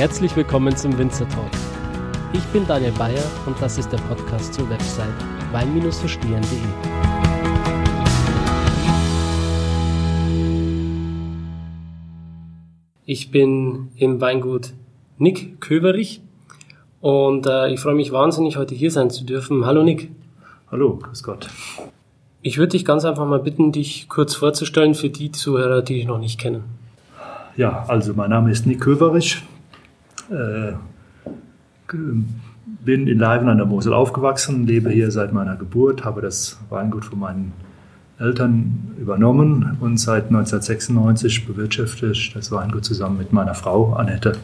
Herzlich willkommen zum Winzer Talk. Ich bin Daniel Bayer und das ist der Podcast zur Website wein-verstehen.de. Ich bin im Weingut Nick Köberich und äh, ich freue mich wahnsinnig, heute hier sein zu dürfen. Hallo Nick. Hallo, grüß Gott. Ich würde dich ganz einfach mal bitten, dich kurz vorzustellen für die Zuhörer, die dich noch nicht kennen. Ja, also mein Name ist Nick Köverich. Äh, bin in Leiven an der Mosel aufgewachsen, lebe hier seit meiner Geburt, habe das Weingut von meinen Eltern übernommen und seit 1996 bewirtschafte ich das Weingut zusammen mit meiner Frau Annette.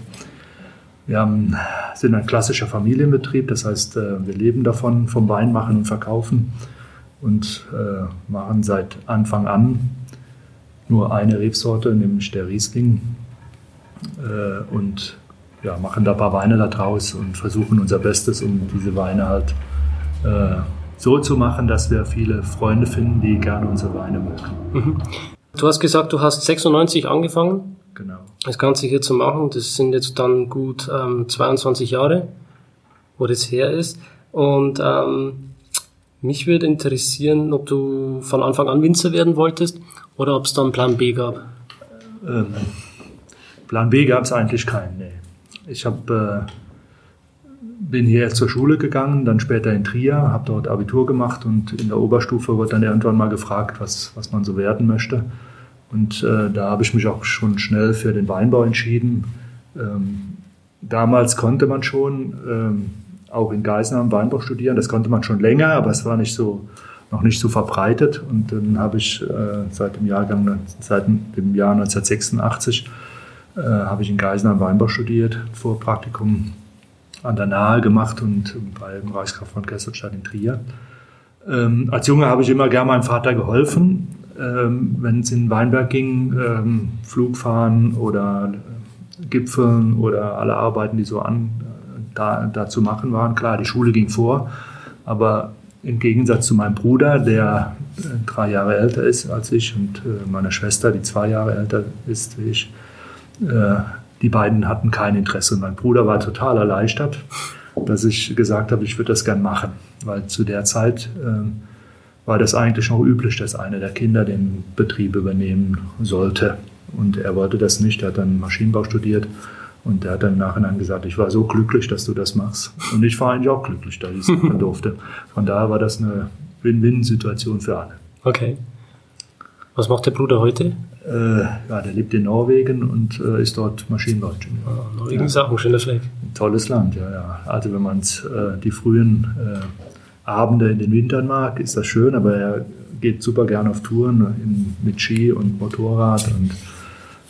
Wir haben, sind ein klassischer Familienbetrieb, das heißt, äh, wir leben davon, vom Weinmachen und Verkaufen und äh, machen seit Anfang an nur eine Rebsorte, nämlich der Riesling. Äh, und ja, machen da ein paar Weine da draus und versuchen unser Bestes, um diese Weine halt äh, so zu machen, dass wir viele Freunde finden, die gerne unsere Weine mögen. Mhm. Du hast gesagt, du hast 96 angefangen. Genau. Das Ganze hier zu machen. Das sind jetzt dann gut ähm, 22 Jahre, wo das her ist. Und ähm, mich würde interessieren, ob du von Anfang an Winzer werden wolltest oder ob es da einen Plan B gab. Ähm, Plan B gab es eigentlich keinen. Nee. Ich habe äh, bin hier zur Schule gegangen, dann später in Trier, habe dort Abitur gemacht und in der Oberstufe wurde dann irgendwann mal gefragt, was, was man so werden möchte. Und äh, da habe ich mich auch schon schnell für den Weinbau entschieden. Ähm, damals konnte man schon ähm, auch in Geisenheim Weinbau studieren. Das konnte man schon länger, aber es war nicht so, noch nicht so verbreitet. Und dann habe ich äh, seit dem Jahrgang, seit dem Jahr 1986 äh, habe ich in Geisenheim Weinbau studiert, vor Praktikum an der Nahe gemacht und beim Reichskraftverband Kesselstadt in Trier. Ähm, als Junge habe ich immer gern meinem Vater geholfen, ähm, wenn es in Weinberg ging, ähm, Flugfahren oder äh, Gipfeln oder alle Arbeiten, die so an, da, da zu machen waren. Klar, die Schule ging vor, aber im Gegensatz zu meinem Bruder, der äh, drei Jahre älter ist als ich und meiner Schwester, die zwei Jahre älter ist wie ich, äh, die beiden hatten kein Interesse. Mein Bruder war total erleichtert, dass ich gesagt habe, ich würde das gern machen, weil zu der Zeit äh, war das eigentlich noch üblich, dass einer der Kinder den Betrieb übernehmen sollte. Und er wollte das nicht, er hat dann Maschinenbau studiert und er hat dann im Nachhinein gesagt, ich war so glücklich, dass du das machst. Und ich war eigentlich auch glücklich, dass ich es machen durfte. Von daher war das eine Win-Win-Situation für alle. Okay. Was macht der Bruder heute? Äh, ja, der lebt in Norwegen und äh, ist dort Maschinenbauingenieur. Ah, Norwegen ja. ist auch ein schöner Fleck. Ein tolles Land, ja, ja. Also wenn man äh, die frühen äh, Abende in den Wintern mag, ist das schön, aber er geht super gern auf Touren in, mit Ski und Motorrad und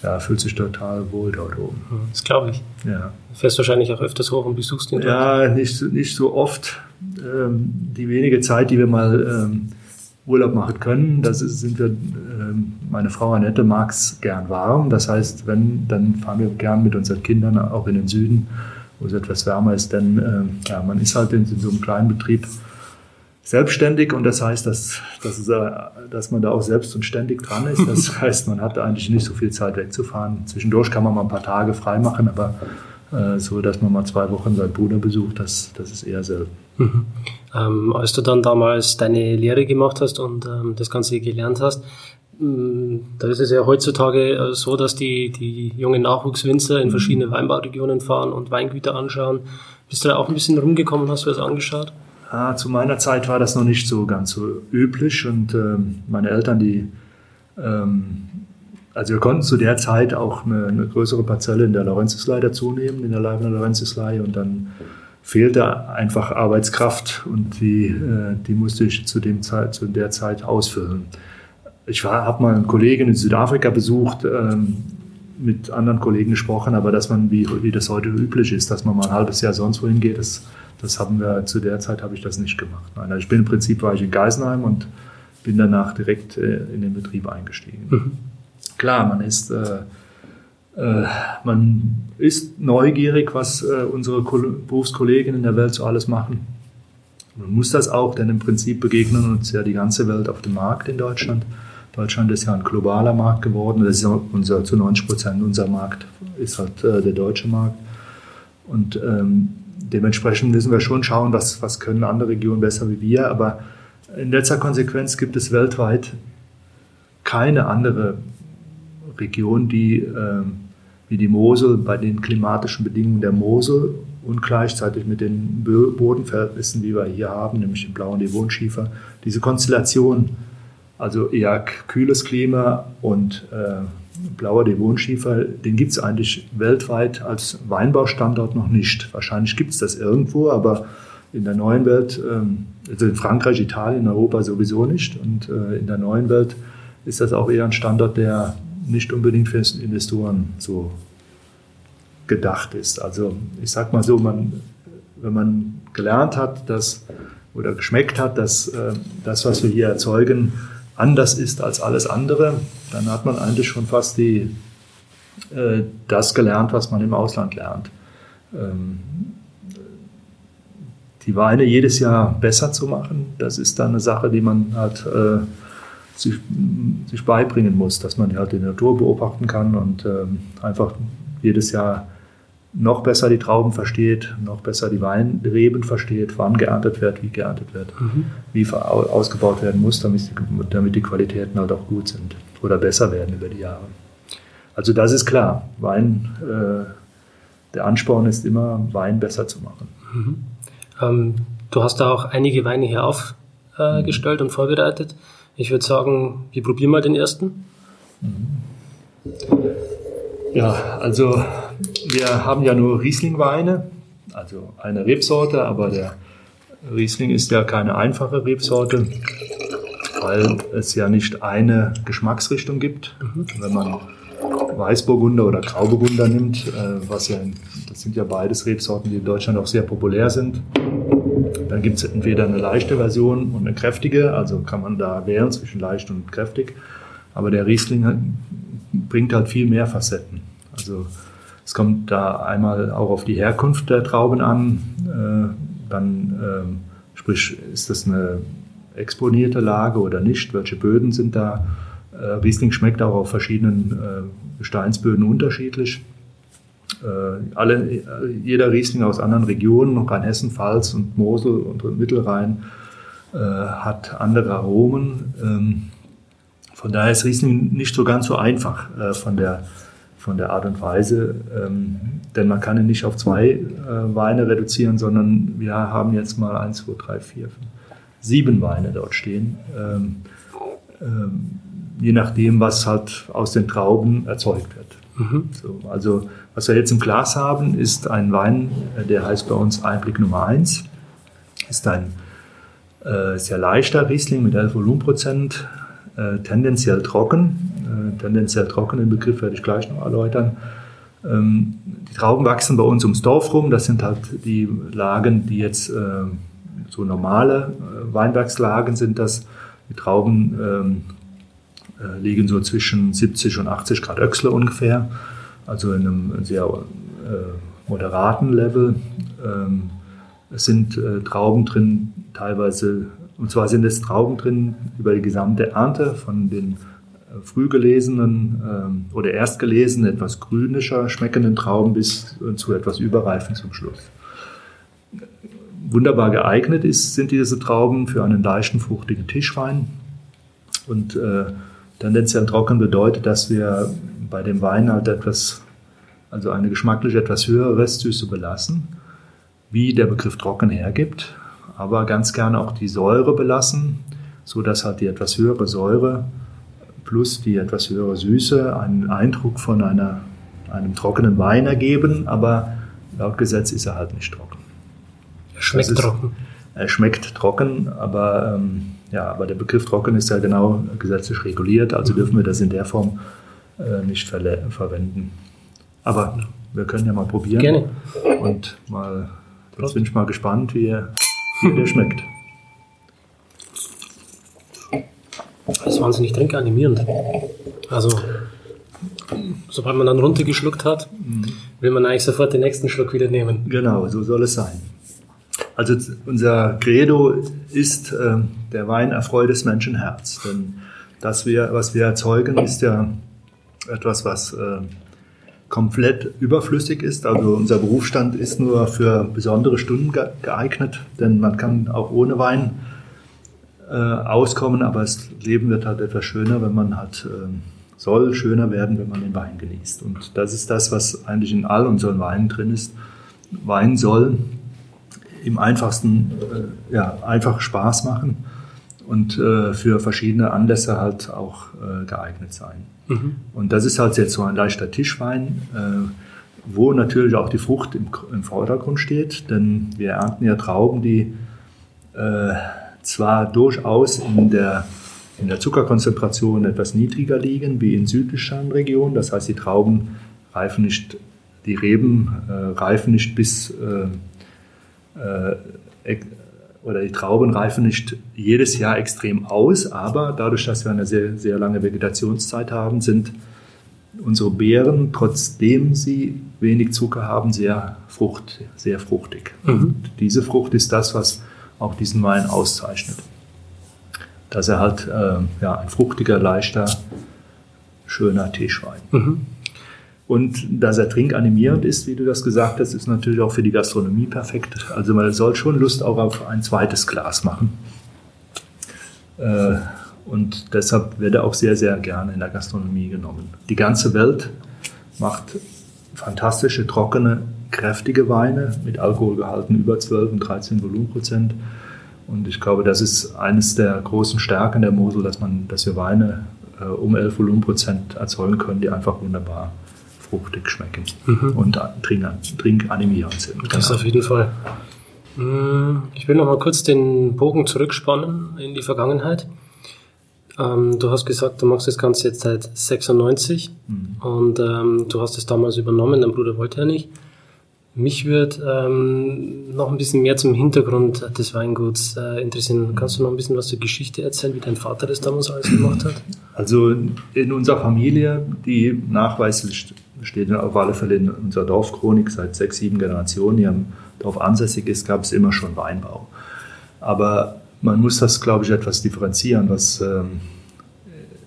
ja, fühlt sich total wohl dort oben. Das glaube ich. Ja. Du fährst wahrscheinlich auch öfters hoch und besuchst ihn dort. Ja, nicht, nicht so oft. Ähm, die wenige Zeit, die wir mal ähm, Urlaub machen können. Das ist, sind wir, ähm, meine Frau Annette mag es gern warm. Das heißt, wenn, dann fahren wir gern mit unseren Kindern auch in den Süden, wo es etwas wärmer ist. Denn äh, ja, man ist halt in, in, so einem kleinen Betrieb selbstständig und das heißt, dass, dass, es, äh, dass man da auch selbst und ständig dran ist. Das heißt, man hat eigentlich nicht so viel Zeit wegzufahren. Zwischendurch kann man mal ein paar Tage frei machen, aber äh, so, dass man mal zwei Wochen seinen Bruder besucht, das, das ist eher selten. Ähm, als du dann damals deine Lehre gemacht hast und ähm, das Ganze gelernt hast, ähm, da ist es ja heutzutage äh, so, dass die, die jungen Nachwuchswinzer in mhm. verschiedene Weinbauregionen fahren und Weingüter anschauen. Bist du da auch ein bisschen rumgekommen, hast du das angeschaut? Ja, zu meiner Zeit war das noch nicht so ganz so üblich und ähm, meine Eltern, die ähm, also wir konnten zu der Zeit auch eine, eine größere Parzelle in der Laurentiuslei dazunehmen, in der Leibener Laurentiuslei und dann fehlte einfach Arbeitskraft und die, äh, die musste ich zu, dem Zeit, zu der Zeit ausfüllen. Ich habe mal einen Kollegen in Südafrika besucht, ähm, mit anderen Kollegen gesprochen, aber dass man, wie, wie das heute üblich ist, dass man mal ein halbes Jahr sonst wohin geht, das, das haben wir, zu der Zeit habe ich das nicht gemacht. Nein, also ich bin im Prinzip war ich in Geisenheim und bin danach direkt äh, in den Betrieb eingestiegen. Mhm klar, man ist, äh, äh, man ist neugierig, was äh, unsere Berufskollegen in der Welt so alles machen. Man muss das auch, denn im Prinzip begegnen uns ja die ganze Welt auf dem Markt in Deutschland. Deutschland ist ja ein globaler Markt geworden. Das ist unser, zu 90 Prozent unser Markt ist halt äh, der deutsche Markt. Und ähm, dementsprechend müssen wir schon schauen, was, was können andere Regionen besser wie wir. Aber in letzter Konsequenz gibt es weltweit keine andere Region, die ähm, wie die Mosel bei den klimatischen Bedingungen der Mosel und gleichzeitig mit den Bodenverhältnissen, wie wir hier haben, nämlich den blauen Devonschiefer, diese Konstellation, also eher kühles Klima und äh, blauer Devonschiefer, den gibt es eigentlich weltweit als Weinbaustandort noch nicht. Wahrscheinlich gibt es das irgendwo, aber in der neuen Welt, ähm, also in Frankreich, Italien, Europa sowieso nicht. Und äh, in der neuen Welt ist das auch eher ein Standort, der nicht unbedingt für Investoren so gedacht ist. Also ich sag mal so, man, wenn man gelernt hat, dass oder geschmeckt hat, dass äh, das, was wir hier erzeugen, anders ist als alles andere, dann hat man eigentlich schon fast die, äh, das gelernt, was man im Ausland lernt. Ähm, die Weine jedes Jahr besser zu machen, das ist dann eine Sache, die man halt äh, sich, sich, beibringen muss, dass man halt die Natur beobachten kann und ähm, einfach jedes Jahr noch besser die Trauben versteht, noch besser die Weinreben versteht, wann geerntet wird, wie geerntet wird, mhm. wie ausgebaut werden muss, damit, damit die Qualitäten halt auch gut sind oder besser werden über die Jahre. Also das ist klar. Wein, äh, der Ansporn ist immer, Wein besser zu machen. Mhm. Ähm, du hast da auch einige Weine hier aufgestellt äh, mhm. und vorbereitet. Ich würde sagen, wir probieren mal den ersten. Ja, also wir haben ja nur Riesling-Weine, also eine Rebsorte, aber der Riesling ist ja keine einfache Rebsorte, weil es ja nicht eine Geschmacksrichtung gibt. Mhm. Wenn man Weißburgunder oder Grauburgunder nimmt, äh, was ja, das sind ja beides Rebsorten, die in Deutschland auch sehr populär sind. Dann gibt es entweder eine leichte Version und eine kräftige, also kann man da wählen zwischen leicht und kräftig. Aber der Riesling bringt halt viel mehr Facetten. Also es kommt da einmal auch auf die Herkunft der Trauben an. Äh, dann, äh, sprich, ist das eine exponierte Lage oder nicht? Welche Böden sind da? Äh, Riesling schmeckt auch auf verschiedenen äh, Gesteinsböden unterschiedlich. Äh, alle, jeder Riesling aus anderen Regionen, Rheinhessen, Pfalz und Mosel und Mittelrhein, äh, hat andere Aromen. Ähm, von daher ist Riesling nicht so ganz so einfach von der von der Art und Weise, ähm, denn man kann ihn nicht auf zwei äh, Weine reduzieren, sondern wir haben jetzt mal eins, zwei, drei, vier, fünf, sieben Weine dort stehen, ähm, je nachdem, was halt aus den Trauben erzeugt wird. Mhm. So, also was wir jetzt im Glas haben, ist ein Wein, äh, der heißt bei uns Einblick Nummer 1. Ist ein äh, sehr leichter Riesling mit 11 Volumenprozent, äh, tendenziell trocken. Äh, tendenziell trocken, den Begriff werde ich gleich noch erläutern. Ähm, die Trauben wachsen bei uns ums Dorf rum. Das sind halt die Lagen, die jetzt äh, so normale äh, Weinbergslagen sind. Das. Die Trauben ähm, äh, liegen so zwischen 70 und 80 Grad Öchsle ungefähr, also in einem sehr äh, moderaten Level. Ähm, es sind Trauben drin, teilweise und zwar sind es Trauben drin über die gesamte Ernte von den äh, früh gelesenen ähm, oder erst gelesenen, etwas grünischer schmeckenden Trauben bis zu etwas überreifen zum Schluss. Wunderbar geeignet ist, sind diese Trauben für einen leichten, fruchtigen Tischwein. Und äh, tendenziell trocken bedeutet, dass wir bei dem Wein halt etwas, also eine geschmacklich etwas höhere Restsüße belassen, wie der Begriff trocken hergibt aber ganz gerne auch die Säure belassen, so dass halt die etwas höhere Säure plus die etwas höhere Süße einen Eindruck von einer, einem trockenen Wein ergeben, aber laut Gesetz ist er halt nicht trocken. Er schmeckt ist, trocken. Er schmeckt trocken, aber, ähm, ja, aber der Begriff trocken ist ja genau gesetzlich reguliert, also dürfen wir das in der Form äh, nicht verwenden. Aber wir können ja mal probieren. Gerne. Und mal, jetzt bin ich mal gespannt, wie er wie der schmeckt. Das ist wahnsinnig trinkanimierend. Also, sobald man dann runtergeschluckt hat, will man eigentlich sofort den nächsten Schluck wieder nehmen. Genau, so soll es sein. Also unser Credo ist, äh, der Wein erfreut des Menschen Herz. Denn das, wir, was wir erzeugen, ist ja etwas, was äh, komplett überflüssig ist. Also unser Berufsstand ist nur für besondere Stunden geeignet, denn man kann auch ohne Wein äh, auskommen, aber das Leben wird halt etwas schöner, wenn man halt äh, soll schöner werden, wenn man den Wein genießt. Und das ist das, was eigentlich in all unseren Weinen drin ist. Wein soll im einfachsten, äh, ja, einfach Spaß machen und äh, für verschiedene Anlässe halt auch äh, geeignet sein. Mhm. Und das ist halt jetzt so ein leichter Tischwein, äh, wo natürlich auch die Frucht im, im, Vordergrund steht, denn wir ernten ja Trauben, die äh, zwar durchaus in der, in der Zuckerkonzentration etwas niedriger liegen, wie in südlichen Regionen, das heißt die Trauben reifen nicht, die Reben äh, reifen nicht bis äh, oder die Trauben reifen nicht jedes Jahr extrem aus, aber dadurch, dass wir eine sehr, sehr lange Vegetationszeit haben, sind unsere Beeren, trotzdem sie wenig Zucker haben, sehr, frucht, sehr fruchtig. Mhm. diese Frucht ist das, was auch diesen Wein auszeichnet. Dass er halt äh, ja, ein fruchtiger, leichter, schöner Tischwein. Mhm. Und dass er trinkanimierend ist, wie du das gesagt hast, ist natürlich auch für die Gastronomie perfekt. Also man soll schon Lust auch auf ein zweites Glas machen. Äh, und deshalb wird er auch sehr, sehr gerne in der Gastronomie genommen. Die ganze Welt macht fantastische, trockene, kräftige Weine mit Alkoholgehalten über 12 und 13 Volumenprozent. Und ich glaube, das ist eines der großen Stärken der Mosel, dass, man, dass wir Weine äh, um 11 Volumenprozent erzeugen können, die einfach wunderbar fruchtig schmecken mhm. und trinkanimierend sind. Das genau. auf jeden Fall. Mm, ich will noch mal kurz den Bogen zurückspannen in die Vergangenheit. Ähm, du hast gesagt, du machst das Ganze jetzt seit 96 mhm. und ähm, du hast es damals übernommen, dein Bruder wollte ja nicht. Mich würde ähm, noch ein bisschen mehr zum Hintergrund des Weinguts äh, interessieren. Kannst du noch ein bisschen was zur Geschichte erzählen, wie dein Vater das damals alles gemacht hat? Also in unserer Familie, die nachweislich steht auf alle Fälle in unserer Dorfchronik seit sechs, sieben Generationen hier im Dorf ansässig ist, gab es immer schon Weinbau. Aber man muss das, glaube ich, etwas differenzieren, was ähm,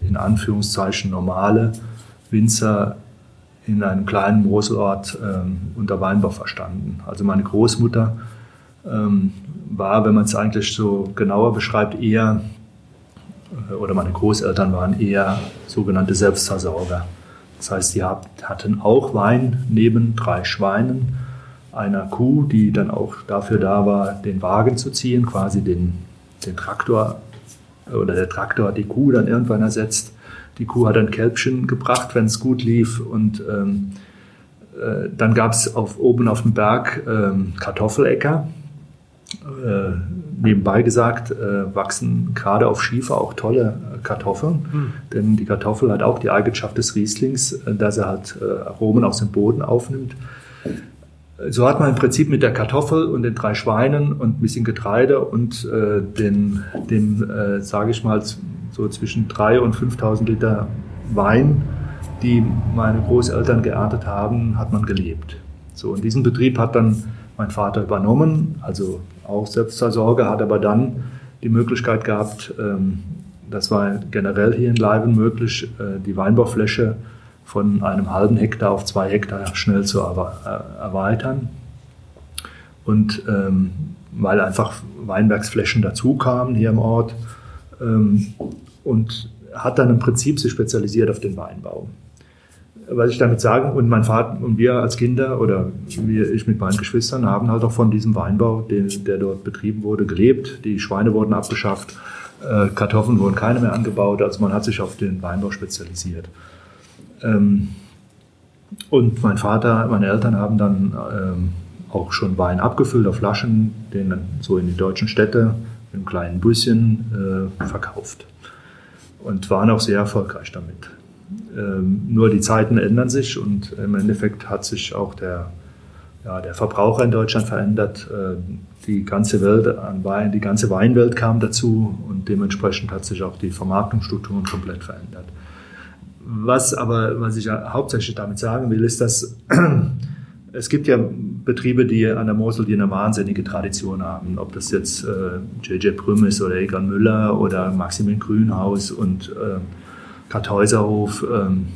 in Anführungszeichen normale Winzer in einem kleinen Moselort ähm, unter Weinbau verstanden. Also meine Großmutter ähm, war, wenn man es eigentlich so genauer beschreibt, eher, äh, oder meine Großeltern waren eher sogenannte Selbstversorger. Das heißt, sie hatten auch Wein neben drei Schweinen, einer Kuh, die dann auch dafür da war, den Wagen zu ziehen, quasi den, den Traktor, oder der Traktor hat die Kuh dann irgendwann ersetzt die Kuh hat ein Kälbchen gebracht, wenn es gut lief. Und ähm, äh, dann gab es auf, oben auf dem Berg ähm, Kartoffeläcker. Äh, nebenbei gesagt, äh, wachsen gerade auf Schiefer auch tolle äh, Kartoffeln. Mhm. Denn die Kartoffel hat auch die Eigenschaft des Rieslings, äh, dass er halt Aromen aus dem Boden aufnimmt. So hat man im Prinzip mit der Kartoffel und den drei Schweinen und ein bisschen Getreide und äh, den, dem, äh, sage ich mal, so zwischen 3.000 und 5.000 Liter Wein, die meine Großeltern geerntet haben, hat man gelebt. So, und diesen Betrieb hat dann mein Vater übernommen, also auch Selbstversorger, hat aber dann die Möglichkeit gehabt, ähm, das war generell hier in Leiben möglich, äh, die Weinbaufläche von einem halben Hektar auf zwei Hektar schnell zu äh, erweitern. Und ähm, weil einfach Weinbergsflächen dazu kamen hier im Ort, ähm, und hat dann im Prinzip sich spezialisiert auf den Weinbau. Was ich damit sagen, und mein Vater und wir als Kinder oder wir, ich mit meinen Geschwistern haben halt auch von diesem Weinbau, den, der dort betrieben wurde, gelebt. Die Schweine wurden abgeschafft, äh, Kartoffeln wurden keine mehr angebaut, also man hat sich auf den Weinbau spezialisiert. Ähm, und mein Vater, meine Eltern haben dann ähm, auch schon Wein abgefüllt auf Flaschen, den dann so in die deutschen Städte mit einem kleinen Büsschen äh, verkauft und waren auch sehr erfolgreich damit. Ähm, nur die Zeiten ändern sich und im Endeffekt hat sich auch der, ja, der Verbraucher in Deutschland verändert. Äh, die ganze Welt die ganze Weinwelt kam dazu und dementsprechend hat sich auch die Vermarktungsstrukturen komplett verändert. Was aber, was ich hauptsächlich damit sagen will, ist, dass es gibt ja Betriebe, die an der Mosel, die eine wahnsinnige Tradition haben. Ob das jetzt J.J. Äh, Prüm ist oder Egan Müller oder Maximilian Grünhaus und äh, Kartäuserhof. Ähm,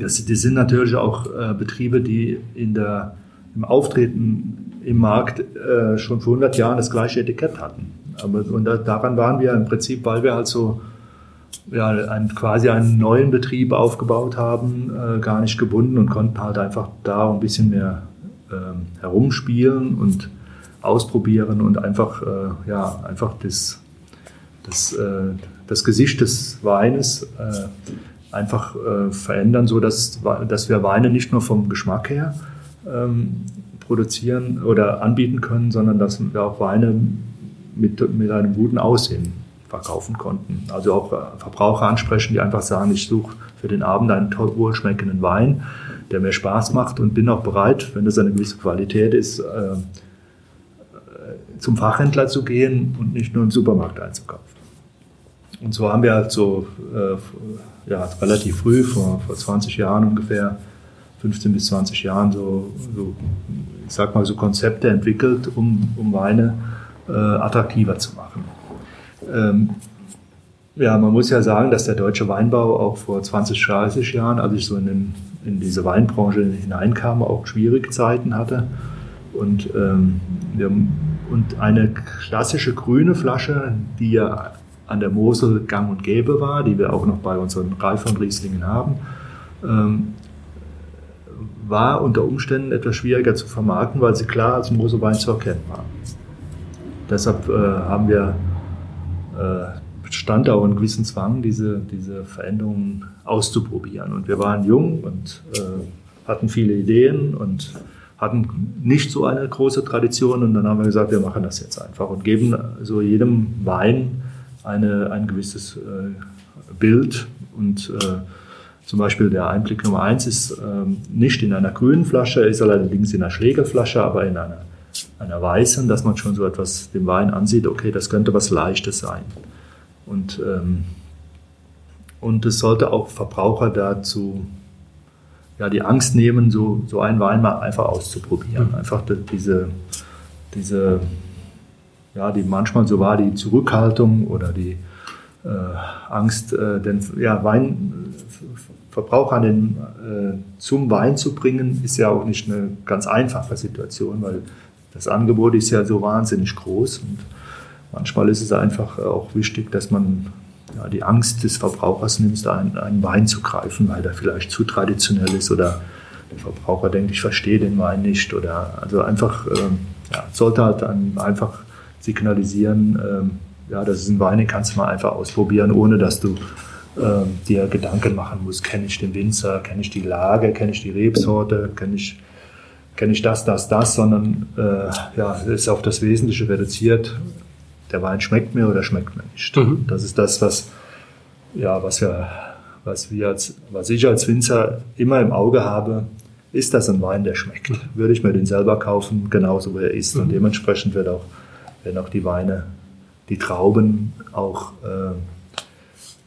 das, die sind natürlich auch äh, Betriebe, die in der, im Auftreten im Markt äh, schon vor 100 Jahren das gleiche Etikett hatten. Aber und da, daran waren wir im Prinzip, weil wir halt so ja, ein, quasi einen neuen Betrieb aufgebaut haben, äh, gar nicht gebunden und konnten halt einfach da ein bisschen mehr ähm, herumspielen und ausprobieren und einfach, äh, ja, einfach das, das, äh, das Gesicht des Weines äh, einfach äh, verändern, so dass, dass wir Weine nicht nur vom Geschmack her ähm, produzieren oder anbieten können, sondern dass wir auch Weine mit, mit einem guten Aussehen verkaufen konnten. Also auch äh, Verbraucher ansprechen, die einfach sagen, ich suche für den Abend einen toll wohlschmeckenden Wein, der mir Spaß macht und bin auch bereit, wenn das eine gewisse Qualität ist, äh, zum Fachhändler zu gehen und nicht nur im Supermarkt einzukaufen. Und so haben wir halt so äh, ja, relativ früh, vor, vor 20 Jahren ungefähr, 15 bis 20 Jahren, so, so ich sag mal, so Konzepte entwickelt, um, um Weine äh, attraktiver zu machen. Ähm, ja, man muss ja sagen, dass der deutsche Weinbau auch vor 20, 30 Jahren, als ich so in, den, in diese Weinbranche hineinkam, auch schwierige Zeiten hatte. Und, ähm, wir, und eine klassische grüne Flasche, die ja an der Mosel gang und gäbe war, die wir auch noch bei unseren Reif und Rieslingen haben, ähm, war unter Umständen etwas schwieriger zu vermarkten, weil sie klar als Moselwein zu erkennen war. Deshalb äh, haben wir äh, stand auch einen gewissen Zwang, diese, diese Veränderungen auszuprobieren. Und wir waren jung und äh, hatten viele Ideen und hatten nicht so eine große Tradition. Und dann haben wir gesagt, wir machen das jetzt einfach und geben so jedem Wein eine, ein gewisses äh, Bild. Und äh, zum Beispiel der Einblick Nummer eins ist ähm, nicht in einer grünen Flasche, ist allerdings in einer Schlägerflasche, aber in einer einer weißen, dass man schon so etwas dem Wein ansieht, okay, das könnte was Leichtes sein. Und, ähm, und es sollte auch Verbraucher dazu ja, die Angst nehmen, so, so einen Wein mal einfach auszuprobieren. Mhm. Einfach diese, diese, ja, die manchmal so war, die Zurückhaltung oder die äh, Angst, äh, den ja, Wein, Verbraucher den, äh, zum Wein zu bringen, ist ja auch nicht eine ganz einfache Situation, weil das Angebot ist ja so wahnsinnig groß und manchmal ist es einfach auch wichtig, dass man ja, die Angst des Verbrauchers nimmt, einen, Wein zu greifen, weil der vielleicht zu traditionell ist oder der Verbraucher denkt, ich verstehe den Wein nicht oder also einfach äh, ja, sollte halt einfach signalisieren, äh, ja, das ist ein Wein, den kannst du mal einfach ausprobieren, ohne dass du äh, dir Gedanken machen musst, kenne ich den Winzer, kenne ich die Lage, kenne ich die Rebsorte, kenne ich kenne ich das, das, das, sondern äh, ja, ist auf das Wesentliche reduziert. Der Wein schmeckt mir oder schmeckt mir nicht. Mhm. Das ist das, was, ja, was, wir, was, wir als, was ich als Winzer immer im Auge habe. Ist das ein Wein, der schmeckt? Mhm. Würde ich mir den selber kaufen, genauso wie er ist. Mhm. Und dementsprechend wird auch, werden auch die Weine, die Trauben auch äh,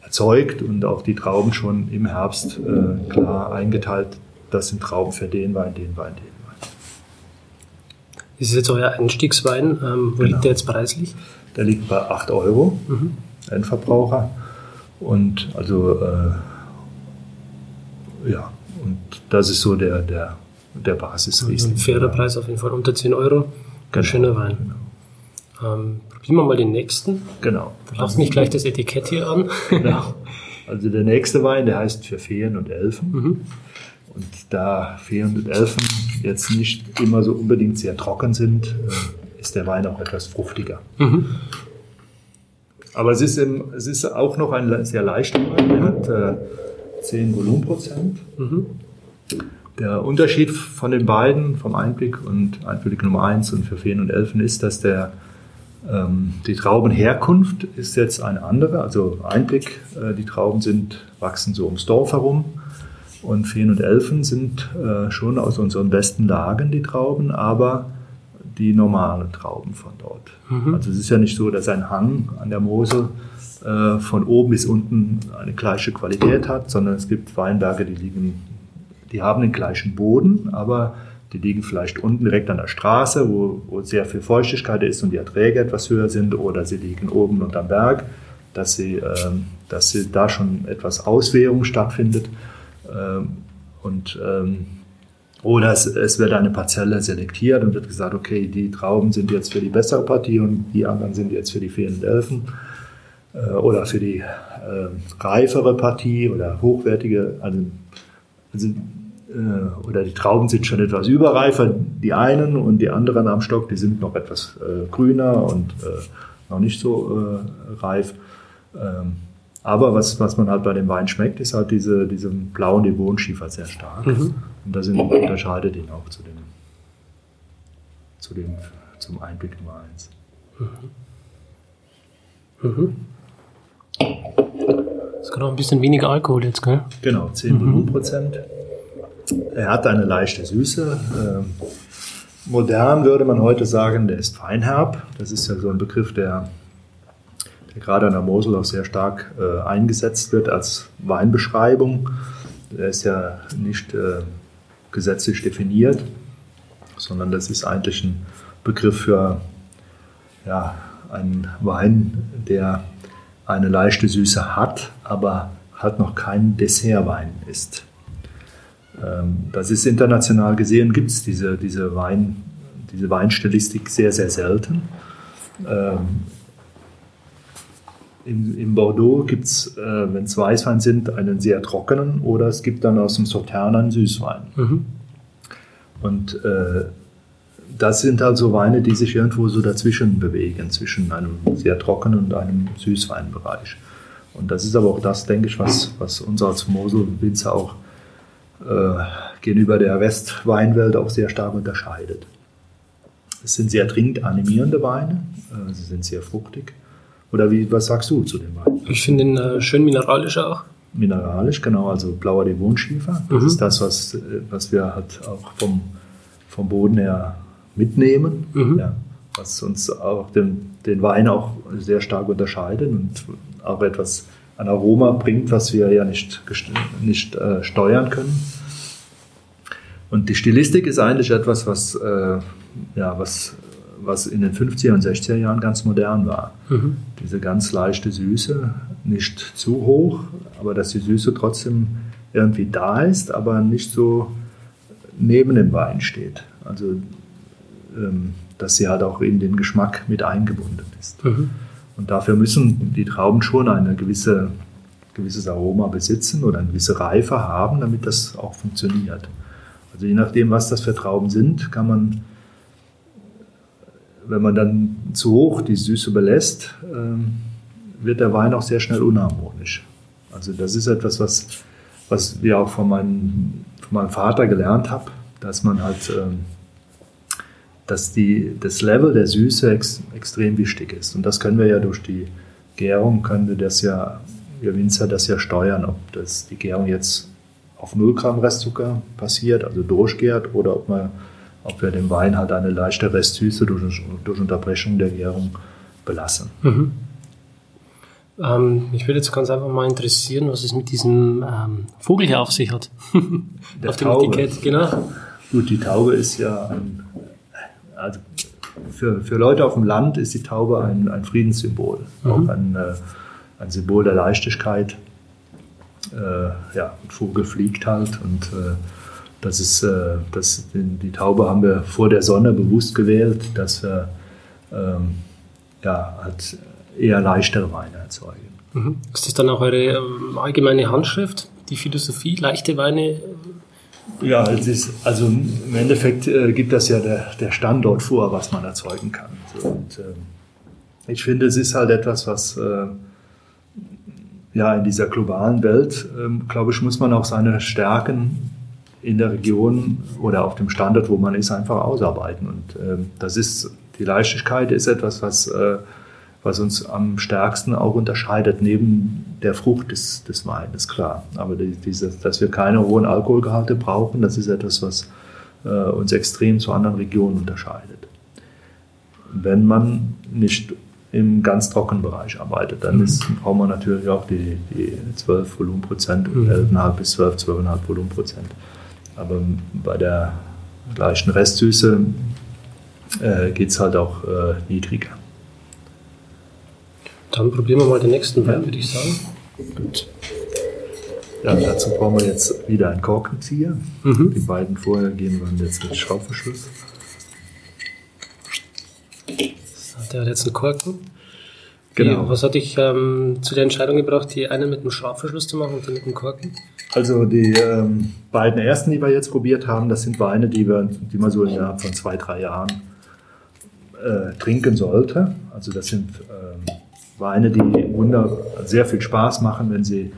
erzeugt und auch die Trauben schon im Herbst äh, klar eingeteilt. Das sind Trauben für den Wein, den Wein, den das ist jetzt euer Einstiegswein. Ähm, wo genau. liegt der jetzt preislich? Der liegt bei 8 Euro, mhm. Endverbraucher. Und also, äh, ja, und das ist so der, der, der Basisriesling. Also ein fairer Preis auf jeden Fall, unter 10 Euro. Genau. schöner Wein. Genau. Ähm, probieren wir mal den nächsten. Genau. Da lass nicht gleich das Etikett hier an. Genau. Also der nächste Wein, der heißt für Feen und Elfen. Mhm. Und da Feen und Elfen jetzt nicht immer so unbedingt sehr trocken sind, äh, ist der Wein auch etwas fruchtiger. Mhm. Aber es ist, im, es ist auch noch ein sehr leichter Wein. Er hat äh, 10 Volumenprozent. Mhm. Der Unterschied von den beiden, vom Einblick und Einblick Nummer 1 und für Feen und Elfen, ist, dass der, die Traubenherkunft ist jetzt eine andere. Also Einblick, äh, die Trauben sind, wachsen so ums Dorf herum und Feen und Elfen sind äh, schon aus unseren besten Lagen die Trauben, aber die normalen Trauben von dort. Mhm. Also es ist ja nicht so, dass ein Hang an der Mosel äh, von oben bis unten eine gleiche Qualität hat, sondern es gibt Weinberge, die liegen, die haben den gleichen Boden, aber die liegen vielleicht unten direkt an der Straße, wo, wo sehr viel Feuchtigkeit ist und die Erträge etwas höher sind, oder sie liegen oben unterm Berg, dass sie, äh, dass sie da schon etwas Auswehrung stattfindet. Ähm, Und, ähm, oder es, es, wird eine Parzelle selektiert und wird gesagt, okay, die Trauben sind jetzt für die bessere Partie und die anderen sind jetzt für die fehlenden Elfen äh, oder für die äh, reifere Partie oder hochwertige, also, also äh, oder die Trauben sind schon etwas überreifer, die einen und die anderen am Stock, die sind noch etwas äh, grüner und äh, noch nicht so reif. Ähm, aber was, was man halt bei dem Wein schmeckt, ist halt diese, diese blauen Devonschiefer sehr stark. Mhm. Und das unterscheidet ihn auch zu dem, zu dem zum Einblick Nummer 1. Mhm. Mhm. Es hat auch ein bisschen weniger Alkohol jetzt, gell? Genau, 10 mhm. Er hat eine leichte Süße. Ähm, modern würde man heute sagen, der ist feinherb. Das ist ja so ein Begriff, der, der gerade an der Mosel auch sehr stark äh, eingesetzt wird als Weinbeschreibung. Der ist ja nicht äh, gesetzlich definiert, sondern das ist eigentlich ein Begriff für ja, einen Wein, der eine leichte Süße hat, aber halt noch kein Dessertwein ist. Ähm, das ist international gesehen, gibt es diese, diese, Wein, diese Weinstilistik sehr, sehr selten. Ähm, in, in Bordeaux gibt es, äh, wenn es Weißwein sind, einen sehr trockenen oder es gibt dann aus dem Sautern einen Süßwein. Mhm. Und äh, das sind also Weine, die sich irgendwo so dazwischen bewegen, zwischen einem sehr trockenen und einem Süßweinbereich. Und das ist aber auch das, denke ich, was, was uns als Mosel-Winzer auch gegenüber der Westweinwelt auch sehr stark unterscheidet. Es sind sehr dringend animierende Weine, äh, sie sind sehr fruchtig. Oder wie, was sagst du zu dem Wein? Ich finde ihn äh, schön mineralisch auch. Mineralisch, genau, also blauer Devonschiefer. Das mhm. ist das, was, äh, was wir halt auch vom, vom Boden her mitnehmen, mhm. ja, was uns auch den, den Wein auch sehr stark unterscheidet und auch etwas ein Aroma bringt, was wir ja nicht, nicht äh, steuern können. Und die Stilistik ist eigentlich etwas, was, äh, ja, was, was in den 50er und 60er Jahren ganz modern war. Mhm. Diese ganz leichte Süße, nicht zu hoch, aber dass die Süße trotzdem irgendwie da ist, aber nicht so neben dem Wein steht. Also, ähm, dass sie halt auch in den Geschmack mit eingebunden ist. Mhm. Und dafür müssen die Trauben schon ein gewisse, gewisses Aroma besitzen oder eine gewisse Reife haben, damit das auch funktioniert. Also je nachdem, was das für Trauben sind, kann man, wenn man dann zu hoch die Süße belässt, ähm, wird der Wein auch sehr schnell unharmonisch. Also das ist etwas, was, was wir auch von meinem, von meinem Vater gelernt haben, dass man halt ähm, dass die, das Level der Süße ex, extrem wichtig ist. Und das können wir ja durch die Gärung, können wir das ja, wir Winzer das ja steuern, ob das, die Gärung jetzt auf 0 Gramm Restzucker passiert, also durchgärt, oder ob, man, ob wir dem Wein halt eine leichte Restsüße durch, durch Unterbrechung der Gärung belassen. Mhm. Ähm, mich würde jetzt ganz einfach mal interessieren, was es mit diesem ähm, Vogel hier auf sich hat. auf dem Etikett, genau. Gut, die Taube ist ja ein also für, für Leute auf dem Land ist die Taube ein, ein Friedenssymbol, mhm. auch ein, äh, ein Symbol der Leichtigkeit. Äh, ja, ein Vogel fliegt halt und äh, das ist, äh, das, die Taube haben wir vor der Sonne bewusst gewählt, dass wir ähm, ja, halt eher leichtere Weine erzeugen. Mhm. Ist das dann auch eure ähm, allgemeine Handschrift, die Philosophie, leichte Weine ja, es ist, also im Endeffekt äh, gibt das ja der, der Standort vor, was man erzeugen kann. Und äh, ich finde, es ist halt etwas, was äh, ja in dieser globalen Welt, ähm, glaube ich, muss man auch seine Stärken in der Region oder auf dem Standort, wo man ist, einfach ausarbeiten. Und ähm, das ist, die Leichtigkeit ist etwas, was äh, was uns am stärksten auch unterscheidet, neben der Frucht des, des Weines, klar. Aber die, diese, dass wir keine hohen Alkoholgehalte brauchen, das ist etwas, was äh, uns extrem zu anderen Regionen unterscheidet. Wenn man nicht im ganz trockenen Bereich arbeitet, dann ist, braucht man natürlich auch die, die 12 Volumenprozent, mhm. 11,5 bis 12, 12,5 Volumenprozent. Aber bei der leichten Restsüße äh, geht es halt auch äh, niedriger. Dann probieren wir mal den nächsten Wein, würde ich sagen. Gut. Ja, dazu brauchen wir jetzt wieder einen Korkenzieher. Mhm. Die beiden vorher gehen wir jetzt mit Schraubverschluss. Der hat jetzt einen Korken. Genau. Wie, was hat dich ähm, zu der Entscheidung gebracht, die eine mit dem Schraubverschluss zu machen und die mit dem Korken? Also die ähm, beiden ersten, die wir jetzt probiert haben, das sind Weine, die, wir, die man so innerhalb von zwei, drei Jahren äh, trinken sollte. Also das sind ähm, Weine, die wunder sehr viel Spaß machen, wenn sie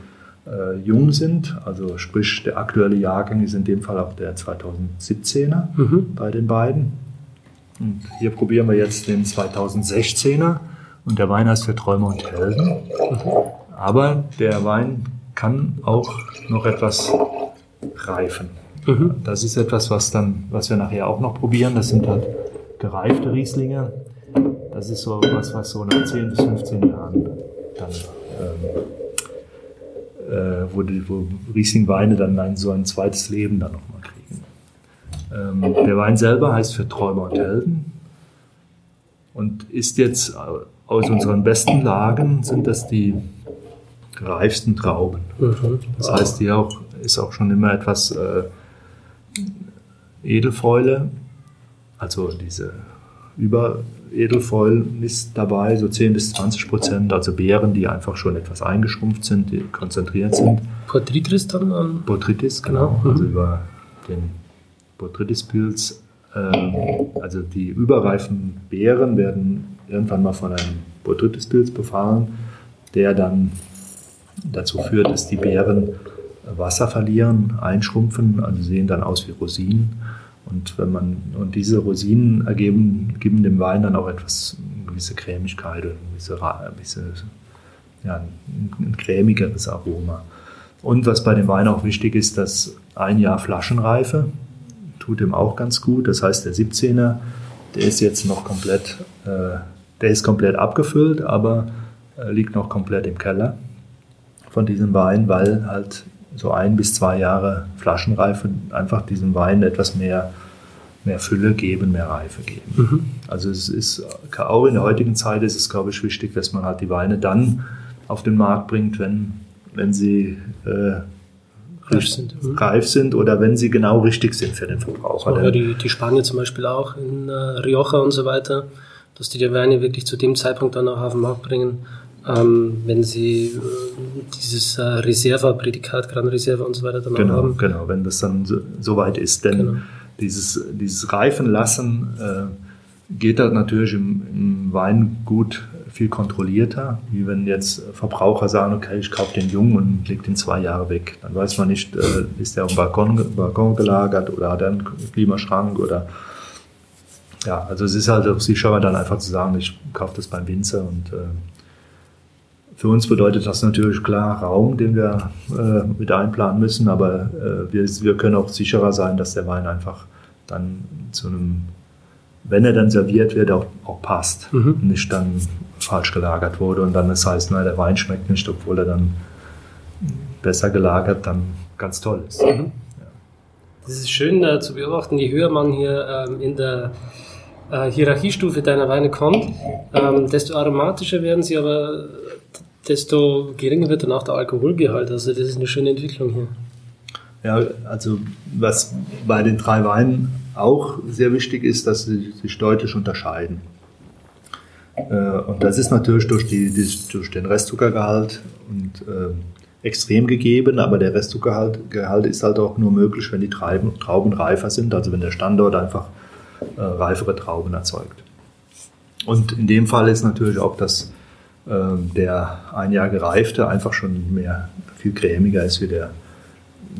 äh, jung sind. Also sprich, der aktuelle Jahrgang ist in dem Fall auch der 2017er Mhm. bei den beiden. Und hier probieren wir jetzt den 2016er und der Wein heißt für Träume und Helden. Aber der Wein kann auch noch etwas reifen. Mhm. Das ist etwas, was, dann, was wir nachher auch noch probieren. Das sind halt gereifte Rieslinge. Das ist so was, was so nach 10 bis 15 Jahren dann, ähm, äh, wo, die, wo Rieslingweine dann ein, so ein zweites Leben dann nochmal kriegen. Ähm, der Wein selber heißt für Träumer und Helden und ist jetzt äh, aus unseren besten Lagen sind das die reifsten Trauben. Mhm. Das heißt, die auch, ist auch schon immer etwas äh, Edelfäule, also diese Überedelfäule ist dabei, so 10 bis 20 Prozent, also Beeren, die einfach schon etwas eingeschrumpft sind, die konzentriert sind. Porträtris dann an. Botrytis, genau, Genau, mhm. also über den Botrytis-Pilz. Ähm, also die überreifen Beeren werden irgendwann mal von einem Botrytis-Pilz befallen, der dann dazu führt, dass die Beeren Wasser verlieren, einschrumpfen, also sehen dann aus wie Rosinen. Und wenn man und diese Rosinen ergeben, geben dem Wein dann auch etwas eine gewisse Cremigkeit und eine gewisse, Ra- ein bisschen, ja, ein, ein cremigeres Aroma. Und was bei dem Wein auch wichtig ist, dass ein Jahr Flaschenreife tut ihm auch ganz gut. Das heißt, der 17er, der ist jetzt noch komplett, äh, der ist komplett abgefüllt, aber äh, liegt noch komplett im Keller von diesem Wein, weil halt so ein bis zwei Jahre Flaschenreife einfach diesem Wein etwas mehr, mehr Fülle geben, mehr Reife geben. Mhm. Also es ist auch in der heutigen Zeit ist es, glaube ich, wichtig, dass man halt die Weine dann auf den Markt bringt, wenn, wenn sie äh, Reif sind. Mhm. reif sind oder wenn sie genau richtig sind für den Verbraucher. Denn- die, die Spanier zum Beispiel auch in äh, Rioja und so weiter, dass die die Weine wirklich zu dem Zeitpunkt dann auch auf den Markt bringen, ähm, wenn sie äh, dieses äh, Reserva-Prädikat, Gran Reserva und so weiter dann Genau, haben. genau, wenn das dann so, so weit ist. Denn Genau. dieses, dieses Reifen lassen äh, geht da natürlich im, im Wein gut viel kontrollierter, wie wenn jetzt Verbraucher sagen, okay, ich kaufe den jung und leg den zwei Jahre weg. Dann weiß man nicht, äh, ist der auf dem Balkon, Balkon gelagert oder hat er einen Klimaschrank oder ja, also es ist halt auch sicherer dann einfach zu sagen, ich kaufe das beim Winzer und äh, für uns bedeutet das natürlich klar Raum, den wir äh, mit einplanen müssen, aber äh, wir, wir können auch sicherer sein, dass der Wein einfach dann zu einem, wenn er dann serviert wird, auch, auch passt. Mhm. Und nicht dann falsch gelagert wurde und dann das heißt, nein, der Wein schmeckt nicht, obwohl er dann besser gelagert dann ganz toll ist. Mhm. Das ist schön äh, zu beobachten, je höher man hier ähm, in der äh, Hierarchiestufe deiner Weine kommt, ähm, desto aromatischer werden sie, aber desto geringer wird danach der Alkoholgehalt. Also das ist eine schöne Entwicklung hier. Ja, also was bei den drei Weinen auch sehr wichtig ist, dass sie sich deutlich unterscheiden. Äh, Und das ist natürlich durch, die, durch den Restzuckergehalt und äh, extrem gegeben, aber der Restzuckergehalt Gehalt ist halt auch nur möglich, wenn die Trauben, Trauben reifer sind, also wenn der Standort einfach äh, reifere Trauben erzeugt. Und in dem Fall ist natürlich auch, ähm, der ein Jahr gereifte einfach schon mehr viel cremiger ist wie der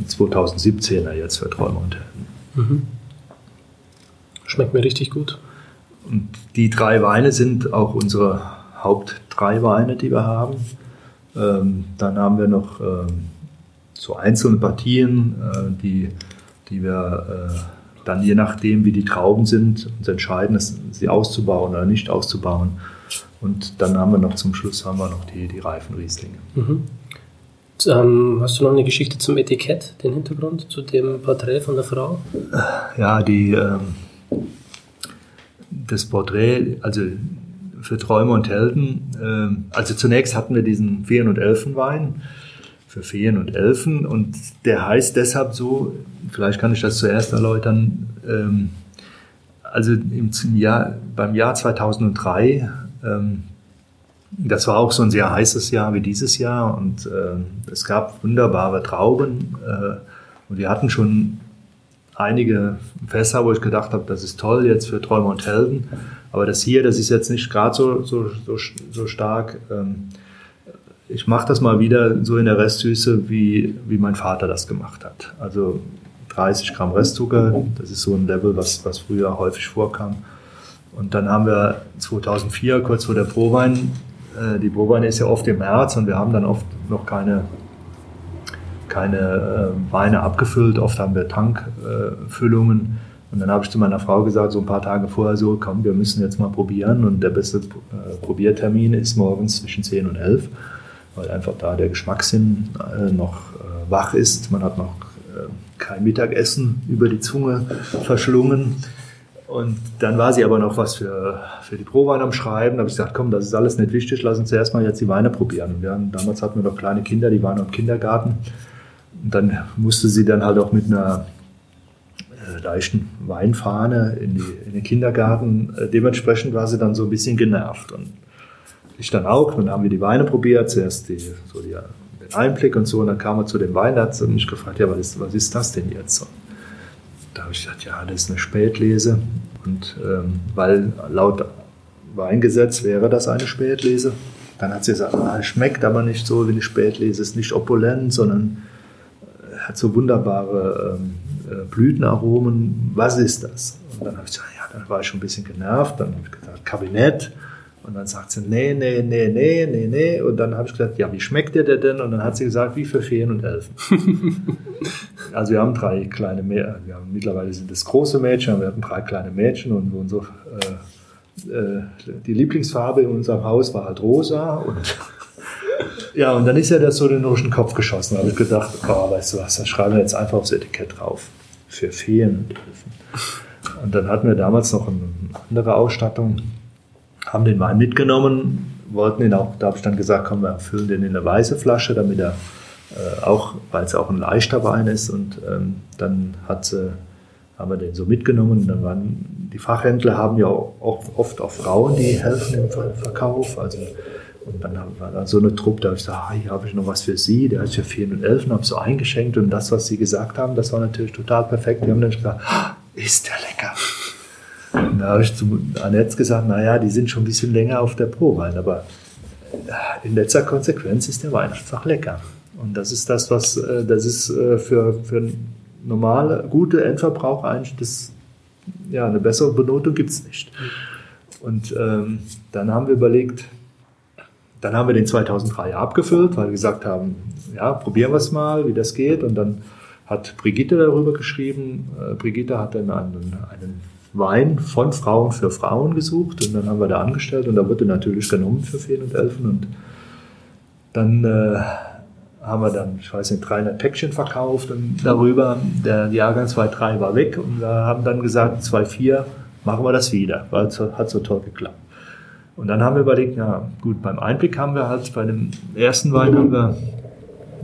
2017er jetzt für Träume und Helden. Schmeckt mir richtig gut. Und die drei Weine sind auch unsere Haupt drei Weine, die wir haben. Ähm, dann haben wir noch ähm, so einzelne Partien, äh, die, die wir äh, dann je nachdem, wie die Trauben sind, uns entscheiden, sie auszubauen oder nicht auszubauen. Und dann haben wir noch zum Schluss haben wir noch die, die reifen Rieslinge. Mhm. Ähm, hast du noch eine Geschichte zum Etikett, den Hintergrund, zu dem Porträt von der Frau? Ja, die, ähm, das Porträt, also für Träume und Helden, ähm, also zunächst hatten wir diesen Vieren- und Elfenwein. für Feen und Elfen und der heißt deshalb so, vielleicht kann ich das zuerst erläutern, ähm, also im, Jahr, beim Jahr 2003, ähm, das war auch so ein sehr heißes Jahr wie dieses Jahr und äh, es gab wunderbare Trauben äh, und wir hatten schon einige Fässer, wo ich gedacht habe, das ist toll jetzt für Träume und Helden, aber das hier, das ist jetzt nicht gerade so, so, so, so stark. Ähm, ich mache das mal wieder so in der Restsüße, wie, wie mein Vater das gemacht hat. Also 30 Gramm Restzucker, das ist so ein Level, was, was früher häufig vorkam. Und dann haben wir 2004, kurz vor der Prowein, äh, die Prowein ist ja oft im März und wir haben dann oft noch keine, keine äh, Weine abgefüllt, oft haben wir Tankfüllungen. Und dann habe ich zu meiner Frau gesagt, so ein paar Tage vorher so, komm, wir müssen jetzt mal probieren. Und der beste äh, Probiertermin ist morgens zwischen 10 und 11, weil einfach da der Geschmackssinn äh, noch äh, wach ist. Man hat noch kein Mittagessen über die Zunge verschlungen. Und dann war sie aber noch was für, für die Prowein am Schreiben. Da habe ich gesagt, komm, das ist alles nicht wichtig, lass uns zuerst mal jetzt die Weine probieren. Und haben, damals hatten wir noch kleine Kinder, die waren noch im Kindergarten. Und dann musste sie dann halt auch mit einer äh, leichten Weinfahne in, die, in den Kindergarten. Äh, dementsprechend war sie dann so ein bisschen genervt. Und ich dann auch. Dann haben wir die Weine probiert. Zuerst die, so die Einblick und so. Und dann kam er zu dem Wein, da hat mich gefragt, ja, was ist, was ist das denn jetzt? Und da habe ich gesagt, ja, das ist eine Spätlese. Und ähm, weil laut Weingesetz wäre das eine Spätlese. Dann hat sie gesagt, ah, schmeckt aber nicht so wie eine Spätlese, ist nicht opulent, sondern äh, hat so wunderbare ähm, äh, Blütenaromen. Was ist das? Und dann habe ich gesagt, ja, dann war ich schon ein bisschen genervt. Dann habe ich gesagt, Kabinett. Und dann sagt sie, nee, nee, nee, nee, nee, nee. Und dann habe ich gesagt, ja, wie schmeckt dir der denn? Und dann hat sie gesagt, wie für Feen und Elfen. also wir haben drei kleine Mädchen, wir haben, mittlerweile sind es große Mädchen, aber wir hatten drei kleine Mädchen und unsere, äh, äh, die Lieblingsfarbe in unserem Haus war halt rosa. Und ja, und dann ist ja das so in den Kopf geschossen. Da habe ich gedacht, oh, weißt du was, da schreiben wir jetzt einfach aufs Etikett drauf. Für Feen und Elfen. Und dann hatten wir damals noch eine andere Ausstattung haben den Wein mitgenommen, wollten ihn auch, da habe ich dann gesagt, komm, wir füllen den in eine weiße Flasche, damit er äh, auch, weil es auch ein leichter Wein ist und ähm, dann hat sie, haben wir den so mitgenommen. Dann waren, die Fachhändler haben ja auch oft auch Frauen, die helfen im Verkauf. Also, und dann war da so eine Truppe, da habe ich gesagt, ah, hier habe ich noch was für Sie, der ist für 411 und habe so eingeschenkt und das, was Sie gesagt haben, das war natürlich total perfekt. Die haben dann gesagt, ah, ist der lecker. Und da habe ich zu Annette gesagt, naja, die sind schon ein bisschen länger auf der Prowein, aber äh, in letzter Konsequenz ist der Wein einfach lecker. Und das ist das, was, äh, das ist äh, für, für normale, gute Endverbraucher eigentlich das, ja, eine bessere Benotung gibt es nicht. Und ähm, dann haben wir überlegt, dann haben wir den 2003 abgefüllt, weil wir gesagt haben, ja, probieren wir es mal, wie das geht. Und dann hat Brigitte darüber geschrieben. Brigitte hat dann einen, einen Wein von Frauen für Frauen gesucht und dann haben wir da angestellt und da wurde natürlich genommen für Feen und Elfen und dann äh, haben wir dann, ich weiß nicht, 300 Päckchen verkauft und darüber, der Jahrgang 2.3 war weg und wir haben dann gesagt, 2.4 machen wir das wieder, weil es hat so toll geklappt. Und dann haben wir überlegt, ja gut, beim Einblick haben wir halt, bei dem ersten Wein haben wir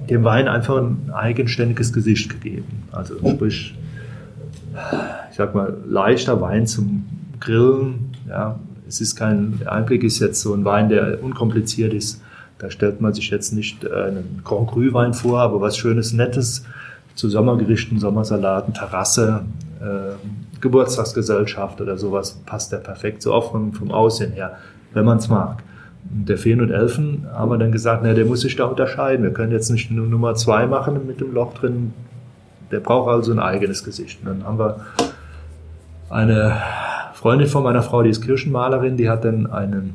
dem Wein einfach ein eigenständiges Gesicht gegeben. Also sprich, ich sag mal, leichter Wein zum Grillen. Ja, es ist kein, Einblick ist jetzt so ein Wein, der unkompliziert ist. Da stellt man sich jetzt nicht einen Grand Cru Wein vor, aber was Schönes, Nettes zu Sommergerichten, Sommersalaten, Terrasse, äh, Geburtstagsgesellschaft oder sowas passt der perfekt, so auch vom, vom Aussehen her, wenn man es mag. Der Feen und Elfen haben wir dann gesagt, na, der muss sich da unterscheiden. Wir können jetzt nicht nur Nummer zwei machen mit dem Loch drin. Der braucht also ein eigenes Gesicht. Und dann haben wir eine Freundin von meiner Frau, die ist Kirchenmalerin, die hat dann einen,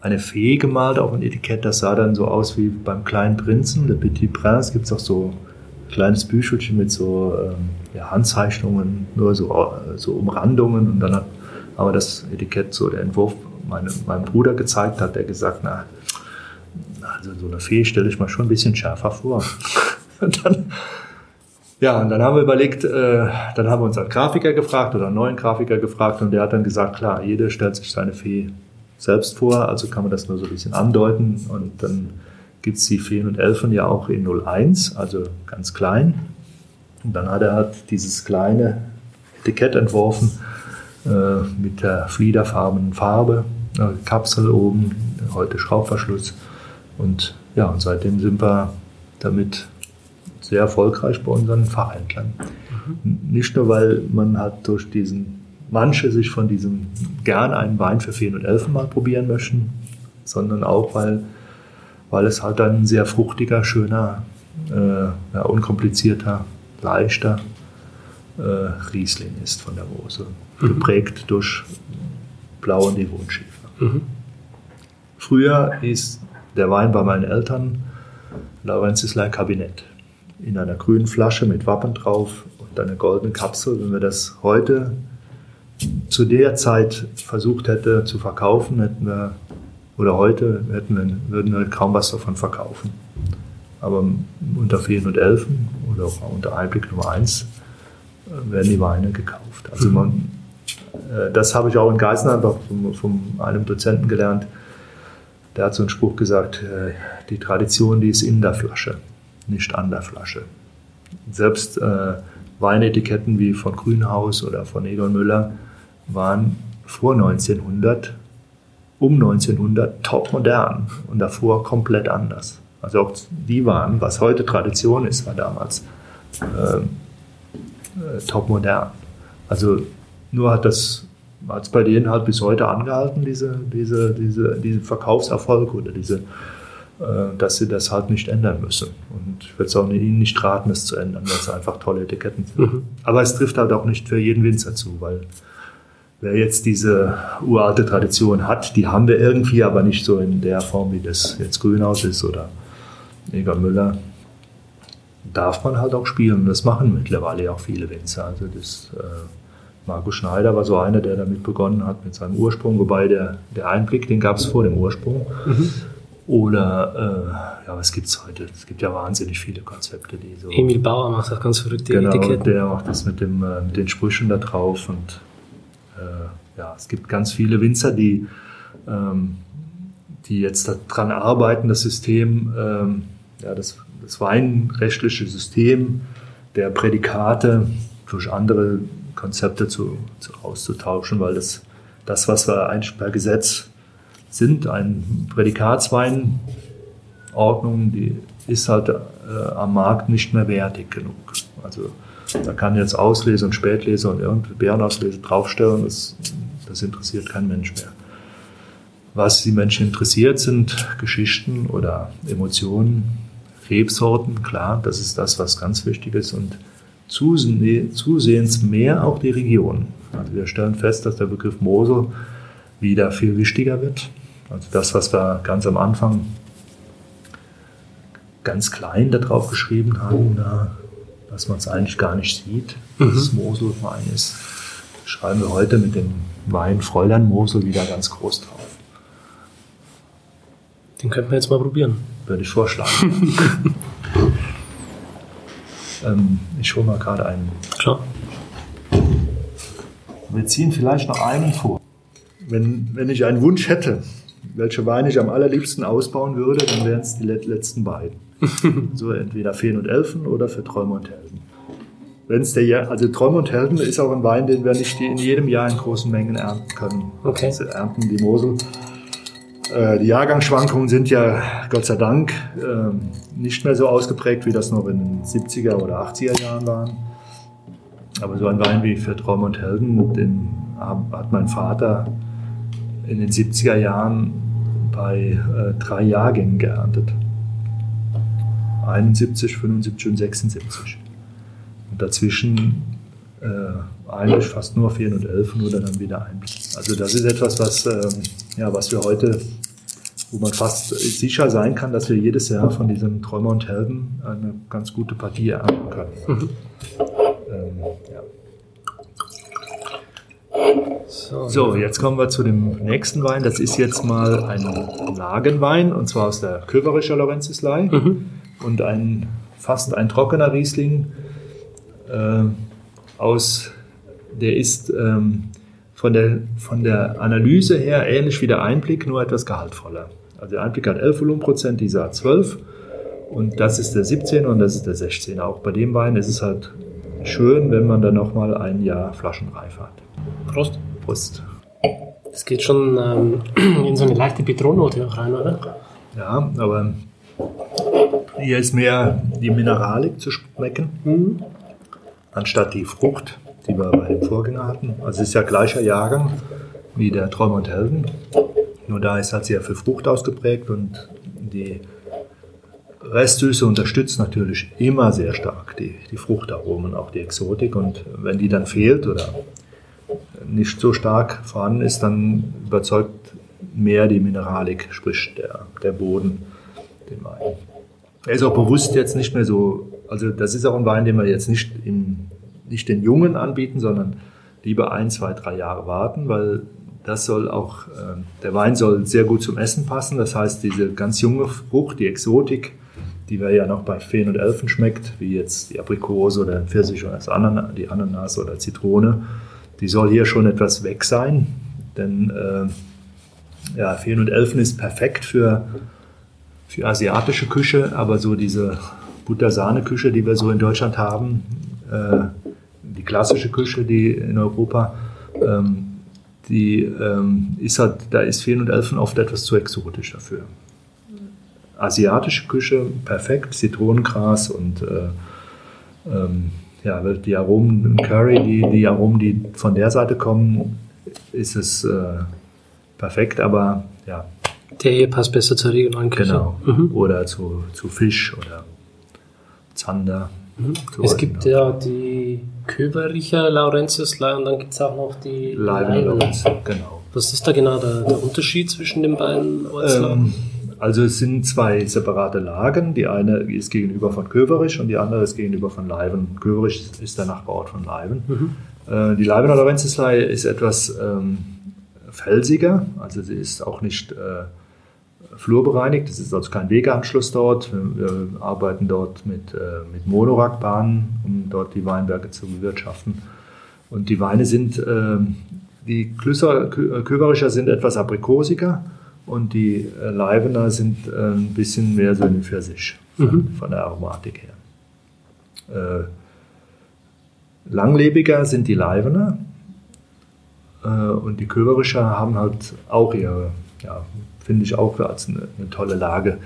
eine Fee gemalt auf ein Etikett. Das sah dann so aus wie beim kleinen Prinzen, Le Petit Prince. Gibt es auch so ein kleines Büchelchen mit so ähm, ja, Handzeichnungen, nur so, so Umrandungen. Und dann hat, haben wir das Etikett, so der Entwurf meine, meinem Bruder gezeigt, hat der gesagt, na, also so eine Fee stelle ich mir schon ein bisschen schärfer vor. Und dann ja, und dann haben wir überlegt, äh, dann haben wir uns einen Grafiker gefragt oder einen neuen Grafiker gefragt und der hat dann gesagt, klar, jeder stellt sich seine Fee selbst vor, also kann man das nur so ein bisschen andeuten und dann gibt es die Feen und Elfen ja auch in 01, also ganz klein. Und dann hat er halt dieses kleine Etikett entworfen äh, mit der fliederfarbenen Farbe, äh, Kapsel oben, heute Schraubverschluss. Und ja, und seitdem sind wir damit sehr erfolgreich bei unseren Fachhändlern. Mhm. Nicht nur, weil man hat durch diesen, manche sich von diesem gern einen Wein für 4 und 11 mal probieren möchten, sondern auch, weil, weil es halt ein sehr fruchtiger, schöner, äh, ja, unkomplizierter, leichter äh, Riesling ist von der Mosel. Mhm. Geprägt durch blauen Devonschiefer. Mhm. Früher hieß der Wein bei meinen Eltern Laurentislei Kabinett. In einer grünen Flasche mit Wappen drauf und einer goldenen Kapsel. Wenn wir das heute zu der Zeit versucht hätte zu verkaufen, hätten wir, oder heute hätten wir, würden wir kaum was davon verkaufen. Aber unter 4 und 11 oder auch unter Einblick Nummer 1 äh, werden die Weine gekauft. Also man, äh, das habe ich auch in Geisenheim von, von einem Dozenten gelernt. Der hat so einen Spruch gesagt, äh, die Tradition, die ist in der Flasche, nicht an der Flasche. Selbst äh, Weinetiketten wie von Grünhaus oder von Egon Müller waren vor 1900, um 1900 topmodern und davor komplett anders. Also auch die waren, was heute Tradition ist, war damals äh, äh, topmodern. Also nur hat das hat es bei denen halt bis heute angehalten, diese, diese, diese, diesen Verkaufserfolg oder diese, dass sie das halt nicht ändern müssen. Und ich würde es auch ihnen nicht raten, es zu ändern, weil es einfach tolle Etiketten sind. Mhm. Aber es trifft halt auch nicht für jeden Winzer zu, weil wer jetzt diese uralte Tradition hat, die haben wir irgendwie, aber nicht so in der Form, wie das jetzt Grünhaus ist oder Eger Müller, darf man halt auch spielen. Das machen mittlerweile auch viele Winzer. Also das, äh, Markus Schneider war so einer, der damit begonnen hat mit seinem Ursprung, wobei der, der Einblick, den gab es vor dem Ursprung. Mhm. Oder, äh, ja, was gibt es heute? Es gibt ja wahnsinnig viele Konzepte, die so. Emil Bauer macht das ganz verrückte genau, Etiketten. der macht das mit, dem, äh, mit den Sprüchen da drauf. Und äh, ja, es gibt ganz viele Winzer, die, ähm, die jetzt daran arbeiten, das System, ähm, ja, das, das weinrechtliche System der Prädikate durch andere Konzepte zu, zu auszutauschen, weil das, das, was wir eigentlich per Gesetz sind, ein Prädikatsweinordnung, die ist halt äh, am Markt nicht mehr wertig genug. Also da kann jetzt Auslese und Spätlese und irgendwie Bärenauslese draufstellen, das, das interessiert kein Mensch mehr. Was die Menschen interessiert, sind Geschichten oder Emotionen, Rebsorten, klar, das ist das, was ganz wichtig ist und zusehends mehr auch die Region. Also wir stellen fest, dass der Begriff Mosel wieder viel wichtiger wird. Also das, was wir ganz am Anfang ganz klein darauf geschrieben haben, da, dass man es eigentlich gar nicht sieht, dass es mhm. Moselwein ist, schreiben wir heute mit dem Wein Fräulein Mosel wieder ganz groß drauf. Den könnten wir jetzt mal probieren. Würde ich vorschlagen. Ähm, ich hole mal gerade einen. Klar. Wir ziehen vielleicht noch einen vor. Wenn, wenn ich einen Wunsch hätte, welche Weine ich am allerliebsten ausbauen würde, dann wären es die letzten beiden. so entweder Feen und Elfen oder für Träume und Helden. Wenn es der, also Träume und Helden ist auch ein Wein, den wir nicht in jedem Jahr in großen Mengen ernten können. Okay. Also ernten die Mosel äh, die Jahrgangsschwankungen sind ja Gott sei Dank ähm, nicht mehr so ausgeprägt, wie das noch in den 70er oder 80er Jahren waren. Aber so ein Wein wie für Traum und Helden, den hat mein Vater in den 70er Jahren bei äh, drei Jahrgängen geerntet. 71, 75 und 76. Und dazwischen äh, eigentlich fast nur 4 und 11 oder dann wieder ein. Also das ist etwas, was, ähm, ja, was wir heute, wo man fast sicher sein kann, dass wir jedes Jahr von diesem Träumer und Helden eine ganz gute Partie ernten können. Mhm. Ähm, ja. So, so, jetzt kommen wir zu dem nächsten Wein. Das ist jetzt mal ein Lagenwein und zwar aus der Köverischer Lorenzislei mhm. und ein fast ein trockener Riesling. Äh, aus, der ist ähm, von, der, von der Analyse her ähnlich wie der Einblick, nur etwas gehaltvoller. Also der Einblick hat 11 Volumenprozent, dieser hat 12. Und das ist der 17er und das ist der 16er. Auch bei dem Wein ist es halt schön, wenn man dann nochmal ein Jahr Flaschenreif hat. Prost. Prost. Das geht schon ähm, in so eine leichte Petrolnote auch rein, oder? Ja, aber hier ist mehr die Mineralik zu schmecken, Mhm. anstatt die Frucht, die wir bei dem Vorgänger hatten. Also es ist ja gleicher Jahrgang wie der Träume und Helden. Nur da ist halt sehr viel Frucht ausgeprägt und die Restsüße unterstützt natürlich immer sehr stark die, die Fruchtaromen, auch die Exotik. Und wenn die dann fehlt oder nicht so stark vorhanden ist, dann überzeugt mehr die Mineralik, sprich der, der Boden, den Wein. Er ist auch bewusst jetzt nicht mehr so, also das ist auch ein Wein, den wir jetzt nicht, im, nicht den Jungen anbieten, sondern lieber ein, zwei, drei Jahre warten, weil das soll auch, äh, der Wein soll sehr gut zum Essen passen. Das heißt, diese ganz junge Frucht, die Exotik, die wir ja noch bei Feen und Elfen schmeckt, wie jetzt die Aprikose oder der Pfirsich oder das Ananas, die Ananas oder Zitrone, die soll hier schon etwas weg sein. Denn äh, ja, Feen und Elfen ist perfekt für, für asiatische Küche, aber so diese Butter-Sahne-Küche, die wir so in Deutschland haben, äh, die klassische Küche, die in Europa, ähm, die ähm, ist halt, da ist Feen und Elfen oft etwas zu exotisch dafür. Asiatische Küche, perfekt, Zitronengras und äh, ähm, ja, die Aromen im Curry, die, die Aromen, die von der Seite kommen, ist es äh, perfekt, aber ja, Der hier passt besser zur regionalen Küche. genau. Mhm. Oder zu, zu Fisch oder Zander. Es gibt ja die Köbericher Laurentiuslei und dann gibt es auch noch die Leiben. genau. Was ist da genau der, der Unterschied zwischen den beiden Ortslagen? Ähm, also es sind zwei separate Lagen. Die eine ist gegenüber von Köverich und die andere ist gegenüber von Leiben. Köverich ist der Nachbarort von Leiben. Äh, die Leibener Laurentiuslei ist etwas ähm, felsiger, also sie ist auch nicht äh, flurbereinigt. Es ist also kein Wegeanschluss dort. Wir, wir arbeiten dort mit, äh, mit Monorackbahnen, um dort die Weinberge zu bewirtschaften. Und die Weine sind, ähm, die Klüsser, Kö- Köverischer sind etwas aprikosiger und die Leibener sind äh, ein bisschen mehr so in Pfirsich von, von der Aromatik her. Äh, langlebiger sind die Leibener äh, und die Köverischer haben halt auch ihre, ja, finde ich auch als eine, eine tolle Lage.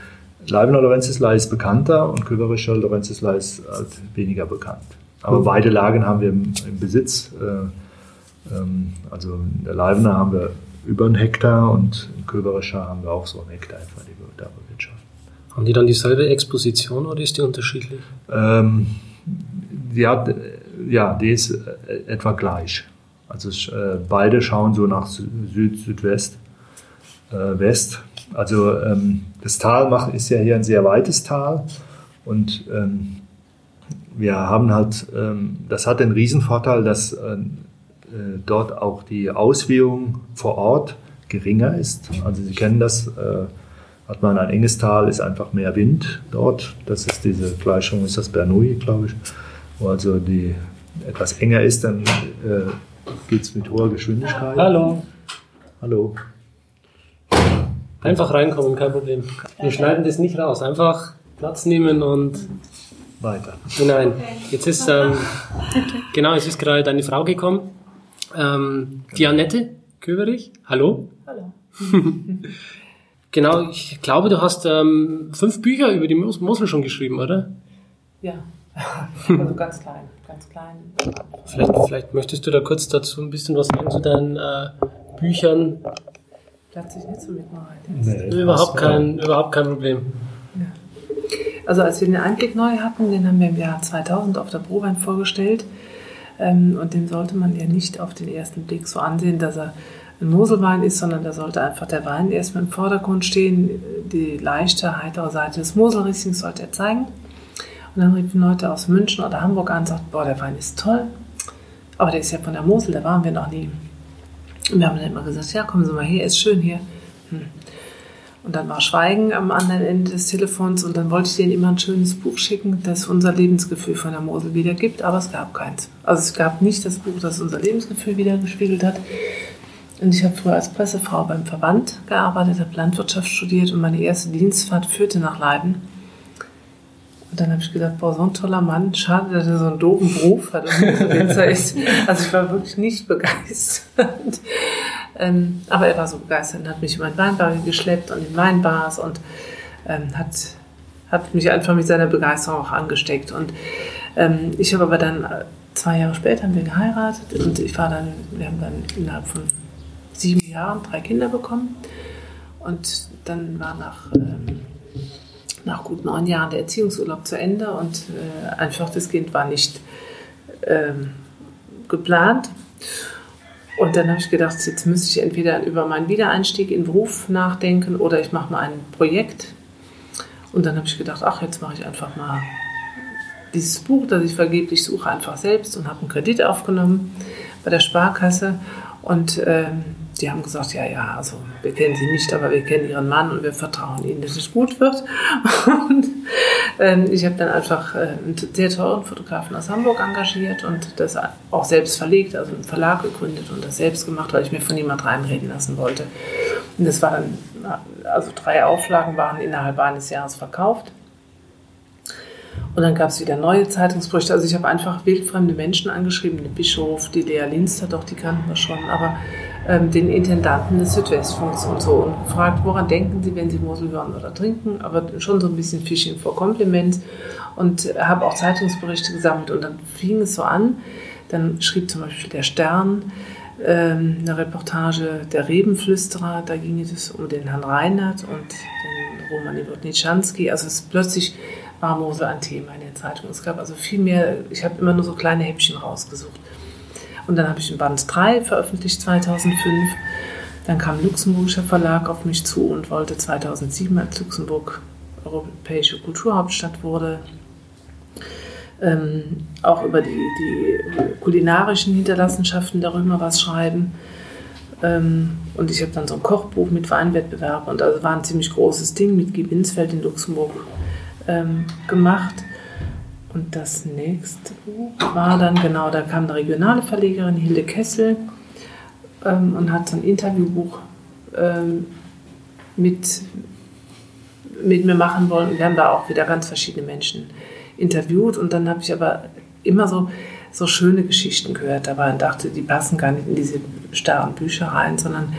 Leibener Lorenzislei ist bekannter und Köverischer Lorenzislei ist halt weniger bekannt. Aber beide Lagen haben wir im, im Besitz. Äh, ähm, also in der Leibener haben wir über einen Hektar und im Köverischer haben wir auch so einen Hektar etwa, die wir da bewirtschaften. Haben die dann dieselbe Exposition oder ist die unterschiedlich? Ähm, hat, ja, die ist äh, etwa gleich. Also äh, beide schauen so nach Sü- Süd, Südwest, äh, West. Also ähm, das Tal macht, ist ja hier ein sehr weites Tal und ähm, wir haben halt, ähm, das hat den Riesenvorteil, dass äh, äh, dort auch die Auswehung vor Ort geringer ist. Also Sie kennen das, äh, hat man ein enges Tal, ist einfach mehr Wind dort. Das ist diese Gleichung, ist das Bernoulli, glaube ich. Wo also die etwas enger ist, dann äh, geht es mit hoher Geschwindigkeit. Hallo. Hallo. Einfach reinkommen, kein Problem. Wir schneiden das nicht raus. Einfach Platz nehmen und Weiter. hinein. Jetzt ist, ähm, genau, es ist gerade deine Frau gekommen. Ähm, die Annette Köverich. Hallo. Hallo. Genau, ich glaube, du hast ähm, fünf Bücher über die Mos Mosel schon geschrieben, oder? Ja, also ganz klein, ganz klein. Vielleicht, vielleicht möchtest du da kurz dazu ein bisschen was sagen zu deinen äh, Büchern. Lass sich nicht so mitmachen. Nee, Überhaupt kein, überhaupt kein Problem. Also als wir den Einblick neu hatten, den haben wir im Jahr 2000 auf der Prowein vorgestellt. Ähm, und den sollte man ja nicht auf den ersten Blick so ansehen, dass er ein Moselwein ist, sondern da sollte einfach der Wein erstmal im Vordergrund stehen. Die leichte, heitere Seite des Moselriesings sollte er zeigen. Und dann riefen Leute aus München oder Hamburg an und sagten, boah, der Wein ist toll. Aber der ist ja von der Mosel, da waren wir noch nie. Und wir haben dann immer gesagt, ja, kommen Sie mal her, ist schön hier. Hm. Und dann war Schweigen am anderen Ende des Telefons und dann wollte ich denen immer ein schönes Buch schicken, das unser Lebensgefühl von der Mosel wiedergibt, aber es gab keins. Also es gab nicht das Buch, das unser Lebensgefühl wiedergespiegelt hat. Und ich habe früher als Pressefrau beim Verband gearbeitet, habe Landwirtschaft studiert und meine erste Dienstfahrt führte nach Leiden. Und dann habe ich gedacht, boah, so ein toller Mann, schade, dass er so einen doofen Beruf hat und Winzer ist. Also ich war wirklich nicht begeistert. Ähm, aber er war so begeistert und hat mich über den Weinbar geschleppt und in Weinbars und ähm, hat, hat mich einfach mit seiner Begeisterung auch angesteckt. Und ähm, ich habe aber dann, äh, zwei Jahre später haben wir geheiratet und ich war dann, wir haben dann innerhalb von sieben Jahren drei Kinder bekommen. Und dann war nach, ähm, nach gut neun Jahren der Erziehungsurlaub zu Ende und äh, einfach das Kind war nicht ähm, geplant. Und dann habe ich gedacht, jetzt müsste ich entweder über meinen Wiedereinstieg in den Beruf nachdenken oder ich mache mal ein Projekt. Und dann habe ich gedacht, ach, jetzt mache ich einfach mal dieses Buch, das ich vergeblich suche, einfach selbst und habe einen Kredit aufgenommen bei der Sparkasse. Und ähm, die haben gesagt, ja, ja, also wir kennen sie nicht, aber wir kennen ihren Mann und wir vertrauen ihnen, dass es gut wird. Und ähm, ich habe dann einfach äh, einen sehr teuren Fotografen aus Hamburg engagiert und das auch selbst verlegt, also einen Verlag gegründet und das selbst gemacht, weil ich mir von niemand reinreden lassen wollte. Und das war dann, also drei Auflagen waren innerhalb eines Jahres verkauft. Und dann gab es wieder neue Zeitungsberichte. Also ich habe einfach wildfremde Menschen angeschrieben, den Bischof, die Lea Linster, doch die kannten wir schon, aber ähm, den Intendanten des Südwestfunks und so und gefragt, woran denken Sie, wenn Sie Mosel hören oder trinken, aber schon so ein bisschen Fishing for Compliments und habe auch Zeitungsberichte gesammelt und dann fing es so an, dann schrieb zum Beispiel der Stern ähm, eine Reportage der Rebenflüsterer, da ging es um den Herrn Reinhardt und den Roman Iwodnitschanski, also es plötzlich war Mosel ein Thema in den Zeitungen. Es gab also viel mehr, ich habe immer nur so kleine Häppchen rausgesucht. Und dann habe ich ein Band 3 veröffentlicht 2005. Dann kam ein luxemburgischer Verlag auf mich zu und wollte 2007, als Luxemburg europäische Kulturhauptstadt wurde, ähm, auch über die, die, kulinarischen Hinterlassenschaften der Römer was schreiben. Ähm, und ich habe dann so ein Kochbuch mit Weinwettbewerb und also war ein ziemlich großes Ding mit Guy Binsfeld in Luxemburg ähm, gemacht. Und das nächste Buch war dann, genau, da kam eine regionale Verlegerin, Hilde Kessel, ähm, und hat so ein Interviewbuch ähm, mit, mit mir machen wollen. Wir haben da auch wieder ganz verschiedene Menschen interviewt. Und dann habe ich aber immer so, so schöne Geschichten gehört dabei und dachte, die passen gar nicht in diese starren Bücher rein, sondern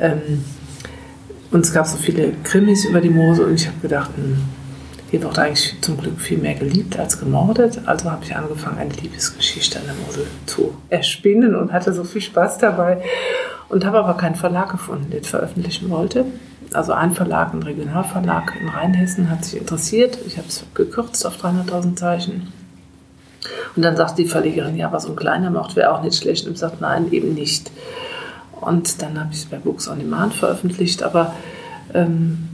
ähm, und es gab so viele Krimis über die Mose und ich habe gedacht, hm, hier wird eigentlich zum Glück viel mehr geliebt als gemordet. Also habe ich angefangen, eine Liebesgeschichte an der Mosel zu erspinnen und hatte so viel Spaß dabei. Und habe aber keinen Verlag gefunden, der es veröffentlichen wollte. Also ein Verlag, ein Regionalverlag in Rheinhessen hat sich interessiert. Ich habe es gekürzt auf 300.000 Zeichen. Und dann sagt die Verlegerin, ja, was so ein kleiner macht, wäre auch nicht schlecht. Und ich sagte, nein, eben nicht. Und dann habe ich es bei Books on Demand veröffentlicht. Aber ähm,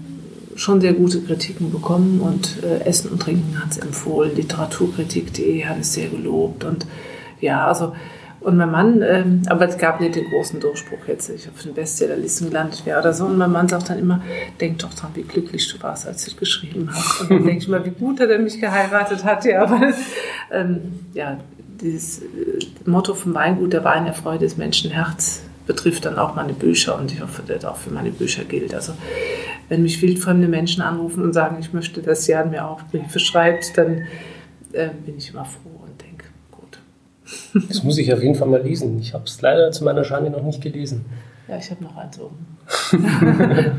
schon sehr gute Kritiken bekommen und äh, Essen und Trinken hat es empfohlen, literaturkritik.de hat es sehr gelobt und ja, also und mein Mann, ähm, aber es gab nicht den großen Durchbruch jetzt, ich auf den Bestsellerlisten gelandet wäre oder so. Und mein Mann sagt dann immer, denk doch dran, wie glücklich du warst, als du geschrieben hast. Und dann denke ich mal, wie gut er mich geheiratet hat, ja, weil, ähm, ja, dieses äh, Motto vom Weingut, der Wein der Freude des Menschenherz, betrifft dann auch meine Bücher und ich hoffe, das auch für meine Bücher gilt. Also wenn mich wildfremde Menschen anrufen und sagen, ich möchte, dass Jan mir auch Briefe schreibt, dann äh, bin ich immer froh und denke, gut. Das muss ich auf jeden Fall mal lesen. Ich habe es leider zu meiner Schande noch nicht gelesen. Ja, ich habe noch eins oben.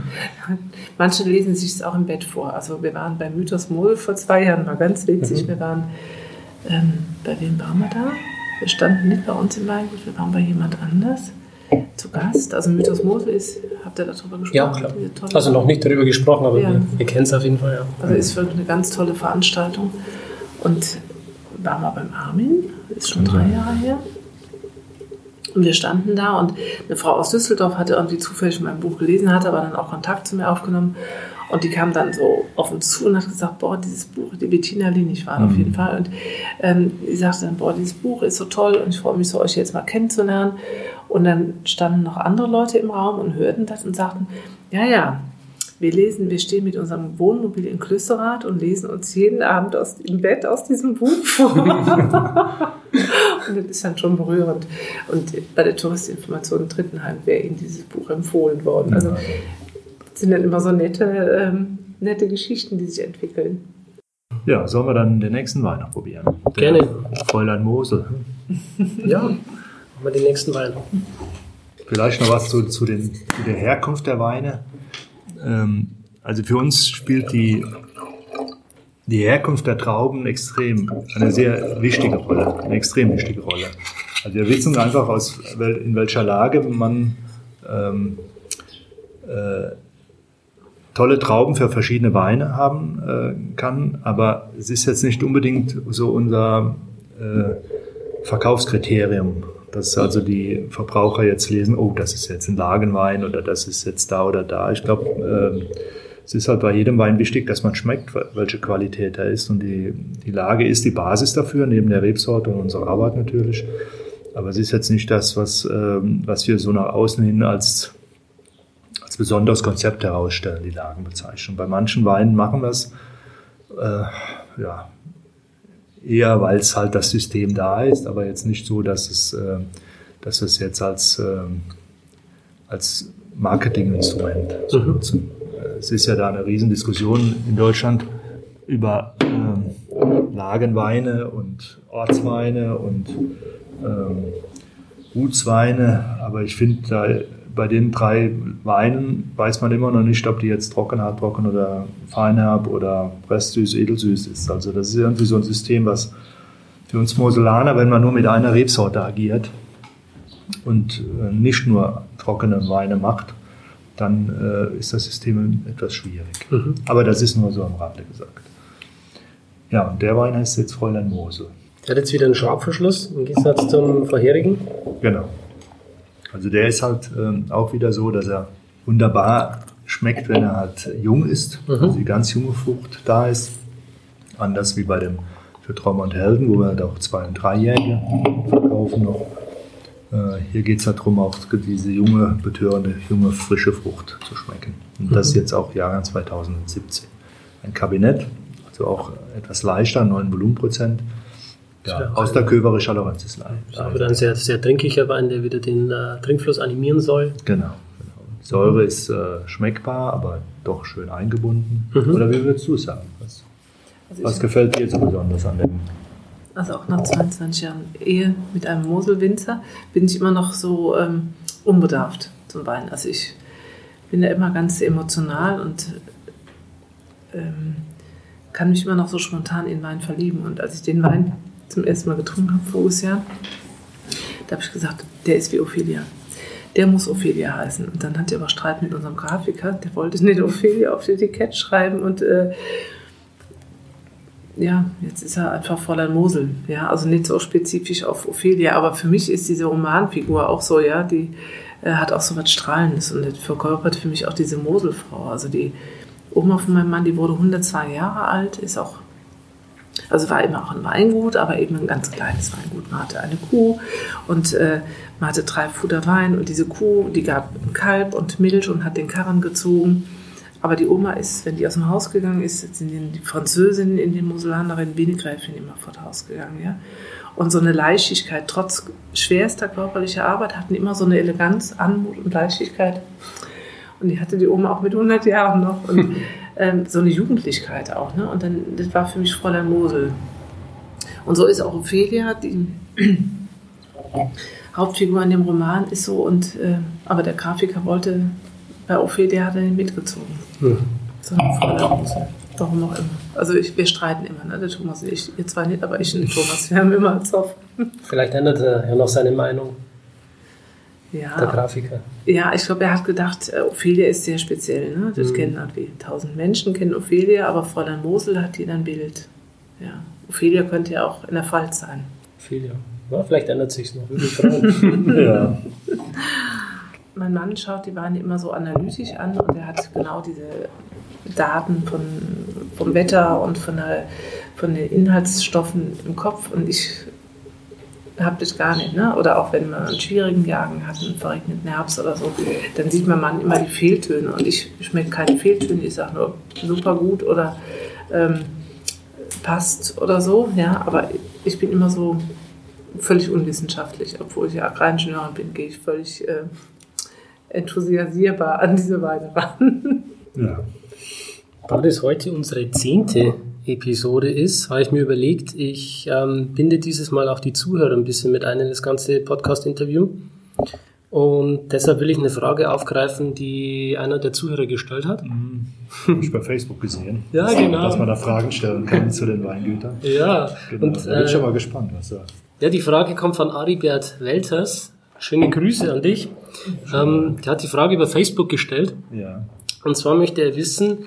Manche lesen sich es auch im Bett vor. Also wir waren bei Mythos Mol vor zwei Jahren, war ganz witzig. Mhm. Wir waren, ähm, bei wem waren wir da? Wir standen nicht bei uns im Weingut, wir waren bei jemand anders zu Gast. Also Mythos Mosel ist, habt ihr darüber gesprochen? Ja, klar. Also noch nicht darüber gesprochen, aber ja. wir, wir kennen es auf jeden Fall, ja. Also ist wirklich eine ganz tolle Veranstaltung. Und waren wir beim Armin, ist schon drei Jahre her. Und wir standen da und eine Frau aus Düsseldorf hatte irgendwie zufällig mein Buch gelesen, hatte aber dann auch Kontakt zu mir aufgenommen. Und die kam dann so auf uns zu und hat gesagt, boah, dieses Buch, die Bettina Linig war mhm. auf jeden Fall. Und ähm, die sagte dann, boah, dieses Buch ist so toll und ich freue mich so, euch jetzt mal kennenzulernen. Und dann standen noch andere Leute im Raum und hörten das und sagten, ja, ja, wir lesen, wir stehen mit unserem Wohnmobil in Klüsserath und lesen uns jeden Abend aus, im Bett aus diesem Buch vor. und das ist dann schon berührend. Und bei der Touristinformation Drittenheim wäre Ihnen dieses Buch empfohlen worden. Also sind dann immer so nette, ähm, nette Geschichten, die sich entwickeln. Ja, sollen wir dann den nächsten Wein noch probieren? Der Gerne. Fräulein Mosel. Ja, machen wir den nächsten Wein. Vielleicht noch was zu, zu, den, zu der Herkunft der Weine. Ähm, also für uns spielt die, die Herkunft der Trauben extrem eine sehr wichtige Rolle, eine extrem wichtige Rolle. Also wir wissen einfach, aus in welcher Lage man ähm, äh, tolle Trauben für verschiedene Weine haben äh, kann, aber es ist jetzt nicht unbedingt so unser äh, Verkaufskriterium, dass also die Verbraucher jetzt lesen, oh, das ist jetzt ein Lagenwein oder das ist jetzt da oder da. Ich glaube, ähm, es ist halt bei jedem Wein wichtig, dass man schmeckt, welche Qualität er ist. Und die, die Lage ist die Basis dafür, neben der Rebsorte und unserer Arbeit natürlich. Aber es ist jetzt nicht das, was, ähm, was wir so nach außen hin als, als besonderes Konzept herausstellen, die Lagenbezeichnung. Bei manchen Weinen machen wir es äh, ja, eher, weil es halt das System da ist, aber jetzt nicht so, dass es, äh, dass es jetzt als, äh, als Marketinginstrument zu Mhm. nutzen. Es ist ja da eine Riesendiskussion in Deutschland über ähm, Lagenweine und Ortsweine und ähm, Gutsweine, aber ich finde, da bei den drei Weinen weiß man immer noch nicht, ob die jetzt trockenhart, trocken oder feinherb oder presssüß, edelsüß ist. Also das ist irgendwie so ein System, was für uns Moselaner, wenn man nur mit einer Rebsorte agiert und äh, nicht nur trockene Weine macht, dann äh, ist das System etwas schwierig. Mhm. Aber das ist nur so am Rande gesagt. Ja, und der Wein heißt jetzt Fräulein Mosel. Der hat jetzt wieder einen Schraubverschluss im Gegensatz zum vorherigen. Genau. Also der ist halt ähm, auch wieder so, dass er wunderbar schmeckt, wenn er halt jung ist, Mhm. also die ganz junge Frucht da ist. Anders wie bei dem für Traum und Helden, wo wir halt auch zwei- und dreijährige verkaufen noch. Äh, hier geht es halt darum, auch diese junge, betörende, junge, frische Frucht zu schmecken. Und das jetzt auch Jahrgang 2017. Ein Kabinett, also auch etwas leichter, 9 Volumenprozent. Ja, Ja, aus der Köverischer Lorenzislein. Auch wieder ein sehr, sehr trinkiger Wein, der wieder den äh, Trinkfluss animieren soll. Genau. genau. Säure ist äh, schmeckbar, aber doch schön eingebunden. Mhm. Oder wie würdest du sagen? Was, Also, was gefällt dir so besonders an dem? also auch nach 22 Jahren Ehe mit einem Moselwinzer bin ich immer noch so ähm, unbedarft zum Wein. Also ich bin da immer ganz emotional und ähm, kann mich immer noch so spontan in Wein verlieben. Und als ich den Wein zum ersten Mal getrunken habe, voriges Jahr, da habe ich gesagt, der ist wie Ophelia. Der muss Ophelia heißen. Und dann hatte ich aber Streit mit unserem Grafiker, der wollte nicht Ophelia auf das Etikett schreiben und äh, ja, jetzt ist er einfach Fräulein Mosel. Ja, also nicht so spezifisch auf Ophelia, aber für mich ist diese Romanfigur auch so, ja, die äh, hat auch so was Strahlendes und das verkörpert für mich auch diese Moselfrau. Also die Oma von meinem Mann, die wurde 102 Jahre alt, ist auch, also war immer auch ein Weingut, aber eben ein ganz kleines Weingut. Man hatte eine Kuh und äh, man hatte drei Futter Wein und diese Kuh, die gab ein Kalb und Milch und hat den Karren gezogen. Aber die Oma ist, wenn die aus dem Haus gegangen ist, sind die Französinnen in den Moselanerinnen wie eine Gräfin immer vor das Haus gegangen. Ja? Und so eine Leichtigkeit, trotz schwerster körperlicher Arbeit, hatten immer so eine Eleganz, Anmut und Leichtigkeit. Und die hatte die Oma auch mit 100 Jahren noch. Und ähm, so eine Jugendlichkeit auch. Ne? Und dann, das war für mich Fräulein Mosel. Und so ist auch Ophelia, die Hauptfigur in dem Roman ist so. Und, äh, aber der Grafiker wollte, bei Ophelia hat er ihn mitgezogen. Mhm. So eine Fräulein Mosel. Warum auch immer. Also ich, wir streiten immer, ne? der Thomas und ich. Ihr zwei nicht, aber ich und Thomas. Wir haben immer Zoff. Vielleicht ändert er ja noch seine Meinung, der Ja, Grafiker. ja, ich glaube, er hat gedacht, äh, Ophelia ist sehr speziell. Ne? Das Mhm. kennen irgendwie tausend Menschen, kennen Ophelia, aber Fräulein Mosel hat hier ein Bild. Ja. Ophelia könnte ja auch in der Pfalz sein. Viel, ja. vielleicht ändert sich noch. Ja. Mein Mann schaut die Weine immer so analytisch an und er hat genau diese Daten von, vom Wetter und von, der, von den Inhaltsstoffen im Kopf und ich habe das gar nicht. Ne? Oder auch wenn man einen schwierigen Jagen hat, einen verregneten Herbst oder so, dann sieht mein Mann immer die Fehltöne und ich schmecke keine Fehltöne. Ich sage nur super gut oder ähm, passt oder so. Ja? Aber ich bin immer so völlig unwissenschaftlich. Obwohl ich ja Agraringenieurin bin, gehe ich völlig äh, enthusiasierbar an diese Weine ran. Ja. Da das heute unsere zehnte Episode ist, habe ich mir überlegt, ich ähm, binde dieses Mal auch die Zuhörer ein bisschen mit ein in das ganze Podcast-Interview. Und deshalb will ich eine Frage aufgreifen, die einer der Zuhörer gestellt hat. Habe ich bei Facebook gesehen. Ja, genau. Dass man da Fragen stellen kann zu den Weingütern. Ja, Genau. und da bin ich schon äh, mal gespannt, was ja, die Frage kommt von Aribert Welters. Schöne Grüße an dich. Ähm, der hat die Frage über Facebook gestellt. Ja. Und zwar möchte er wissen,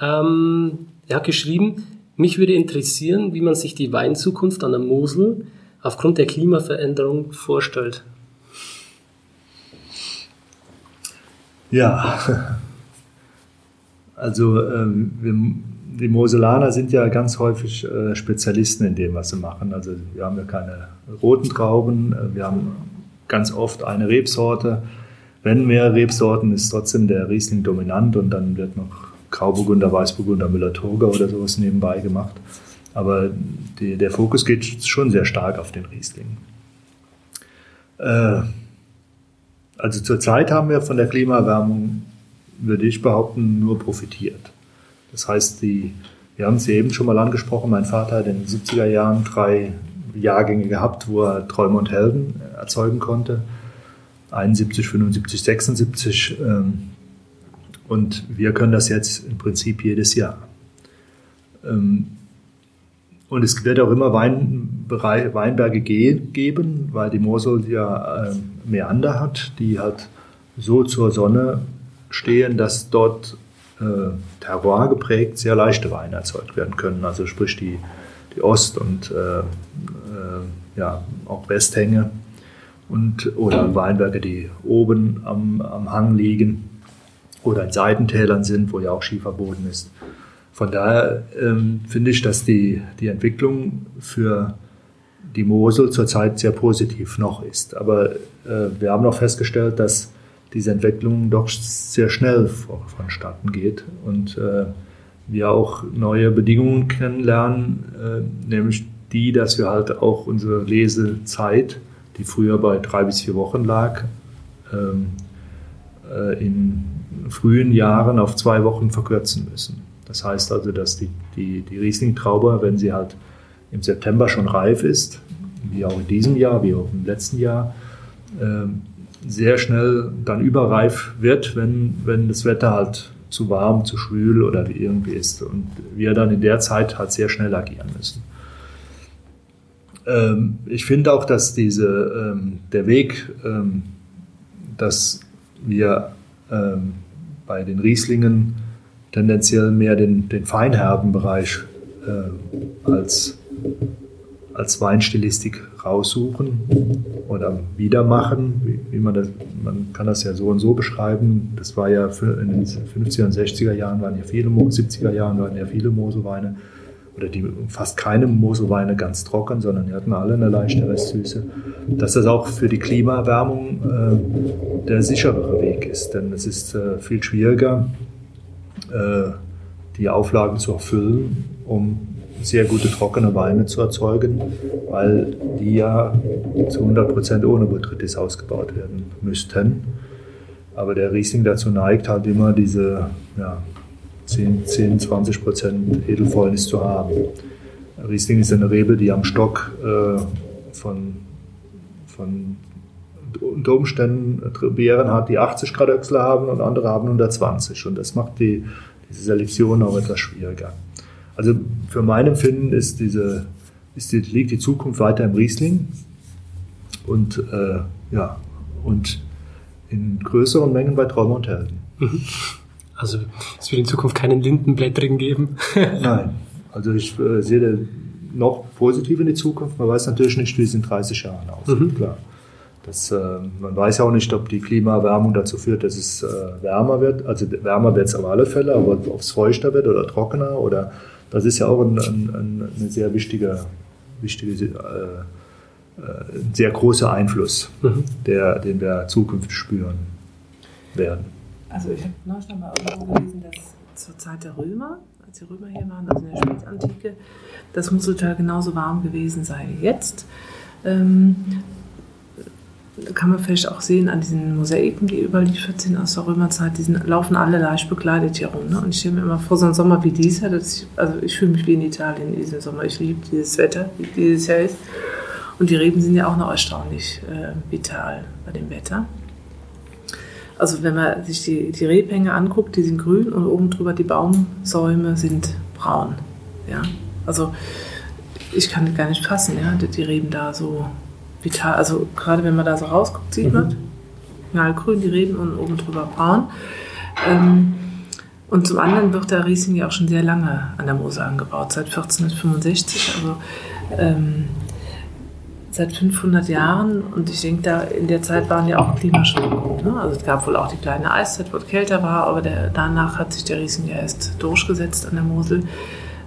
ähm, er hat geschrieben, mich würde interessieren, wie man sich die Weinzukunft an der Mosel aufgrund der Klimaveränderung vorstellt. Ja, also ähm, wir, die Moselaner sind ja ganz häufig äh, Spezialisten in dem, was sie machen. Also wir haben ja keine roten Trauben, äh, wir haben ganz oft eine Rebsorte. Wenn mehr Rebsorten, ist trotzdem der Riesling dominant und dann wird noch Grauburgunder, Weißburgunder, Müller-Thurgau oder sowas nebenbei gemacht. Aber die, der Fokus geht schon sehr stark auf den Riesling. Äh, also zurzeit haben wir von der Klimaerwärmung, würde ich behaupten, nur profitiert. Das heißt, die, wir haben es eben schon mal angesprochen, mein Vater hat in den 70er Jahren drei Jahrgänge gehabt, wo er Träume und Helden erzeugen konnte. 71, 75, 76. ähm, Und wir können das jetzt im Prinzip jedes Jahr. Ähm, Und es wird auch immer Weinberei- Weinberge ge- geben, weil die Mosel ja ähm, Meander hat, die halt so zur Sonne stehen, dass dort äh, Terroir geprägt sehr leichte Weine erzeugt werden können. Also sprich die, die Ost- und äh, äh, ja, auch Westhänge und, oder Weinberge, die oben am, am Hang liegen oder in Seitentälern sind, wo ja auch Schieferboden ist. Von daher ähm, finde ich, dass die, die Entwicklung für die Mosel zurzeit sehr positiv noch ist. Aber äh, wir haben auch festgestellt, dass diese Entwicklung doch sehr schnell vor, vonstatten geht und äh, wir auch neue Bedingungen kennenlernen, äh, nämlich die, dass wir halt auch unsere Lesezeit, die früher bei drei bis vier Wochen lag, ähm, äh, frühen Jahren auf zwei Wochen verkürzen müssen. Das heißt also, dass die, die, die Riesling-Traube, wenn sie halt im September schon reif ist, wie auch in diesem Jahr, wie auch im letzten Jahr, ähm, sehr schnell dann überreif wird, wenn, wenn das Wetter halt zu warm, zu schwül oder wie irgendwie ist. Und wir dann in der Zeit halt sehr schnell agieren müssen. Ähm, ich finde auch, dass diese, ähm, der Weg, ähm, dass wir ähm, bei den Rieslingen tendenziell mehr den, den feinherben Bereich äh, als, als Weinstilistik raussuchen oder wieder machen, wie, wie man das, man kann das ja so und so beschreiben. Das war ja für- in den 50er und 60er Jahren waren ja viele, Mo- 70er Jahren waren ja viele Moselweine oder die fast keine Moselweine ganz trocken, sondern die hatten alle eine leichte Restsüße. Dass das auch für die Klimaerwärmung äh, der sicherere Weg ist, denn es ist äh, viel schwieriger, äh, die Auflagen zu erfüllen, um sehr gute trockene Weine zu erzeugen, weil die ja zu 100% ohne Botrytis ausgebaut werden müssten. Aber der Riesling dazu neigt halt immer diese ja, 10, 10 20% Edelfäulnis zu haben. Riesling ist eine Rebe, die am Stock äh, von, von unter Umständen Beeren hat, die 80 Grad Öchsel haben und andere haben 120. Und das macht die, diese Selektion auch etwas schwieriger. Also für mein Empfinden ist diese, ist die, liegt die Zukunft weiter im Riesling und, äh, ja, und in größeren Mengen bei Träume und Helden. Also es wird in Zukunft keinen Lindenblättrigen geben. Nein, also ich äh, sehe da noch positiv in die Zukunft. Man weiß natürlich nicht, wie es in 30 Jahren aussieht, klar. Das, äh, man weiß ja auch nicht, ob die Klimaerwärmung dazu führt, dass es äh, wärmer wird. Also wärmer wird es auf alle Fälle, aber ob es feuchter wird oder trockener oder das ist ja auch ein, ein, ein, sehr wichtige, wichtige äh, äh, sehr großer Einfluss, der, den wir zukünftig spüren werden. Also ich habe neulich noch mal irgendwo gelesen, dass zur Zeit der Römer, als die Römer hier waren, also in der Spätantike, das Museltal genauso warm gewesen sei wie jetzt. Ähm, kann man vielleicht auch sehen an diesen Mosaiken, die überliefert sind aus der Römerzeit, die sind, laufen alle leicht bekleidet hier rum. Ne? Und ich stelle mir immer vor, so einen Sommer wie dieser, ich, also ich fühle mich wie in Italien in diesem Sommer. Ich liebe dieses Wetter, wie dieses Jahr ist. Und die Reben sind ja auch noch erstaunlich äh, vital bei dem Wetter. Also wenn man sich die, die Rebhänge anguckt, die sind grün und oben drüber die Baumsäume sind braun. Ja? Also ich kann das gar nicht fassen, ja, die Reben da so vital, also gerade wenn man da so rausguckt, sieht mhm. man, knallgrün die Reben und oben drüber braun. Ähm, und zum anderen wird der Riesling ja auch schon sehr lange an der Mosel angebaut, seit 1465, also ähm, seit 500 Jahren. Und ich denke, da in der Zeit waren ja auch Klimaschwankungen. Ne? Also es gab wohl auch die kleine Eiszeit, wo es kälter war, aber der, danach hat sich der Riesling ja erst durchgesetzt an der Mosel.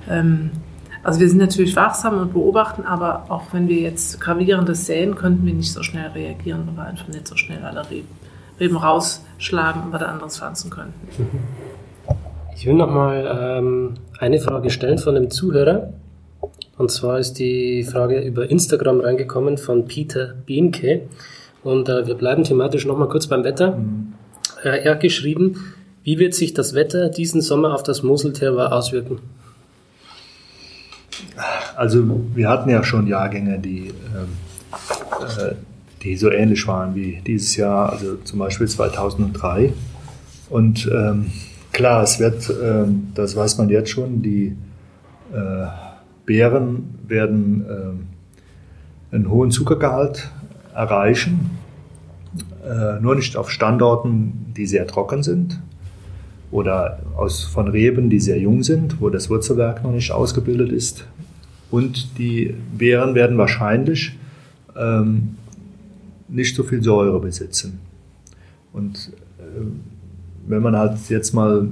Ähm, also wir sind natürlich wachsam und beobachten, aber auch wenn wir jetzt gravierendes säen, könnten wir nicht so schnell reagieren, weil wir einfach nicht so schnell alle Reben, Reben rausschlagen und was anderes pflanzen könnten. Ich will noch mal ähm, eine Frage stellen von einem Zuhörer. Und zwar ist die Frage über Instagram reingekommen von Peter Bienke. Und äh, wir bleiben thematisch noch mal kurz beim Wetter. Mhm. Äh, er hat geschrieben, wie wird sich das Wetter diesen Sommer auf das Moselterroir auswirken? Also wir hatten ja schon Jahrgänge, die, ähm, äh, die so ähnlich waren wie dieses Jahr, also zum Beispiel 2003. Und ähm, klar, es wird, äh, das weiß man jetzt schon, die äh, Beeren werden äh, einen hohen Zuckergehalt erreichen, äh, nur nicht auf Standorten, die sehr trocken sind oder aus, von Reben, die sehr jung sind, wo das Wurzelwerk noch nicht ausgebildet ist. Und die Beeren werden wahrscheinlich ähm, nicht so viel Säure besitzen. Und äh, wenn man halt jetzt mal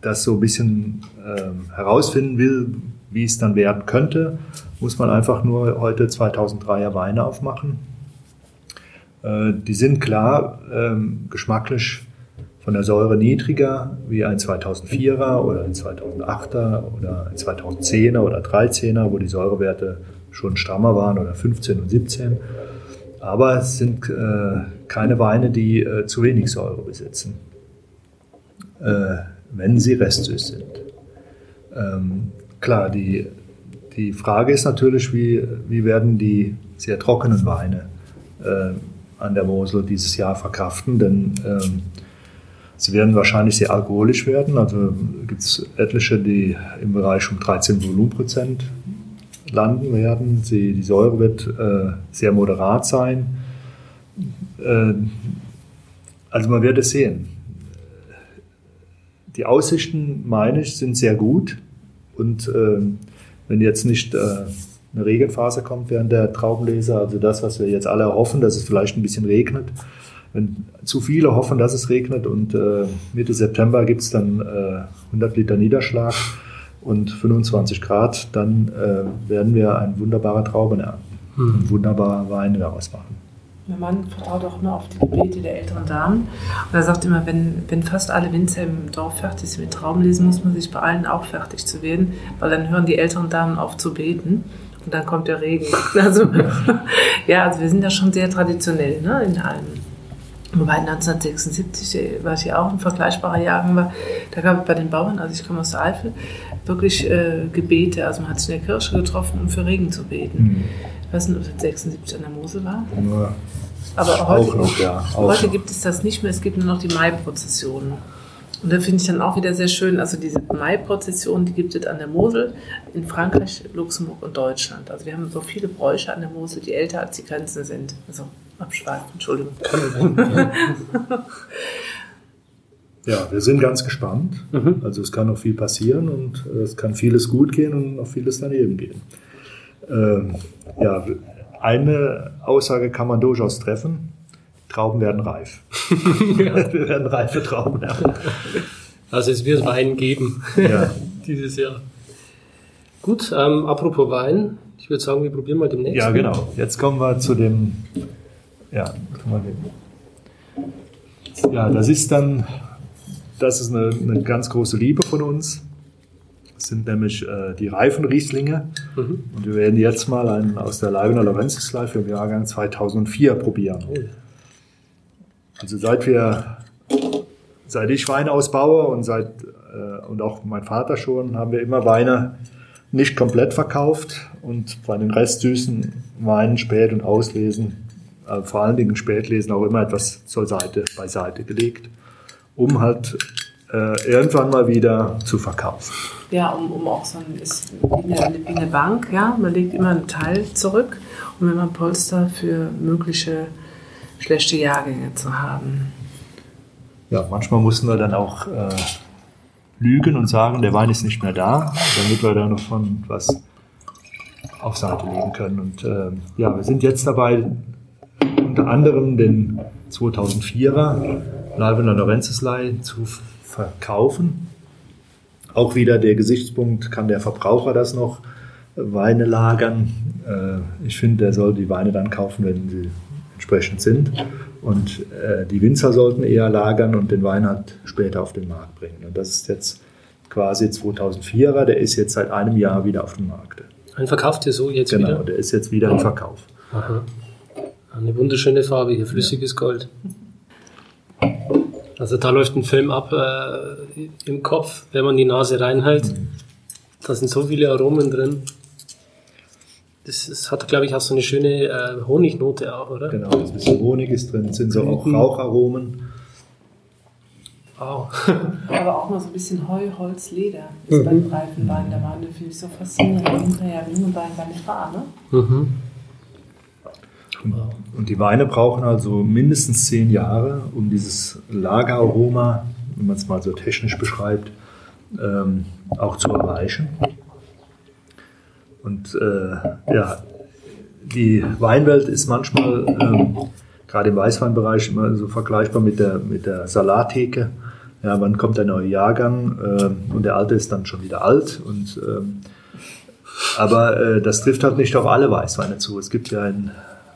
das so ein bisschen äh, herausfinden will, wie es dann werden könnte, muss man einfach nur heute 2003er Weine aufmachen. Äh, die sind klar ähm, geschmacklich von der Säure niedriger wie ein 2004er oder ein 2008er oder ein 2010er oder 13er, wo die Säurewerte schon strammer waren oder 15 und 17. Aber es sind äh, keine Weine, die äh, zu wenig Säure besitzen, äh, wenn sie restsüß sind. Ähm, klar, die, die Frage ist natürlich, wie, wie werden die sehr trockenen Weine äh, an der Mosel dieses Jahr verkraften, denn ähm, Sie werden wahrscheinlich sehr alkoholisch werden. Also gibt es etliche, die im Bereich um 13 Volumenprozent landen werden. Sie, die Säure wird äh, sehr moderat sein. Äh, also man wird es sehen. Die Aussichten, meine ich, sind sehr gut. Und äh, wenn jetzt nicht äh, eine Regenphase kommt während der Traubenleser, also das, was wir jetzt alle hoffen, dass es vielleicht ein bisschen regnet, wenn zu viele hoffen, dass es regnet und äh, Mitte September gibt es dann äh, 100 Liter Niederschlag und 25 Grad, dann äh, werden wir ein wunderbarer Trauben ernten hm. und wunderbare Weine daraus machen. Mein Mann vertraut auch nur auf die Gebete der älteren Damen. Und er sagt immer, wenn, wenn fast alle Winzer im Dorf fertig sind mit Traubenlesen, muss man sich beeilen, auch fertig zu werden, weil dann hören die älteren Damen auf zu beten und dann kommt der Regen. Also, ja, also wir sind ja schon sehr traditionell ne, in allem. Wobei 1976, was ja auch ein vergleichbarer Jahrgang war, da gab es bei den Bauern, also ich komme aus der Eifel, wirklich äh, Gebete. Also man hat sich in der Kirche getroffen, um für Regen zu beten. Mhm. Ich weiß nicht, ob es 76 an der Mose war. Ja. Aber heute, noch, ja, heute gibt es das nicht mehr, es gibt nur noch die Mai-Prozessionen. Und da finde ich dann auch wieder sehr schön, also diese Mai-Prozession, die gibt es an der Mosel in Frankreich, Luxemburg und Deutschland. Also wir haben so viele Bräuche an der Mosel, die älter als die Grenzen sind. Also abschweifen, Entschuldigung. Ja, wir sind ganz gespannt. Mhm. Also es kann noch viel passieren und äh, es kann vieles gut gehen und noch vieles daneben gehen. Ähm, ja, eine Aussage kann man durchaus treffen. Trauben werden reif. ja. Wir werden reife Trauben haben. Also es wird Wein geben ja. dieses Jahr. Gut, ähm, apropos Wein, ich würde sagen, wir probieren mal demnächst. Ja, genau. Jetzt kommen wir zu dem ja, ja, das ist dann, das ist eine, eine ganz große Liebe von uns. Das sind nämlich äh, die Reifenrieslinge. Mhm. Und wir werden jetzt mal einen aus der Leibener Lorenzislei für den Jahrgang 2004 probieren. Oh. Also seit wir, seit ich Weine ausbaue und seit äh, und auch mein Vater schon, haben wir immer Weine nicht komplett verkauft und bei den restsüßen Weinen spät und auslesen, äh, vor allen Dingen Spätlesen auch immer etwas zur Seite, beiseite gelegt, um halt äh, irgendwann mal wieder zu verkaufen. Ja, um, um auch so ein, ist wie eine, wie eine Bank, ja, man legt immer einen Teil zurück, um immer ein Polster für mögliche schlechte Jahrgänge zu haben. Ja, manchmal mussten wir dann auch äh, lügen und sagen, der Wein ist nicht mehr da, damit wir da noch von was auf Seite legen können. Und äh, ja, wir sind jetzt dabei, unter anderem den 2004er Lalvener Lorenzeslei zu verkaufen. Auch wieder der Gesichtspunkt, kann der Verbraucher das noch Weine lagern? Äh, ich finde, der soll die Weine dann kaufen, wenn sie entsprechend sind. Und äh, die Winzer sollten eher lagern und den Wein halt später auf den Markt bringen. Und das ist jetzt quasi 2004er, der ist jetzt seit einem Jahr wieder auf dem Markt. Ein verkauft ihr so jetzt genau, wieder? Genau, der ist jetzt wieder im Verkauf. Aha. Eine wunderschöne Farbe hier, flüssiges ja. Gold. Also da läuft ein Film ab äh, im Kopf, wenn man die Nase reinhält. Mhm. Da sind so viele Aromen drin. Das, das hat, glaube ich, auch so eine schöne äh, Honignote auch, oder? Genau, ein bisschen Honig ist drin, sind so auch Raucharomen. Wow. Aber auch mal so ein bisschen Heu, Holz, Leder ist mhm. beim Reifenwein der Wein. finde ich so faszinierend. Ja, Jungenwein war nicht wahr, ne? Mhm. Und die Weine brauchen also mindestens zehn Jahre, um dieses Lageraroma, wenn man es mal so technisch beschreibt, ähm, auch zu erreichen. Und äh, ja, die Weinwelt ist manchmal, ähm, gerade im Weißweinbereich, immer so vergleichbar mit der, mit der Salattheke. Ja, wann kommt der neue Jahrgang äh, und der alte ist dann schon wieder alt. Und, ähm, aber äh, das trifft halt nicht auf alle Weißweine zu. Es gibt ja ein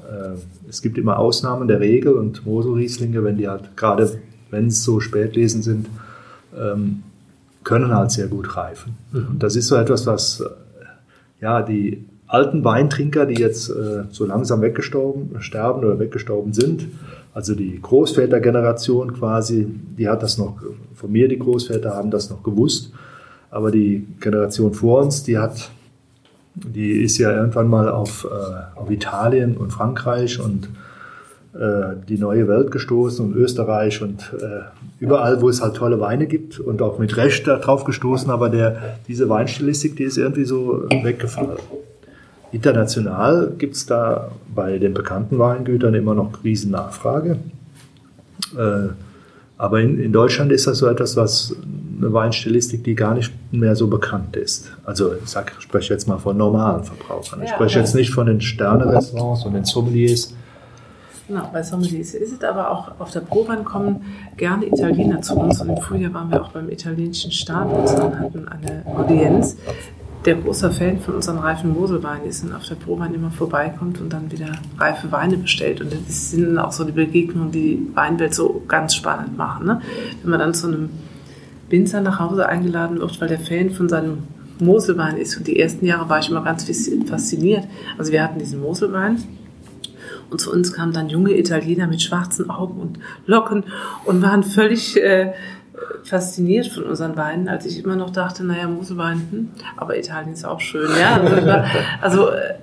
äh, es gibt immer Ausnahmen der Regel und Mosel-Rieslinge, wenn die halt gerade, wenn es so Spätlesen sind, ähm, können halt sehr gut reifen. Mhm. Und das ist so etwas, was äh, ja die alten Weintrinker, die jetzt äh, so langsam weggestorben, sterben oder weggestorben sind, also die Großvätergeneration quasi, die hat das noch, von mir die Großväter haben das noch gewusst, aber die Generation vor uns, die hat die ist ja irgendwann mal auf, äh, auf Italien und Frankreich und äh, die neue Welt gestoßen und Österreich und äh, überall, wo es halt tolle Weine gibt und auch mit Recht darauf gestoßen, aber der, diese Weinstilistik, die ist irgendwie so weggefallen. International gibt es da bei den bekannten Weingütern immer noch riesen Nachfrage. Äh, aber in, in Deutschland ist das so etwas, was eine Weinstilistik, die gar nicht mehr so bekannt ist. Also ich, sag, ich spreche jetzt mal von normalen Verbrauchern. Ich spreche jetzt nicht von den Sterne-Restaurants und den Sommeliers. Genau, bei Sommeliers ist es aber auch auf der Prowein kommen gerne Italiener zu uns. Und im Frühjahr waren wir auch beim italienischen Staat und hatten eine Audienz der großer Fan von unseren reifen Moselweinen ist und auf der Prowein immer vorbeikommt und dann wieder reife Weine bestellt. Und das sind dann auch so die Begegnungen, die die Weinwelt so ganz spannend machen. Ne? Wenn man dann zu einem Winzer nach Hause eingeladen wird, weil der Fan von seinem Moselwein ist. Und die ersten Jahre war ich immer ganz fasziniert. Also wir hatten diesen Moselwein und zu uns kamen dann junge Italiener mit schwarzen Augen und Locken und waren völlig äh, fasziniert von unseren Weinen, als ich immer noch dachte, naja, Moselwein, hm, aber Italien ist auch schön. Ja? Also, also äh,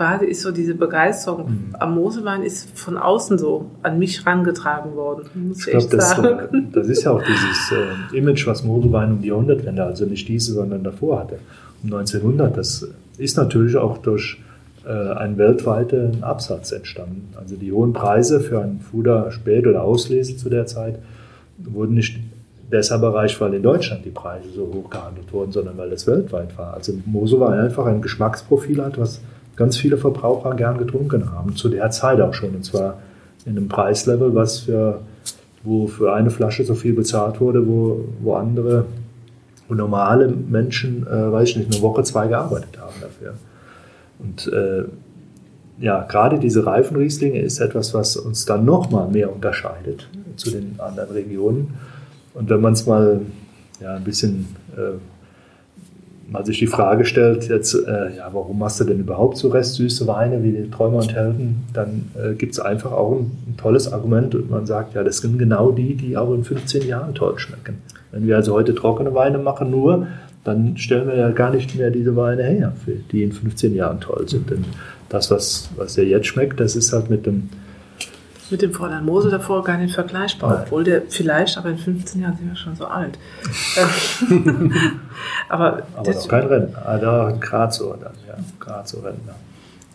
quasi ist so diese Begeisterung mhm. am Moselwein ist von außen so an mich rangetragen worden. Muss ich, ich glaub, das, sagen. das ist ja auch dieses äh, Image, was Moselwein um die Jahrhundertwende, also nicht diese, sondern davor hatte, um 1900. Das ist natürlich auch durch äh, einen weltweiten Absatz entstanden. Also die hohen Preise für ein Fuder Spät- oder Auslese zu der Zeit wurden nicht deshalb erreicht, weil in Deutschland die Preise so hoch gehandelt wurden, sondern weil das weltweit war. Also Moso war einfach ein Geschmacksprofil hat, was ganz viele Verbraucher gern getrunken haben, zu der Zeit auch schon. Und zwar in einem Preislevel, was für, wo für eine Flasche so viel bezahlt wurde, wo, wo andere, wo normale Menschen, äh, weiß ich nicht, eine Woche, zwei gearbeitet haben dafür. Und äh, ja, gerade diese Reifenrieslinge ist etwas, was uns dann nochmal mehr unterscheidet zu den anderen Regionen. Und wenn man es mal ja, ein bisschen äh, man sich die Frage stellt, jetzt, äh, ja, warum machst du denn überhaupt so restsüße Weine wie die Träumer und Helden, dann äh, gibt es einfach auch ein, ein, tolles Argument und man sagt, ja, das sind genau die, die auch in 15 Jahren toll schmecken. Wenn wir also heute trockene Weine machen nur, dann stellen wir ja gar nicht mehr diese Weine her, die in 15 Jahren toll sind. Denn das, was, was ja jetzt schmeckt, das ist halt mit dem mit dem Fräulein Mose davor gar nicht vergleichbar, Nein. obwohl der vielleicht, aber in 15 Jahren sind wir schon so alt. aber aber das, kein Rennen. Ah, da Grazo dann, ja, Grazo Rennen.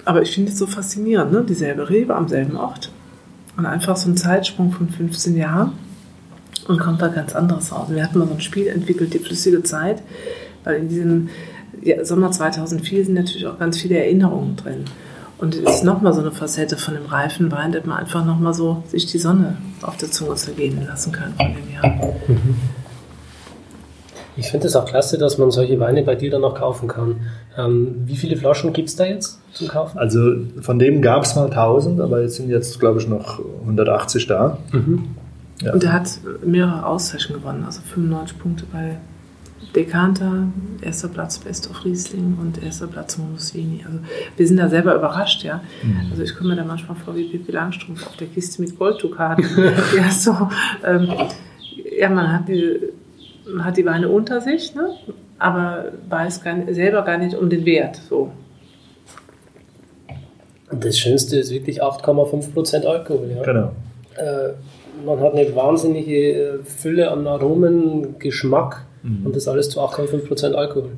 Aber ich finde es so faszinierend, ne? dieselbe Rebe am selben Ort und einfach so ein Zeitsprung von 15 Jahren und kommt da ganz anderes raus. Wir hatten mal so ein Spiel entwickelt, die flüssige Zeit, weil in diesem Sommer 2004 sind natürlich auch ganz viele Erinnerungen drin. Und es ist nochmal so eine Facette von dem reifen Wein, dass man einfach nochmal so sich die Sonne auf der Zunge zergehen lassen kann von dem Jahr. Mhm. Ich finde es auch klasse, dass man solche Weine bei dir dann noch kaufen kann. Ähm, wie viele Flaschen gibt es da jetzt zum Kaufen? Also von dem gab es mal 1000, aber jetzt sind jetzt, glaube ich, noch 180 da. Mhm. Ja. Und er hat mehrere Auszeichnungen gewonnen, also 95 Punkte bei Dekanter, erster Platz Best of Riesling und erster Platz Monusini. Also wir sind da selber überrascht, ja. Mhm. Also ich komme mir da manchmal vor wie Pippi Langstrumpf auf der Kiste mit Golddukaten. ja, so, ähm, ja, man hat die, man hat die Weine unter sich, ne? aber weiß gar nicht, selber gar nicht um den Wert. So. Das Schönste ist wirklich 8,5% Alkohol. Ja? Genau. Äh, man hat eine wahnsinnige äh, Fülle an Aromen, Geschmack Mhm. Und das alles zu 8,5% Alkohol.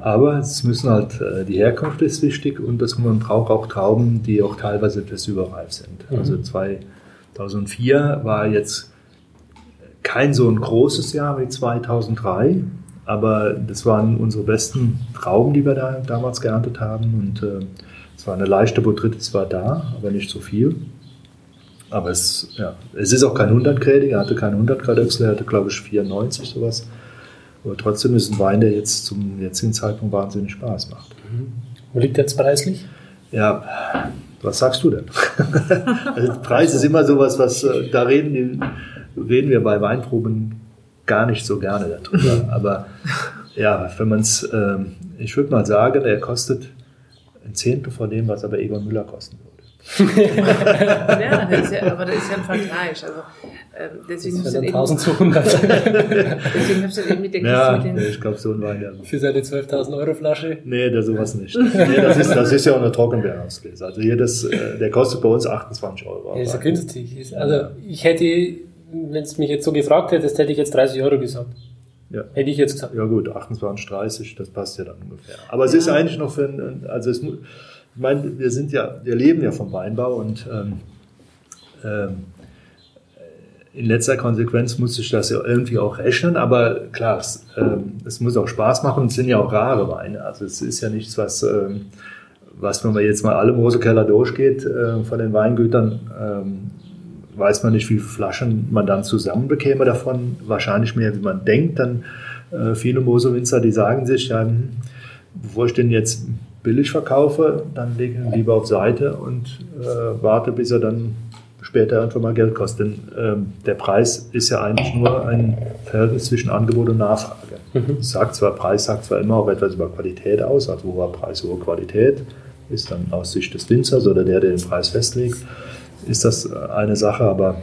Aber es müssen halt, äh, die Herkunft ist wichtig und dass man braucht auch Trauben, die auch teilweise etwas überreif sind. Mhm. Also 2004 war jetzt kein so ein großes Jahr wie 2003, aber das waren unsere besten Trauben, die wir da damals geerntet haben und äh, es war eine leichte Botrytis war da, aber nicht so viel. Aber es, ja, es ist auch kein 100 Grad, er hatte keine 100 Grad er hatte glaube ich 94 sowas. Aber trotzdem ist ein Wein, der jetzt zum jetzigen Zeitpunkt wahnsinnig Spaß macht. Mhm. Wo liegt der jetzt preislich? Ja, was sagst du denn? also Preis ist immer sowas, was äh, da reden, die, reden wir bei Weinproben gar nicht so gerne darüber. Aber ja, wenn man es, ähm, ich würde mal sagen, er kostet ein Zehntel von dem, was aber Egon Müller kosten würde ja, das ist ja, aber das ist ja ein Vergleich. Also, ähm, deswegen das ist ja 1200. deswegen hast du eben mit der Kiste ja, mit den. ich glaube, so ein Wein. Ja. Für seine 12.000 Euro Flasche? Nee, das sowas nicht. Nee, das ist, das ist ja auch eine Trockenbeerauslese. Also hier das, äh, der kostet bei uns 28 Euro. Ja, ist ja günstig. Also ich hätte, wenn es mich jetzt so gefragt hättest, hätte ich jetzt 30 Euro gesagt. Ja. Hätte ich jetzt gesagt. Ja gut, 28, 30, das passt ja dann ungefähr. Aber es ist eigentlich noch für ein, also es ich meine, wir sind ja, wir leben ja vom Weinbau und ähm, ähm, in letzter Konsequenz muss sich das ja irgendwie auch rechnen, aber klar, es, ähm, es muss auch Spaß machen es sind ja auch rare Weine. Also es ist ja nichts, was, ähm, was wenn man jetzt mal alle Mosekeller durchgeht äh, von den Weingütern, ähm, weiß man nicht, wie viele Flaschen man dann zusammenbekäme davon. Wahrscheinlich mehr, wie man denkt. Dann äh, viele Mosewinzer, die sagen sich, ja, hm, bevor ich den jetzt billig verkaufe, dann lege ich ihn lieber auf Seite und äh, warte, bis er dann später einfach mal Geld kostet. Denn ähm, der Preis ist ja eigentlich nur ein Verhältnis zwischen Angebot und Nachfrage. Mhm. Sagt zwar, Preis sagt zwar immer auch etwas über Qualität aus, also hoher Preis, hohe Qualität, ist dann aus Sicht des Winzers oder der, der den Preis festlegt, ist das eine Sache, aber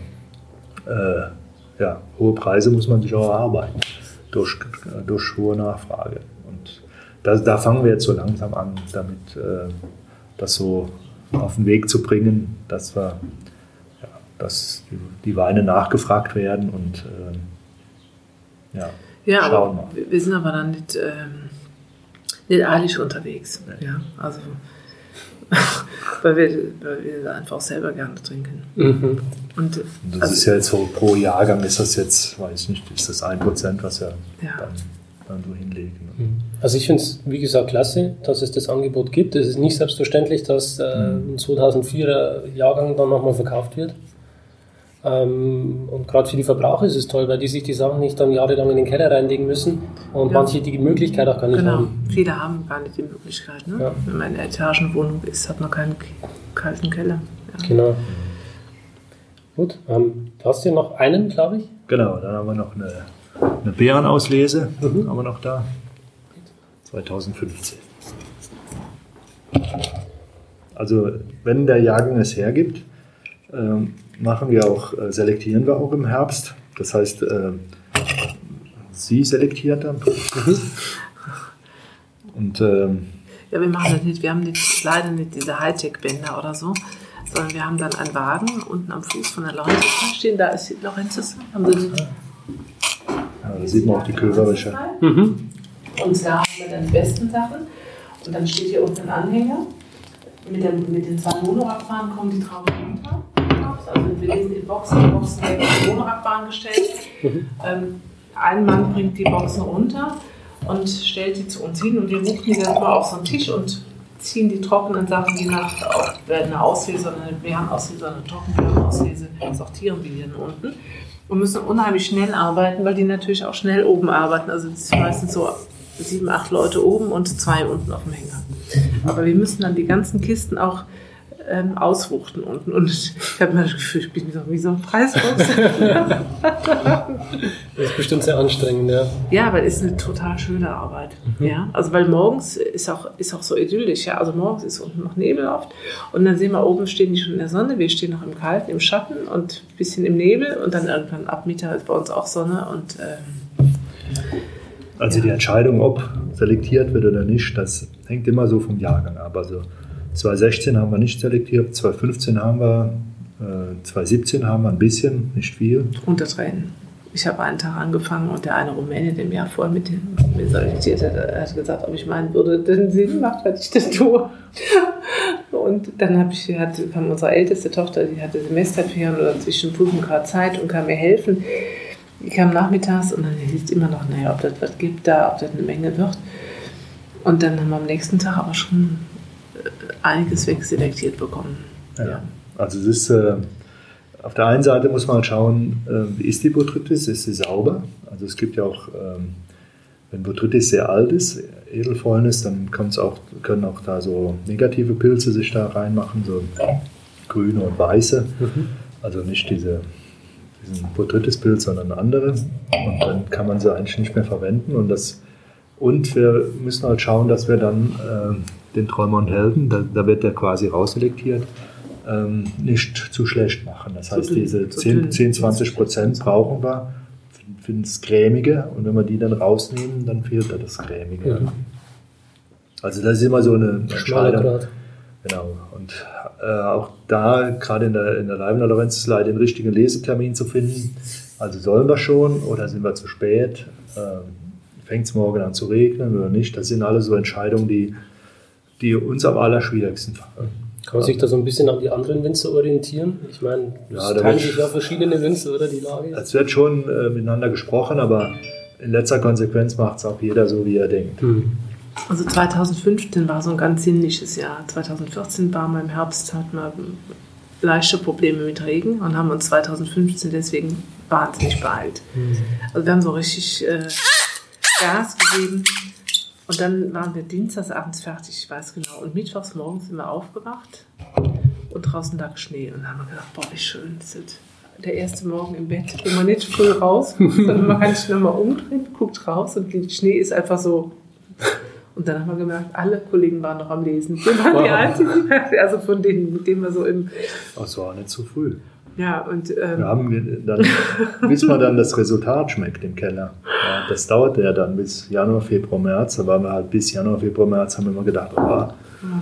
äh, ja, hohe Preise muss man sich auch erarbeiten durch, durch hohe Nachfrage da, da fangen wir jetzt so langsam an, damit äh, das so auf den Weg zu bringen, dass wir dass die, die Weine nachgefragt werden und äh, ja, ja schauen aber mal. Wir sind aber dann nicht, ähm, nicht eilig unterwegs. Nee. Ja, also weil wir, weil wir einfach selber gerne trinken. Mhm. Und, das also, ist ja jetzt so pro Jahrgang ist das jetzt, weiß ich nicht, ist das ein Prozent, was ja, ja. dann dann so hinlegen. Ne? Mhm. Also ich finde es, wie gesagt, klasse, dass es das Angebot gibt. Es ist nicht selbstverständlich, dass äh, ein 2004er Jahrgang dann nochmal verkauft wird. Ähm, und gerade für die Verbraucher ist es toll, weil die sich die Sachen nicht dann jahrelang in den Keller reinlegen müssen und ja. manche die Möglichkeit auch gar nicht genau. haben. Viele haben gar nicht die Möglichkeit. Ne? Ja. Wenn man in einer Etagenwohnung ist, hat man keinen kalten Keller. Ja. Genau. Gut, ähm, du hast ja noch einen, glaube ich. Genau, dann haben wir noch eine eine Bärenauslese mhm. haben wir noch da. 2015. Also wenn der Jahrgang es hergibt, ähm, machen wir auch, äh, selektieren wir auch im Herbst. Das heißt, äh, sie selektiert dann. Und ähm, Ja, wir machen das nicht. Wir haben nicht, leider nicht diese Hightech-Bänder oder so, sondern wir haben dann einen Wagen unten am Fuß von der Laurentius stehen. Da ist die Laurentius. Haben Sie die? ja, da sieht man auch die Köverische. Mhm. Und da haben wir dann die besten Sachen. Und dann steht hier unten ein Anhänger. Mit, der, mit den zwei Monoradbahnen kommen die Trauben runter. Also wir legen die Boxen, die Boxen werden auf die Monoradbahn gestellt. Ähm, ein Mann bringt die Boxen runter und stellt die zu uns hin und wir rufen die dann mal auf so einen Tisch und ziehen die trockenen Sachen, die nach auch eine Auslese eine Bärenauslese eine Trockenbärenauslese sortieren wir hier unten. Und müssen unheimlich schnell arbeiten, weil die natürlich auch schnell oben arbeiten. Also es sind meistens so sieben, acht Leute oben und zwei unten auf dem Hänger. Aber wir müssen dann die ganzen Kisten auch ähm, auswuchten unten. Und ich habe mir das Gefühl, ich bin so wie so ein Preisbox. Das ist bestimmt sehr anstrengend, ja. ja, aber es ist eine total schöne Arbeit. Ja, also weil morgens ist auch, ist auch so idyllisch. Ja, also morgens ist unten noch Nebel oft und dann sehen wir oben stehen die schon in der Sonne. Wir stehen noch im Kalten, im Schatten und ein bisschen im Nebel und dann irgendwann ab Mittag ist bei uns auch Sonne und ähm, Also die Entscheidung, ob selektiert wird oder nicht, das hängt immer so vom Jahrgang ab. Also 2016 haben wir nicht selektiert, 2015 haben wir, äh, 2017 haben wir ein bisschen, nicht viel. unter Tränen. Ich habe einen Tag angefangen und der eine Rumäne, der mir vorher mit mir salutiert hat, er hat gesagt, ob ich meinen würde, den Sinn macht, was ich das tue. Und dann habe ich, hat, kam unsere älteste Tochter, die hatte Semesterferien oder zwischen Prüfungen gerade Zeit und kann mir helfen. Die kam nachmittags und dann hieß immer noch, naja, ob das was gibt da, ob das eine Menge wird. Und dann haben wir am nächsten Tag aber schon äh, einiges wegselektiert bekommen. Ja. Also es ist, äh, auf der einen Seite muss man schauen, äh, wie ist die Botrytis, ist sie sauber? Also es gibt ja auch, ähm, wenn Botrytis sehr alt ist, Edelfäulnis, dann kommt's auch, können auch da so negative Pilze sich da reinmachen, so grüne und weiße. Also nicht diese, diesen Botrytis-Pilz, sondern andere. Und dann kann man sie eigentlich nicht mehr verwenden. Und, das, und wir müssen halt schauen, dass wir dann äh, den Träumer und Helden, da, da wird der quasi rausselektiert, ähm, nicht zu schlecht machen. Das heißt, diese zu 10, dünn. 10 20 Prozent brauchen wir für das Cremige. Und wenn wir die dann rausnehmen, dann fehlt da das Cremige. Ja. Also das ist immer so eine Entscheidung. Genau. Und äh, auch da, gerade in der, in der Leibnizer Lorenzlei, den richtigen Lesetermin zu finden. Also sollen wir schon oder sind wir zu spät? Ähm, Fängt es morgen an zu regnen oder nicht? Das sind alles so Entscheidungen, die, die uns am allerschwierigsten fallen. Kann man sich da so ein bisschen an die anderen Winzer orientieren? Ich meine, Ja, es da teilen wird- sich ja verschiedene Winzer, oder die Lage? Es wird schon äh, miteinander gesprochen, aber in letzter Konsequenz macht es auch jeder so, wie er denkt. Hm. Also 2015 war so ein ganz sinnliches Jahr. 2014 waren wir im Herbst, hatten wir leichte Probleme mit Regen und haben uns 2015 deswegen wahnsinnig beeilt. Also wir haben so richtig äh, Gas gegeben und dann waren wir dienstags abends fertig, ich weiß genau. Und mittwochs morgens sind wir aufgewacht und draußen lag Schnee und dann haben wir gedacht, boah, wie schön das ist. Der erste Morgen im Bett, wo man nicht früh raus muss, sondern man kann sich nochmal umdrehen, guckt raus und der Schnee ist einfach so und dann haben wir gemerkt, alle Kollegen waren noch am Lesen. Wir waren die Wow. Einzigen, also von denen, mit denen wir so im, es war nicht zu früh. Ja, und ähm, Wir haben dann, bis man dann das Resultat schmeckt im Keller. Ja, das dauerte ja dann bis Januar, Februar, März. Da waren wir halt bis Januar, Februar, März, haben wir immer gedacht, oh, war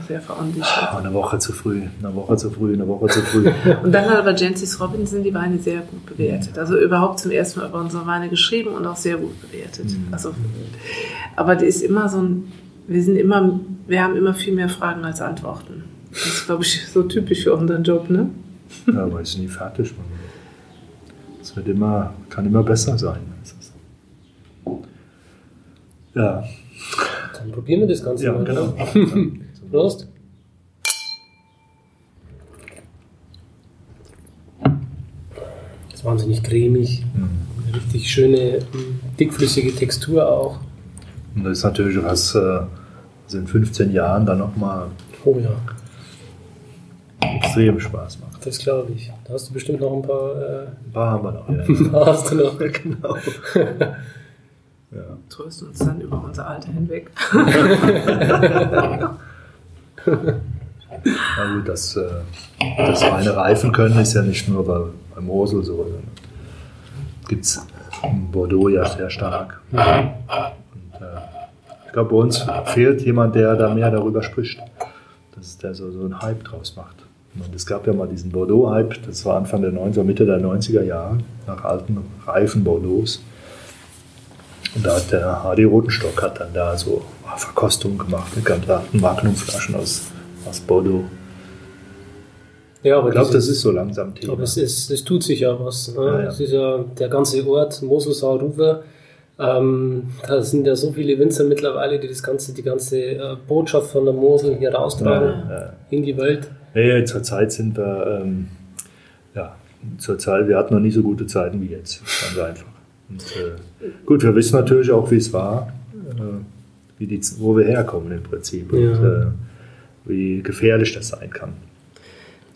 sehr verunsichert. oh, eine Woche zu früh, eine Woche zu früh, eine Woche zu früh. Und dann hat aber Jensis Robinson die Weine sehr gut bewertet. Also überhaupt zum ersten Mal über unsere Weine geschrieben und auch sehr gut bewertet. Also, aber die ist immer so ein, wir sind immer, wir haben immer viel mehr Fragen als Antworten. Das ist, glaube ich, so typisch für unseren Job, ne? Ja, aber ist nie fertig. Es wird immer, kann immer besser sein. Ja, Dann probieren wir das Ganze ja mal. genau. Prost. Das ist wahnsinnig cremig. Eine richtig schöne, dickflüssige Textur auch. Und das ist natürlich was, äh, was in 15 Jahren dann nochmal Oh ja, extrem Spaß macht. Das glaube ich. Da hast du bestimmt noch ein paar. Äh, Ein paar haben wir noch. Ja. ein paar hast du noch. genau. Ja. Trösten uns dann über unser Alter hinweg. Na gut, das, äh, das reine Reifen können ist ja nicht nur bei, bei Mosel so. Gibt es in Bordeaux ja sehr stark. Und, äh, ich glaube, bei uns fehlt jemand, der da mehr darüber spricht. Dass der so, so einen Hype draus macht. Und es gab ja mal diesen Bordeaux-Hype, das war Anfang der 90er, Mitte der 90er Jahre, nach alten Reifen Bordeaux. Und da hat der HD Rotenstock hat dann da so Verkostungen gemacht mit ganz alten Magnumflaschen aus aus Bordeaux. Ja, aber ich glaube, das ist so langsam Thema. Aber es, ist, es tut sich ja was. Ne? Ja, ja. Es ist ja der ganze Ort, Moselsau, Ruwe, ähm, da sind ja so viele Winzer mittlerweile, die das ganze, die ganze äh, Botschaft von der Mosel hier raustragen ja. in die Welt. Nee, zurzeit sind wir, ähm, ja, zurzeit, wir hatten noch nie so gute Zeiten wie jetzt. Ganz einfach. Und, äh, gut, wir wissen natürlich auch, wie es war, äh, wie die, wo wir herkommen im Prinzip. Und, äh, wie gefährlich das sein kann.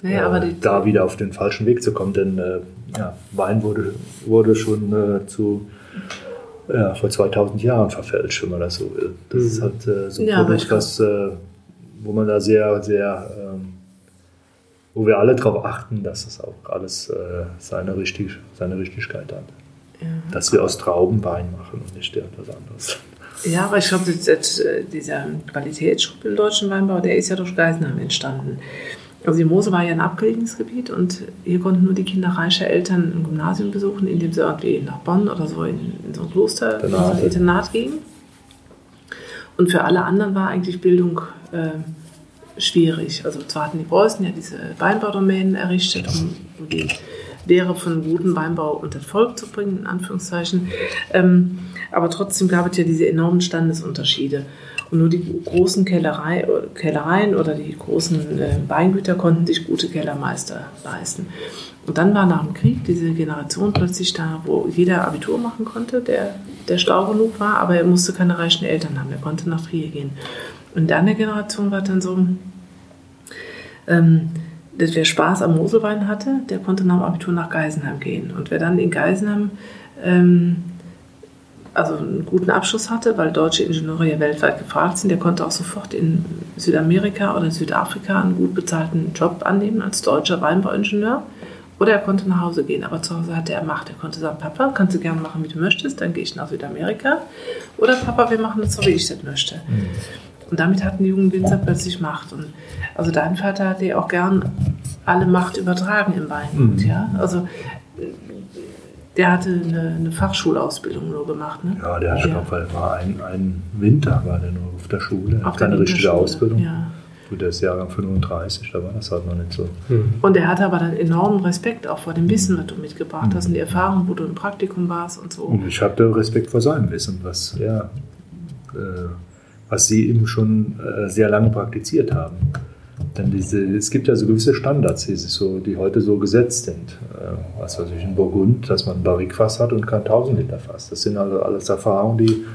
Naja, aber äh, da wieder auf den falschen Weg zu kommen, denn äh, ja, Wein wurde, wurde schon äh, zu ja, vor 2000 Jahren verfälscht, wenn man das so will. Das mhm. ist halt äh, so ein ja, Produkt, was, äh, wo man da sehr, sehr, ähm, wo wir alle darauf achten, dass es auch alles äh, seine, Richtig, seine Richtigkeit hat. Ja. Dass wir aus Trauben Wein machen und nicht etwas anderes. Ja, aber ich glaube, dieser Qualitätsschub im deutschen Weinbau, der ist ja durch Geisenheim entstanden. Also die Mose war ja ein abgelegenes Gebiet und hier konnten nur die Kinder reicher Eltern ein Gymnasium besuchen, indem sie irgendwie nach Bonn oder so in, in so ein Kloster, in so ein Internat gingen. Und für alle anderen war eigentlich Bildung äh, schwierig. Also zwar hatten die Preußen ja diese Weinbaudomänen errichtet, um, um die Lehre von gutem Weinbau unter Volk zu bringen, in Anführungszeichen. Ähm, aber trotzdem gab es ja diese enormen Standesunterschiede. Und nur die großen Kellerei, Kellereien oder die großen äh, Weingüter konnten sich gute Kellermeister leisten. Und dann war nach dem Krieg diese Generation plötzlich da, wo jeder Abitur machen konnte, der, der schlau genug war, aber er musste keine reichen Eltern haben, er konnte nach Trier gehen. Und der Generation war dann so, ähm, wer Spaß am Moselwein hatte, der konnte nach dem Abitur nach Geisenheim gehen. Und wer dann in Geisenheim ähm, also einen guten Abschluss hatte, weil deutsche Ingenieure ja weltweit gefragt sind, der konnte auch sofort in Südamerika oder Südafrika einen gut bezahlten Job annehmen als deutscher Weinbauingenieur. Oder er konnte nach Hause gehen, aber zu Hause hatte er Macht. Er konnte sagen, Papa, kannst du gerne machen, wie du möchtest, dann gehe ich nach Südamerika. Oder Papa, wir machen das so, wie ich das möchte. Mhm. Und damit hatten die jungen Winzer plötzlich Macht. Und also dein Vater hat dir auch gern alle Macht übertragen im Weingut. Mhm. Ja? Also der hatte eine, eine, Fachschulausbildung nur gemacht. Ne? Ja, der hat, ja. glaube war ein, ein Winter war der nur auf der Schule. Hat keine richtige Ausbildung. Ja. Gut, der ist Jahrgang 35, da war das halt noch nicht so. Mhm. Und er hatte aber dann enormen Respekt auch vor dem Wissen, was du mitgebracht hast mhm. und die Erfahrung, wo du im Praktikum warst und so. Und ich hatte Respekt vor seinem Wissen, was er äh, was sie eben schon äh, sehr lange praktiziert haben. Denn diese, es gibt ja so gewisse Standards, die, so, die heute so gesetzt sind. Äh, was weiß ich, in Burgund, dass man ein Barrikfass hat und kein 1000 Liter Fass. Das sind also alles Erfahrungen, die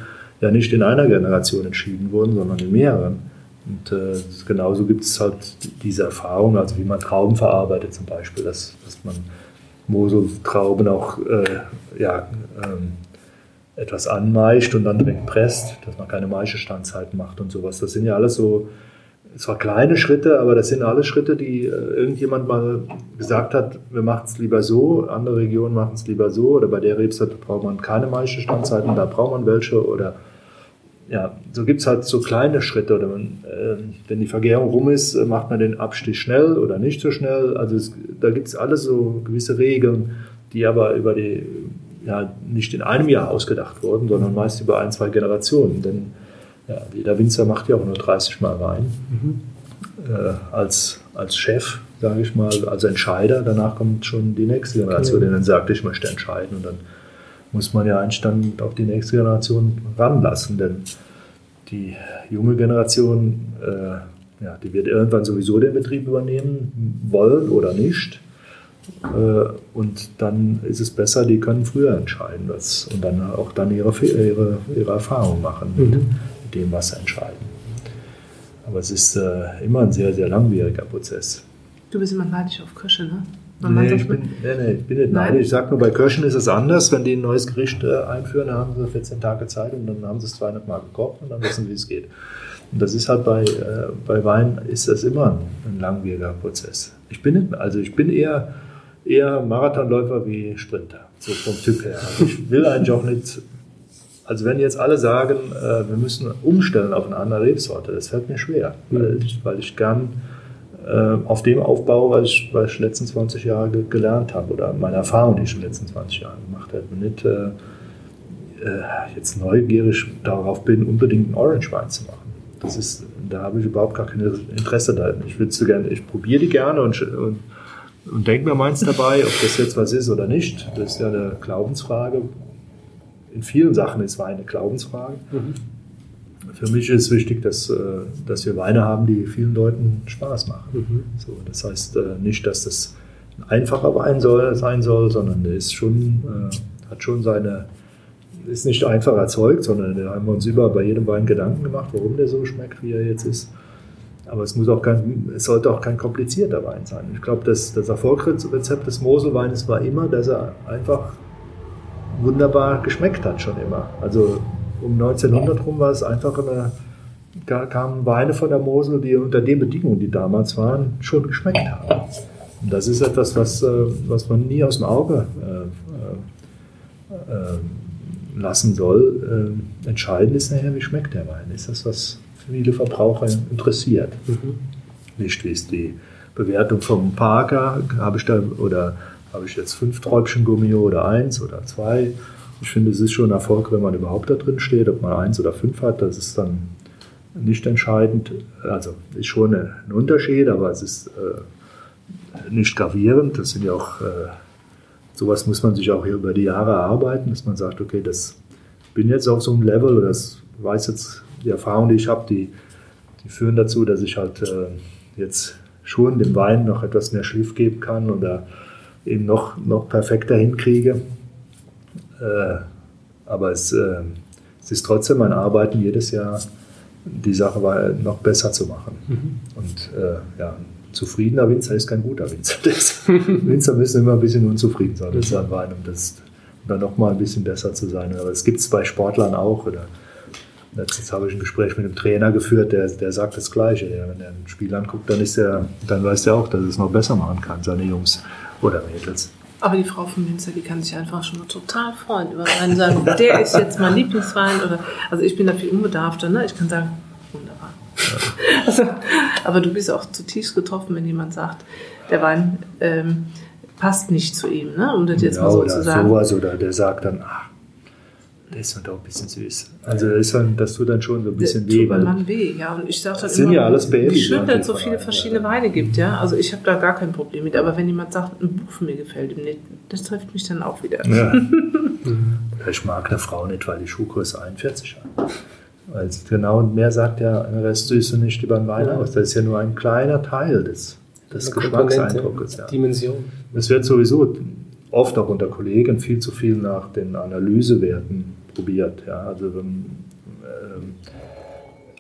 ja nicht in einer Generation entschieden wurden, sondern in mehreren. Und äh, genauso gibt es halt diese Erfahrung, also wie man Trauben verarbeitet zum Beispiel, dass, dass man Moseltrauben auch äh, ja, ähm, etwas anmeischt und dann direkt presst, dass man keine Maischestandzeit macht und sowas. Das sind ja alles so, zwar kleine Schritte, aber das sind alles Schritte, die äh, irgendjemand mal gesagt hat, wir machen es lieber so, andere Regionen machen es lieber so, oder bei der Rebsorte braucht man keine Maischestandzeiten, da braucht man welche, oder ja, so gibt es halt so kleine Schritte, oder man, äh, wenn die Vergärung rum ist, macht man den Abstich schnell oder nicht so schnell, also es, da gibt es alles so gewisse Regeln, die aber über die ja, nicht in einem Jahr ausgedacht worden, sondern meist über ein, zwei Generationen. Denn ja, jeder Winzer macht ja auch nur 30 Mal Wein. Mhm. Äh, als, als Chef, sage ich mal, als Entscheider. Danach kommt schon die nächste Generation, die dann sagt, ich möchte entscheiden. Und dann muss man ja Einstand auf die nächste Generation ranlassen. Denn die junge Generation, äh, ja, die wird irgendwann sowieso den Betrieb übernehmen wollen oder nicht. Äh, und dann ist es besser, die können früher entscheiden was, und dann auch dann ihre, ihre, ihre Erfahrung machen mit, mhm. dem, was sie entscheiden. Aber es ist äh, immer ein sehr, sehr langwieriger Prozess. Du bist immer neidisch auf Köche, ne? Nee, ich bin, nee, nee, ich bin nicht Nein? neidisch. Ich sag nur, bei Kirschen ist es anders. Wenn die ein neues Gericht äh, einführen, dann haben sie 14 Tage Zeit und dann haben sie es 200 Mal gekocht und dann wissen, wie es geht. Und das ist halt bei, äh, bei Wein ist das immer ein, ein langwieriger Prozess. Ich bin nicht, also ich bin eher, eher Marathonläufer wie Sprinter, so vom Typ her. Also ich will eigentlich auch nicht, also wenn jetzt alle sagen, äh, wir müssen umstellen auf eine andere Rebsorte, das fällt mir schwer, weil ich, weil ich gern äh, auf dem aufbaue, was ich, was ich die letzten 20 Jahre ge gelernt habe oder meine Erfahrung, die ich in den letzten 20 Jahren gemacht habe. Und nicht äh, äh, jetzt neugierig darauf bin, unbedingt einen Orange Wein zu machen. Das ist, da habe ich überhaupt gar kein Interesse daran. Ich würde so gerne, ich probiere die gerne und, und, und denke mir meins dabei, ob das jetzt was ist oder nicht. Das ist ja eine Glaubensfrage. In vielen Sachen ist Wein eine Glaubensfrage. Für mich ist wichtig, dass, äh, dass wir Weine haben, die vielen Leuten Spaß machen. So, das heißt äh, nicht, dass das ein einfacher Wein soll, sein soll, sondern der ist schon, äh, hat schon seine, ist nicht einfach erzeugt, sondern da haben wir uns über bei jedem Wein Gedanken gemacht, warum der so schmeckt, wie er jetzt ist. Aber es muss auch kein, es sollte auch kein komplizierter Wein sein. Ich glaube, das, das Erfolgsrezept des Moselweines war immer, dass er einfach wunderbar geschmeckt hat schon immer. Also um 1900 rum war es einfach eine, kamen Weine von der Mosel, die unter den Bedingungen, die damals waren, schon geschmeckt haben. Und das ist etwas, was, äh, was man nie aus dem Auge äh, äh, äh, lassen soll. Äh, entscheidend ist nachher, wie schmeckt der Wein. Ist das, was viele Verbraucher interessiert? Nicht, wie ist die Bewertung vom Parker? Habe ich da oder habe ich jetzt fünf Träubchen Gummi oder eins oder zwei? Ich finde, es ist schon ein Erfolg, wenn man überhaupt da drin steht, ob man eins oder fünf hat. Das ist dann nicht entscheidend. Also ist schon ein Unterschied, aber es ist äh, nicht gravierend. Das sind ja auch, äh, sowas muss man sich auch hier über die Jahre erarbeiten, dass man sagt, okay, das bin jetzt auf so einem Level oder das weiß jetzt die Erfahrung, die ich habe, die, die führen dazu, dass ich halt äh, jetzt schon dem Wein noch etwas mehr Schliff geben kann oder eben noch, noch perfekter hinkriege. Äh, aber es, äh, es ist trotzdem mein Arbeiten jedes Jahr, die Sache noch besser zu machen. Und äh, ja, ein zufriedener Winzer ist kein guter Winzer. Das, Winzer müssen immer ein bisschen unzufrieden sein mit seinem Wein, um das dann noch mal ein bisschen besser zu sein. Aber es gibt es bei Sportlern auch. Oder letztens habe ich ein Gespräch mit einem Trainer geführt, der, der sagt das Gleiche. Ja, wenn er ein Spiel anguckt, dann, ist er, dann weiß er auch, dass er es noch besser machen kann, seine Jungs oder Mädels. Aber die Frau vom Winzer, die kann sich einfach schon total freuen über einen sagen, der ist jetzt mein Lieblingswein oder also ich bin da viel unbedarfter, ne? Ich kann sagen, wunderbar. Also, aber du bist auch zutiefst getroffen, wenn jemand sagt, der Wein ähm, passt nicht zu ihm, ne? Um das jetzt ja, mal so oder zu sagen. sowas, oder der sagt dann, ach, der ist mir doch ein bisschen süß. Also das, ist dann, das tut dann schon so ein bisschen Das weh. tut Weil, Mann weh, ja. Und ich sage dann Das sind immer, ja alles Babys, wie schön, dass es so viele verschiedene ja. Weine gibt, ja. Also ich habe da gar kein Problem mit. Aber wenn jemand sagt, ein Buch von mir gefällt ihm nicht, das trifft mich dann auch wieder. ja. Oder ich mag eine Frau nicht, weil die Schuhgröße 41 hat. Weil es genau mehr sagt ja, der Rest süße nicht über den Wein Ja. aus. Das ist ja nur ein kleiner Teil des, des Geschmackseindrucks. Ja. Dimension. Es wird sowieso oft auch unter Kollegen viel zu viel nach den Analysewerten probiert. Ja, also, wenn, ähm,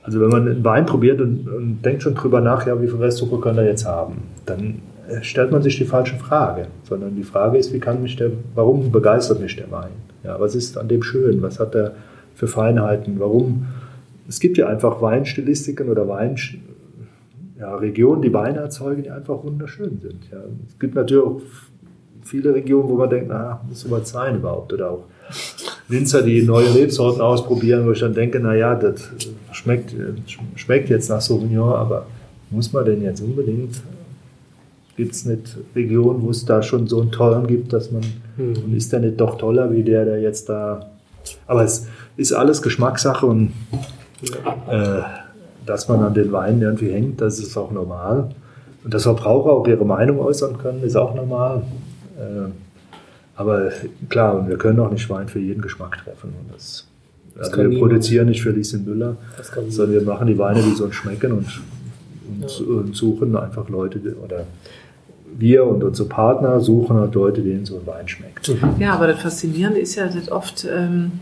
also wenn man einen Wein probiert und, und denkt schon drüber nach, ja, wie viel Restsuppe kann er jetzt haben, dann äh, stellt man sich die falsche Frage, sondern die Frage ist, wie kann mich der, warum begeistert mich der Wein? Ja, was ist an dem schön? Was hat er für Feinheiten? Warum? Es gibt ja einfach Weinstilistiken oder Wein, ja, Regionen, die Weine erzeugen, die einfach wunderschön sind. Ja. Es gibt natürlich auch viele Regionen, wo man denkt, na, muss sowas sein überhaupt? Oder auch Winzer, die neue Rebsorten ausprobieren, wo ich dann denke, na ja, das schmeckt, schmeckt jetzt nach Sauvignon, aber muss man denn jetzt unbedingt? Gibt es nicht Regionen, wo es da schon so einen tollen gibt, dass man, und ist der nicht doch toller wie der, der jetzt da, aber es ist alles Geschmackssache und äh, dass man an den Weinen irgendwie hängt, das ist auch normal. Und dass Verbraucher auch ihre Meinung äußern können, ist auch normal. Äh, aber klar, und wir können auch nicht Wein für jeden Geschmack treffen. Und das, Das also wir produzieren nicht für Lieschen Müller, sondern wir machen die Weine, die so schmecken und, und, und suchen einfach Leute, oder wir und unsere Partner suchen halt Leute, denen so ein Wein schmeckt. Ja, aber das Faszinierende ist ja dass oft ähm,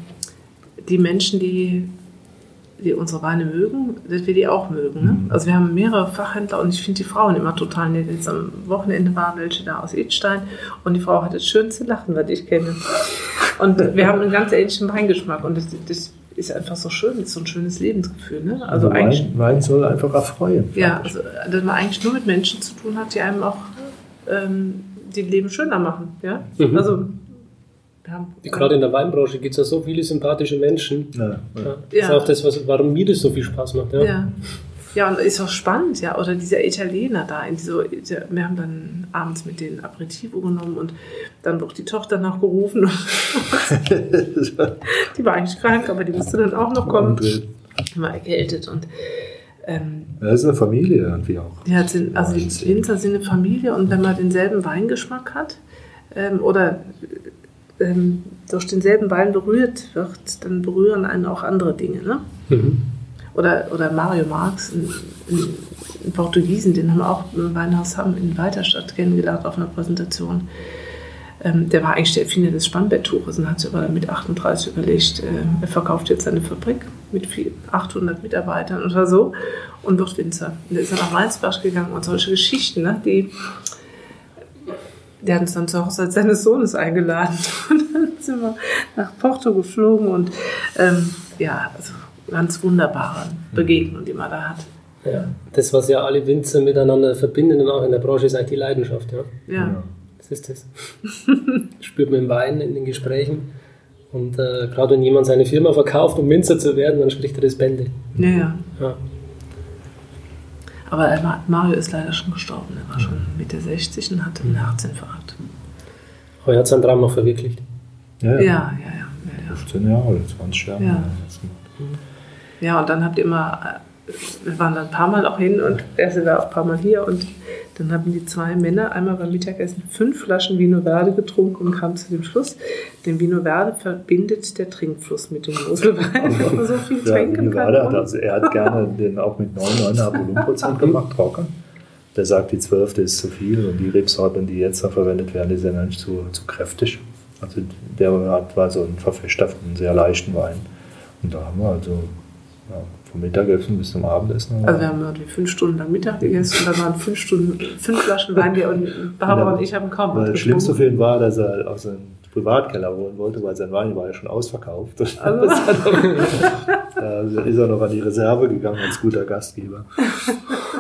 die Menschen, die die unsere Weine mögen, dass wir die auch mögen. Ne? Also wir haben mehrere Fachhändler und ich finde die Frauen immer total nett. Jetzt am Wochenende waren welche da aus Idstein und die Frau hat das schönste Lachen, was ich kenne. Und wir haben einen ganz ähnlichen Weingeschmack und das, das ist einfach so schön, das ist so ein schönes Lebensgefühl. Ne? Also, also Wein, Wein, soll einfach erfreuen. Ja, also dass man eigentlich nur mit Menschen zu tun hat, die einem auch ähm, die Leben schöner machen. Ja? Mhm. Also Gerade in der Weinbranche gibt es ja so viele sympathische Menschen. Ja, ja. Das ist auch das, was, warum mir das so viel Spaß macht. Ja. ja. Ja, und ist auch spannend, ja. Oder dieser Italiener da, in dieser, wir haben dann abends mit denen Aperitivo genommen und dann wird die Tochter nachgerufen. die war eigentlich krank, aber die musste dann auch noch kommen. War erkältet und ähm, das ist eine Familie irgendwie auch. Ja, sind, also die Winzer sind eine Familie und wenn man denselben Weingeschmack hat ähm, oder ähm, durch denselben Wein berührt wird, dann berühren einen auch andere Dinge. Ne? Mhm. Oder, oder Mario Marx, ein, ein, Portugiesen, den haben wir auch im Weinhaus haben in Weiterstadt kennengelernt auf einer Präsentation. Ähm, der war eigentlich der Erfinder des Spannbetttuches und hat sich aber mit 38 überlegt, äh, er verkauft jetzt seine Fabrik mit 800 Mitarbeitern oder so und wird Winzer. Und der ist dann nach Weinsberg gegangen und solche Geschichten, ne, die der hat uns dann zur Hochzeit seines Sohnes eingeladen. Und dann sind wir nach Porto geflogen und ähm, ja, also ganz wunderbare Begegnungen, die man da hat. Ja, das, was ja alle Winzer miteinander verbinden und auch in der Branche, ist eigentlich die Leidenschaft. Ja. ja. Das ist das. spürt man im Wein, in den Gesprächen. Und äh, gerade wenn jemand seine Firma verkauft, um Winzer zu werden, dann spricht er das Bände. Ja, ja. ja. Aber Mario ist leider schon gestorben. Er war schon Mitte 60 und hatte einen Herzinfarkt. Aber er hat seinen Traum noch verwirklicht. Ja, ja, ja. ja, ja 15 Jahre oder 20 Jahre. Ja. ja, und dann habt ihr immer, wir waren dann ein paar Mal auch hin und er war auch ein paar Mal hier und dann haben die zwei Männer einmal beim Mittagessen fünf Flaschen Vino Verde getrunken und kamen zu dem Schluss, den Vino Verde verbindet der Trinkfluss mit dem Moselwein, wenn man so viel ja, trinken kann. Hat, also er hat gerne den auch mit 9, 9,5 Volumenprozent gemacht, trocken. Der sagt, die 12. ist zu viel und die Rebsorten, die jetzt noch verwendet werden, die sind eigentlich zu, zu kräftig. Also der hat, war so ein Verfechter von einem sehr leichten Wein. Und da haben wir also ja, vom Mittagessen bis zum Abendessen. Also wir haben irgendwie fünf Stunden lang Mittag gegessen und dann waren fünf Stunden, fünf Flaschen Wein, die und Barbara und ich haben kaum was Das Schlimmste für ihn war, dass er aus einem Privatkeller wohnen wollte, weil sein Wein war ja schon ausverkauft. Also. da ist er noch an die Reserve gegangen als guter Gastgeber.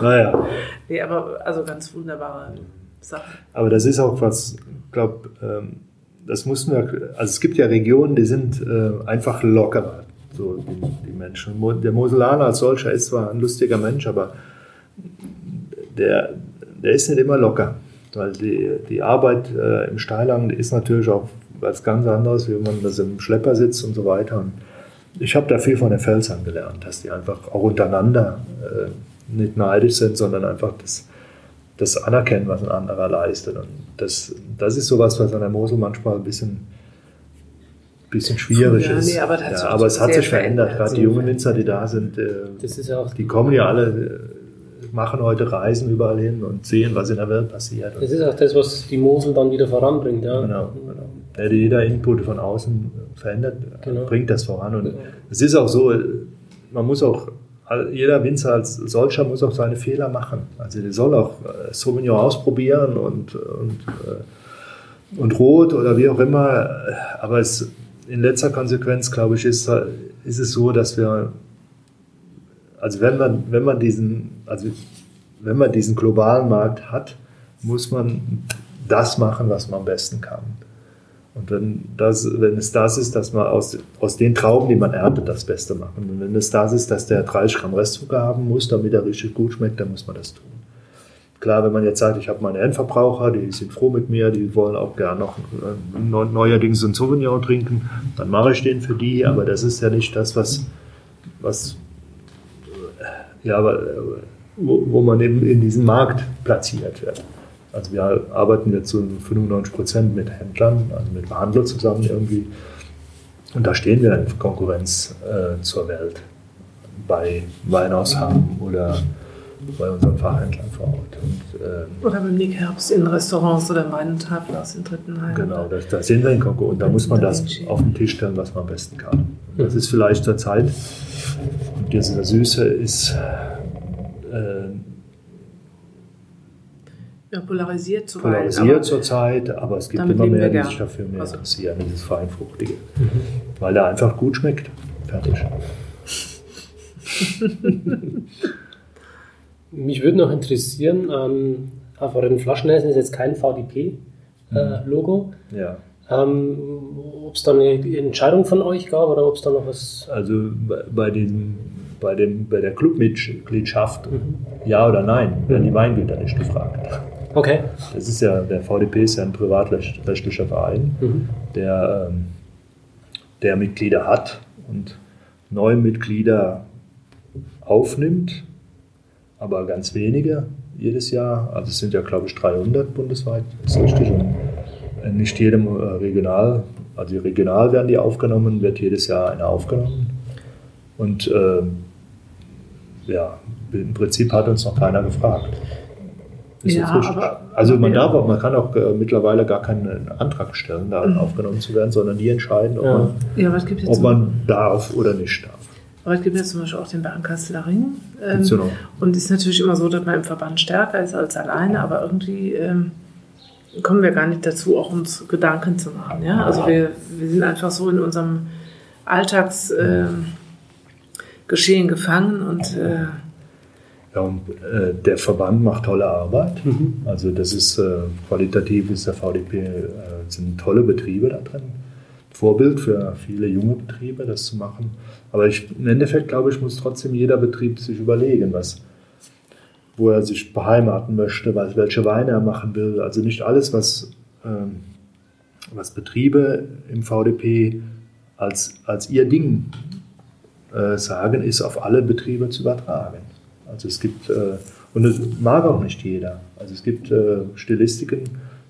Naja. Nee, aber also ganz wunderbare Sachen. Aber das ist auch was, ich glaube, ähm, das mussten wir, also es gibt ja Regionen, die sind äh, einfach lockerer so die, die Menschen. Der Moselaner als solcher ist zwar ein lustiger Mensch, aber der, der ist nicht immer locker. Weil die, die Arbeit äh, im Steilang ist natürlich auch was ganz anderes, wie man das im Schlepper sitzt und so weiter. Und ich habe da viel von den Pfälzern gelernt, dass die einfach auch untereinander äh, nicht neidisch sind, sondern einfach das, das anerkennen, was ein anderer leistet. Und das, das ist sowas, was an der Mosel manchmal ein bisschen bisschen schwierig ja, ist. Nee, aber, ja, aber es hat sich verändert. Gerade die jungen Winzer, die da sind, äh, ja die kommen ja alle, äh, machen heute Reisen überall hin und sehen, was in der Welt passiert. Das ist auch das, was die Mosel dann wieder voranbringt. Ja. Genau, genau. Jeder Input von außen verändert, genau. bringt das voran. Und es ist auch so, man muss auch jeder Winzer als solcher muss auch seine Fehler machen. Also der soll auch äh, Sauvignon ausprobieren und, und, und Rot oder wie auch immer. Aber es, in letzter Konsequenz, glaube ich, ist, ist es so, dass wir, also wenn man, wenn man diesen, also wenn man diesen globalen Markt hat, muss man das machen, was man am besten kann. Und wenn, das, wenn es das ist, dass man aus, aus den Trauben, die man erntet, das Beste machen. Und wenn es das ist, dass der 30 Gramm Restzucker haben muss, damit er richtig gut schmeckt, dann muss man das tun. Klar, wenn man jetzt sagt, ich habe meine Endverbraucher, die sind froh mit mir, die wollen auch gerne noch äh, neuerdings ein Sauvignon trinken, dann mache ich den für die, aber das ist ja nicht das, was, was ja, aber, wo, wo man eben in diesem Markt platziert wird. Also wir arbeiten jetzt zu 95 Prozent mit Händlern, also mit Verhandlern zusammen irgendwie. Und da stehen wir in Konkurrenz äh, zur Welt bei Weinhaushaben oder bei unseren Fachhändlern vor Ort. Und, ähm, oder beim Nick Herbst in Restaurants oder meinen Tafelhaus in dritten Heim. Genau, da, da sind wir in Konkurrenz. Und da muss man das auf den Tisch stellen, was man am besten kann. Und das ist vielleicht zur Zeit, diese Süße ist äh, Ja, polarisiert zuweilen. polarisiert aber- zurzeit, aber es gibt immer mehr, die sich dafür mehr Also- interessieren, dieses Feinfruchtige. Weil der einfach gut schmeckt. Fertig. Mich würde noch interessieren, ähm, auf euren Flaschenessen ist jetzt kein VDP-Logo. Ja. Ähm, ob es da eine Entscheidung von euch gab oder ob es da noch was. Also bei- bei, den, bei, dem, bei der Clubmitgliedschaft, ja oder nein, werden die Weingüter nicht gefragt. Okay. Das ist ja, der VDP ist ja ein privatrechtlicher Verein, Mhm. der, ähm, der Mitglieder hat und neue Mitglieder aufnimmt, aber ganz wenige jedes Jahr. Also es sind ja, glaube ich, 300 bundesweit, ist richtig. Und äh, nicht jedem äh, Regional, also regional werden die aufgenommen, wird jedes Jahr einer aufgenommen. Und ähm, ja, im Prinzip hat uns noch keiner gefragt. Ist Ja, aber- also man ja. darf auch, man kann auch äh, mittlerweile gar keinen Antrag stellen, da aufgenommen zu werden, sondern die entscheiden, ob, Ja. man, ob man darf oder nicht darf. Aber es gibt jetzt zum Beispiel auch den Bernkasseler Ring. Ähm, noch. und es ist natürlich immer so, dass man im Verband stärker ist als alleine, aber irgendwie ähm, kommen wir gar nicht dazu, auch uns Gedanken zu machen. Ja? Also wir, wir sind einfach so in unserem Alltagsgeschehen ähm, Geschehen gefangen und äh, Ja, und äh, der Verband macht tolle Arbeit. Also das ist äh, qualitativ ist der VDP äh, sind tolle Betriebe da drin. Vorbild für viele junge Betriebe, das zu machen. Aber ich, im Endeffekt glaube ich, muss trotzdem jeder Betrieb sich überlegen, was, wo er sich beheimaten möchte, was, welche Weine er machen will. Also nicht alles, was, ähm, was Betriebe im VDP als, als ihr Ding äh, sagen, ist auf alle Betriebe zu übertragen. Also es gibt, äh, und das mag auch nicht jeder. Also es gibt äh, Stilistiken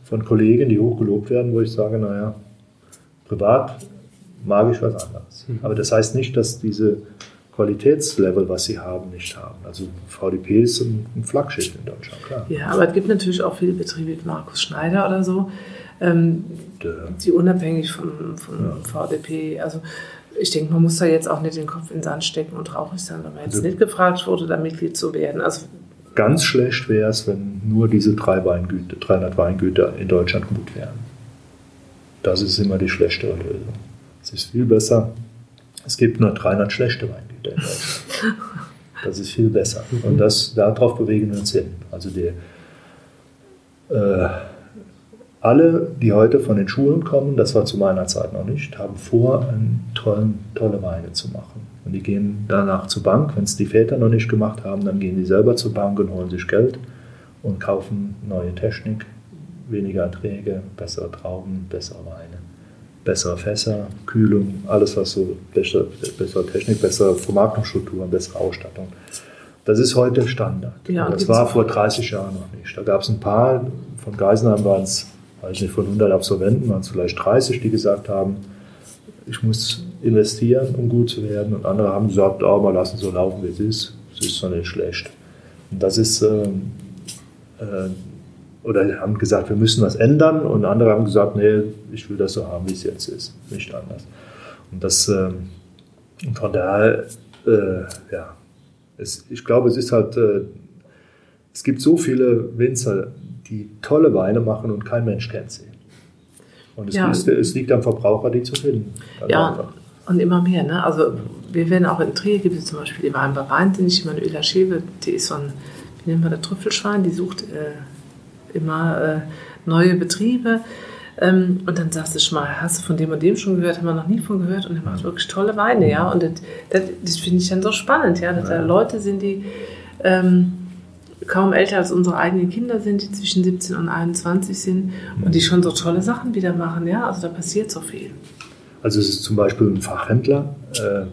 von Kollegen, die hochgelobt werden, wo ich sage, naja, privat mag ich was anderes. Aber das heißt nicht, dass diese Qualitätslevel, was sie haben, nicht haben. Also VDP ist ein, ein Flaggschiff in Deutschland, klar. ja, aber es gibt natürlich auch viele Betriebe wie Markus Schneider oder so, ähm, äh, die unabhängig vom, vom VDP, also ich denke, man muss da jetzt auch nicht den Kopf in den Sand stecken und traurig sein, wenn man jetzt Also- nicht gefragt wurde, da Mitglied zu werden. Also ganz schlecht wäre es, wenn nur diese drei Weingüter, 300 Weingüter in Deutschland gut wären. Das ist immer die schlechtere Lösung. Es ist viel besser. Es gibt nur 300 schlechte Weingüter in Deutschland. Das ist viel besser. Und das, darauf bewegen wir uns hin. Also die, äh, alle, die heute von den Schulen kommen, das war zu meiner Zeit noch nicht, haben vor, tollen, tolle Weine zu machen. Und die gehen danach zur Bank. Wenn es die Väter noch nicht gemacht haben, dann gehen die selber zur Bank und holen sich Geld und kaufen neue Technik, weniger Erträge, bessere Trauben, bessere Weine, bessere Fässer, Kühlung, alles was so bessere, bessere Technik, bessere Vermarktungsstrukturen, bessere Ausstattung. Das ist heute Standard. Ja, das war vor 30 Jahren noch nicht. Da gab es ein paar, von Geisenheim waren es, weiß ich nicht, von 100 Absolventen waren es vielleicht 30, die gesagt haben, ich muss investieren, um gut zu werden. Und andere haben gesagt, oh, mal lassen so laufen, wie es ist. Es ist doch nicht schlecht. Und das ist, ähm, äh, oder haben gesagt, wir müssen was ändern. Und andere haben gesagt, nee, ich will das so haben, wie es jetzt ist. Nicht anders. Und das, ähm, von daher, äh, ja, es, ich glaube, es ist halt, äh, es gibt so viele Winzer, die tolle Weine machen und kein Mensch kennt sie. Und es, Ja. ist, es liegt am Verbraucher, die zu finden. Ja, einfach. und immer mehr. Ne? Also wir werden auch in Trier, gibt es zum Beispiel die Wein bei Wein, die nicht immer eine Öler Schäbe, die ist so ein, wie nennt man das, Trüffelschwein, die sucht äh, immer äh, neue Betriebe. Ähm, und dann sagst du schon mal, hast du von dem und dem schon gehört, haben wir noch nie von gehört und der macht wirklich tolle Weine, ja. Und das, das, das finde ich dann so spannend, ja, dass da Leute sind, die ähm, kaum älter als unsere eigenen Kinder sind, die zwischen 17 und 21 sind und die schon so tolle Sachen wieder machen, ja. Also da passiert so viel. Also es ist zum Beispiel ein Fachhändler. Äh,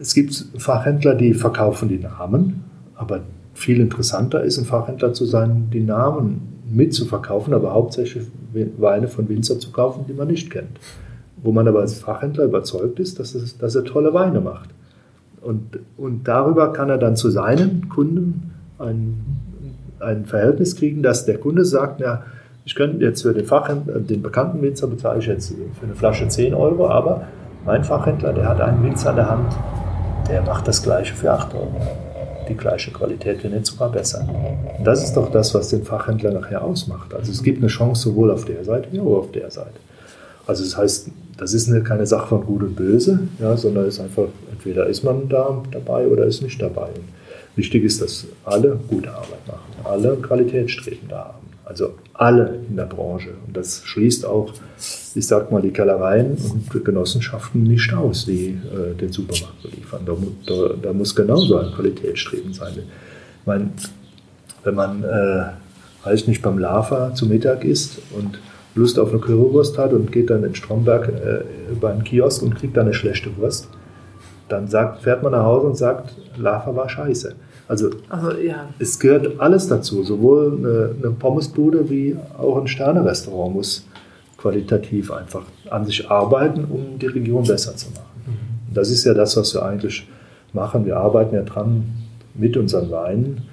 es gibt Fachhändler, die verkaufen die Namen, aber viel interessanter ist, ein Fachhändler zu sein, die Namen mitzuverkaufen, aber hauptsächlich Weine von Winzer zu kaufen, die man nicht kennt. Wo man aber als Fachhändler überzeugt ist, dass, es, dass er tolle Weine macht. Und, und darüber kann er dann zu seinen Kunden ein, ein Verhältnis kriegen, dass der Kunde sagt, ja, ich könnte jetzt für den Fachhändler, den bekannten Winzer bezahle ich jetzt für eine Flasche 10 Euro, aber mein Fachhändler, der hat einen Winzer an der Hand, der macht das Gleiche für 8 Euro. Die gleiche Qualität, wenn nicht sogar besser. Und das ist doch das, was den Fachhändler nachher ausmacht. Also es gibt eine Chance sowohl auf der Seite wie auch auf der Seite. Also das heißt, das ist eine, keine Sache von Gut und Böse, ja, sondern es ist einfach, entweder ist man da dabei oder ist nicht dabei. Und wichtig ist, dass alle gute Arbeit machen, alle Qualitätsstreben da haben. Also alle in der Branche. Und das schließt auch, ich sag mal, die Kellereien und Genossenschaften nicht aus, die äh, den Supermarkt beliefern. Da, da, da, muss genauso ein Qualitätsstreben sein. Ich meine, wenn man, äh, weiß nicht, beim Lava zu Mittag isst und Lust auf eine Currywurst hat und geht dann in Stromberg äh, über einen Kiosk und kriegt da eine schlechte Wurst, dann sagt, fährt man nach Hause und sagt, Lava war scheiße. Also, also ja. es gehört alles dazu. Sowohl eine, eine Pommesbude wie auch ein Sternerestaurant muss qualitativ einfach an sich arbeiten, um die Region besser zu machen. Mhm. Das ist ja das, was wir eigentlich machen. Wir arbeiten ja dran, mit unseren Weinen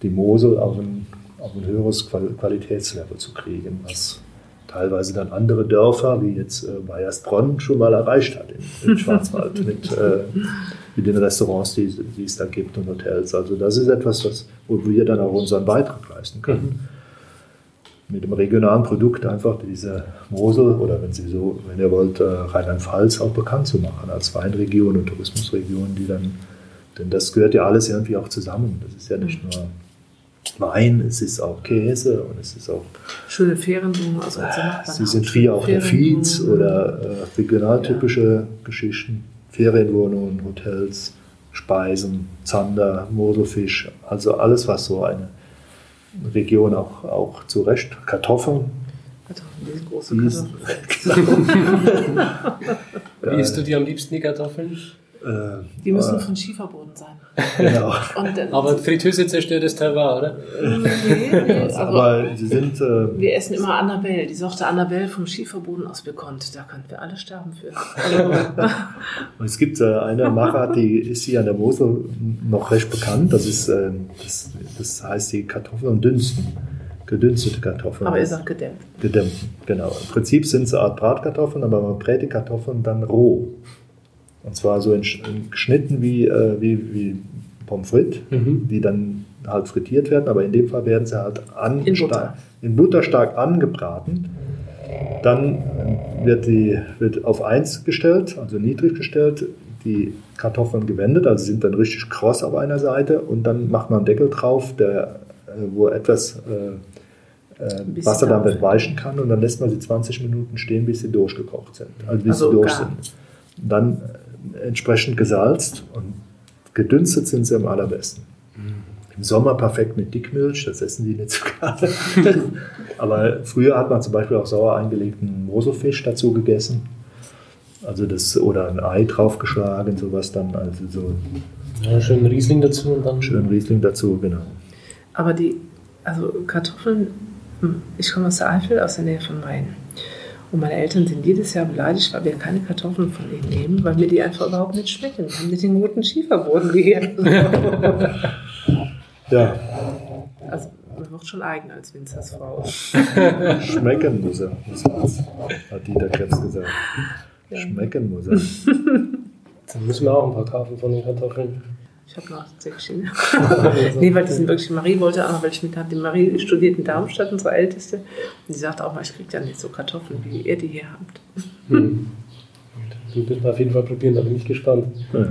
die Mosel auf ein, auf ein höheres Qualitätslevel zu kriegen, was teilweise dann andere Dörfer, wie jetzt äh, Bayersbronn, schon mal erreicht hat im, im Schwarzwald mit, äh, mit den Restaurants, die, die, es da gibt und Hotels. Also das ist etwas, was, wo wir dann auch unseren Beitrag leisten können. Mhm. Mit dem regionalen Produkt einfach diese Mosel oder wenn Sie so, wenn ihr wollt, äh, Rheinland-Pfalz auch bekannt zu machen als Weinregion und Tourismusregion, die dann, denn das gehört ja alles irgendwie auch zusammen. Das ist ja nicht nur Wein, es ist auch Käse und es ist auch. Schöne Ferienblumen aus unserer Sie sind hier auch der Feeds oder äh, regionaltypische ja. Geschichten, Ferienwohnungen, Hotels, Speisen, Zander, Moselfisch, also alles, was so eine Region auch, auch zurecht, Kartoffeln. Kartoffeln, diese große Kartoffeln. Wie isst du dir am liebsten die Kartoffeln? Äh, die müssen äh, von Schieferboden sein. Genau. aber Fritteuse zerstört das Terroir, oder? Nee, nee. Also, aber sie sind. Äh, wir essen immer Annabelle, die Sorte Annabelle vom Schieferboden aus bekommt. Da könnten wir alle sterben für. Und es gibt äh, eine Machart, die ist hier an der Mosel noch recht bekannt. Das ist, äh, das, das heißt die Kartoffeln dünsten gedünstete Kartoffeln. Aber ihr sagt gedämpft. Gedämpft, genau. Im Prinzip sind es eine Art Bratkartoffeln, aber man brät die Kartoffeln dann roh. Und zwar so in, in geschnitten wie, äh, wie, wie Pommes frites, mhm. die dann halt frittiert werden, aber in dem Fall werden sie halt an, in, Butter. in Butter stark angebraten. Dann wird, die, wird auf 1 gestellt, also niedrig gestellt, die Kartoffeln gewendet, also sind dann richtig kross auf einer Seite und dann macht man einen Deckel drauf, der, äh, wo etwas äh, äh Wasser dann entweichen kann und dann lässt man sie 20 Minuten stehen, bis sie durchgekocht sind, also bis also sie durch gar. sind. Dann entsprechend gesalzt und gedünstet sind sie am allerbesten. Mhm. Im Sommer perfekt mit Dickmilch, das essen die nicht so gerne. Aber früher hat man zum Beispiel auch sauer eingelegten Moselfisch dazu gegessen. Also das, oder ein Ei draufgeschlagen, sowas dann. Also so. Ja, schön Riesling dazu und dann. Schön Riesling dazu, genau. Aber die, also Kartoffeln, hm, ich komme aus der Eifel, aus der Nähe von Main. Und meine Eltern sind jedes Jahr beleidigt, weil wir keine Kartoffeln von ihnen nehmen, weil mir die einfach überhaupt nicht schmecken. Wir haben nicht den guten Schieferboden gegessen. ja. Also man wird schon eigen als Winzersfrau. Schmecken muss er, hat Dieter Krebs gesagt. Ja. Schmecken muss er. Dann müssen wir auch ein paar kaufen von den Kartoffeln. Ich habe noch Säckchen. nee, weil die sind wirklich, Marie wollte auch noch welche mit haben. Die Marie studiert in Darmstadt, unsere Älteste. Und die sagt auch mal, ich kriege ja nicht so Kartoffeln, wie ihr die hier habt. Hm. Du bist auf jeden Fall probieren, da bin ich gespannt. Ja.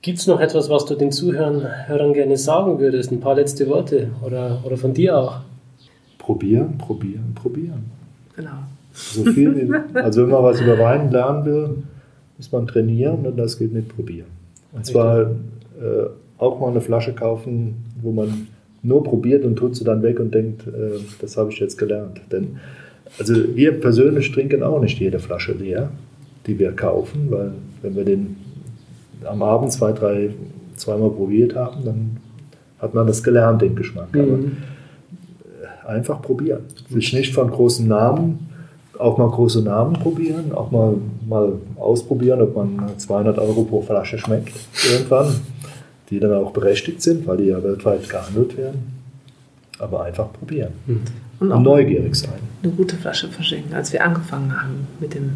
Gibt es noch etwas, was du den Zuhörern gerne sagen würdest? Ein paar letzte Worte oder, oder von dir auch? Probieren, probieren, probieren. Genau. So viel wie, also wenn man was über Wein lernen will, muss man trainieren und das geht mit probieren. Und zwar äh, auch mal eine Flasche kaufen, wo man nur probiert und tut sie dann weg und denkt, äh, das habe ich jetzt gelernt. Denn also wir persönlich trinken auch nicht jede Flasche leer, die wir kaufen, weil wenn wir den am Abend zwei, drei, zweimal probiert haben, dann hat man das gelernt, den Geschmack. Mhm. Aber äh, einfach probieren. Sich nicht von großen Namen, auch mal große Namen probieren, auch mal, mal ausprobieren, ob man 200 Euro pro Flasche schmeckt irgendwann die dann auch berechtigt sind, weil die ja weltweit gehandelt werden. Aber einfach probieren. Mhm. Und, und neugierig sein. Eine gute Flasche verschenken. Als wir angefangen haben mit dem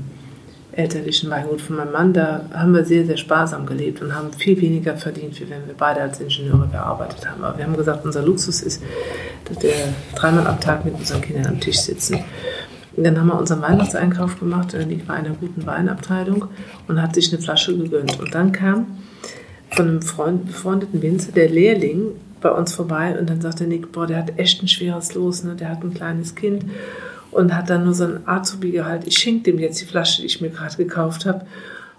elterlichen Weingut von meinem Mann, da haben wir sehr, sehr sparsam gelebt und haben viel weniger verdient, wie wenn wir beide als Ingenieure gearbeitet haben. Aber wir haben gesagt, unser Luxus ist, dass wir dreimal am Tag mit unseren Kindern am Tisch sitzen. Und dann haben wir unseren Weihnachtseinkauf gemacht, der liegt bei einer guten Weinabteilung und hat sich eine Flasche gegönnt. Und dann kam von einem Freund, befreundeten Winzer der Lehrling bei uns vorbei und dann sagte Nick, boah, der hat echt ein schweres Los, ne? der hat ein kleines Kind und hat dann nur so ein Azubi gehalten. Ich schenke dem jetzt die Flasche, die ich mir gerade gekauft habe.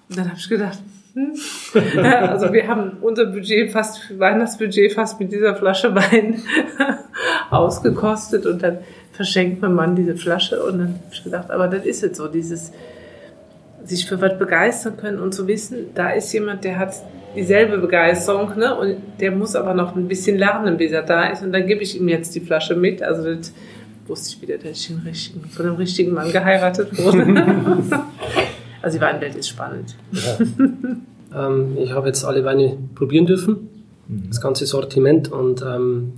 Und dann habe ich gedacht, hm. also wir haben unser Budget fast, Weihnachtsbudget fast mit dieser Flasche Wein ausgekostet und dann verschenkt mein Mann diese Flasche und dann habe ich gedacht, aber das ist jetzt so, dieses sich für was begeistern können und zu wissen, da ist jemand, der hat dieselbe Begeisterung, ne? Und der muss aber noch ein bisschen lernen, bis er da ist. Und dann gebe ich ihm jetzt die Flasche mit. Also das wusste ich wieder, dass ich den richtigen, von dem richtigen Mann geheiratet wurde. also die Weinwelt ist spannend. Ja. ähm, ich habe jetzt alle Weine probieren dürfen, mhm. das ganze Sortiment und ähm,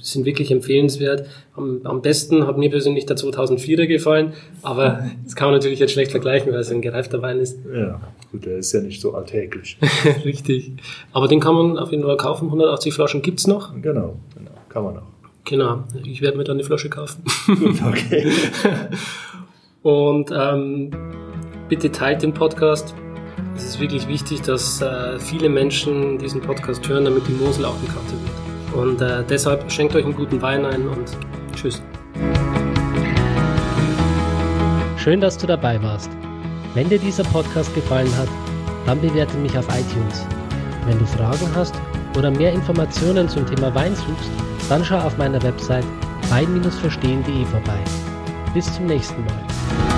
sind wirklich empfehlenswert. Am, am besten hat mir persönlich der 2004er gefallen, aber das kann man natürlich jetzt schlecht vergleichen, weil es ein gereifter Wein ist. Ja, gut, der ist ja nicht so alltäglich. Richtig. Aber den kann man auf jeden Fall kaufen. 180 Flaschen gibt's noch. Genau, genau, kann man auch. Genau, ich werde mir dann eine Flasche kaufen. okay. Und ähm, bitte teilt den Podcast. Es ist wirklich wichtig, dass äh, viele Menschen diesen Podcast hören, damit die Mosel auch bekannter wird. Und äh, deshalb schenkt euch einen guten Wein ein und tschüss. Schön, dass du dabei warst. Wenn dir dieser Podcast gefallen hat, dann bewerte mich auf iTunes. Wenn du Fragen hast oder mehr Informationen zum Thema Wein suchst, dann schau auf meiner Website wein-verstehen.de vorbei. Bis zum nächsten Mal.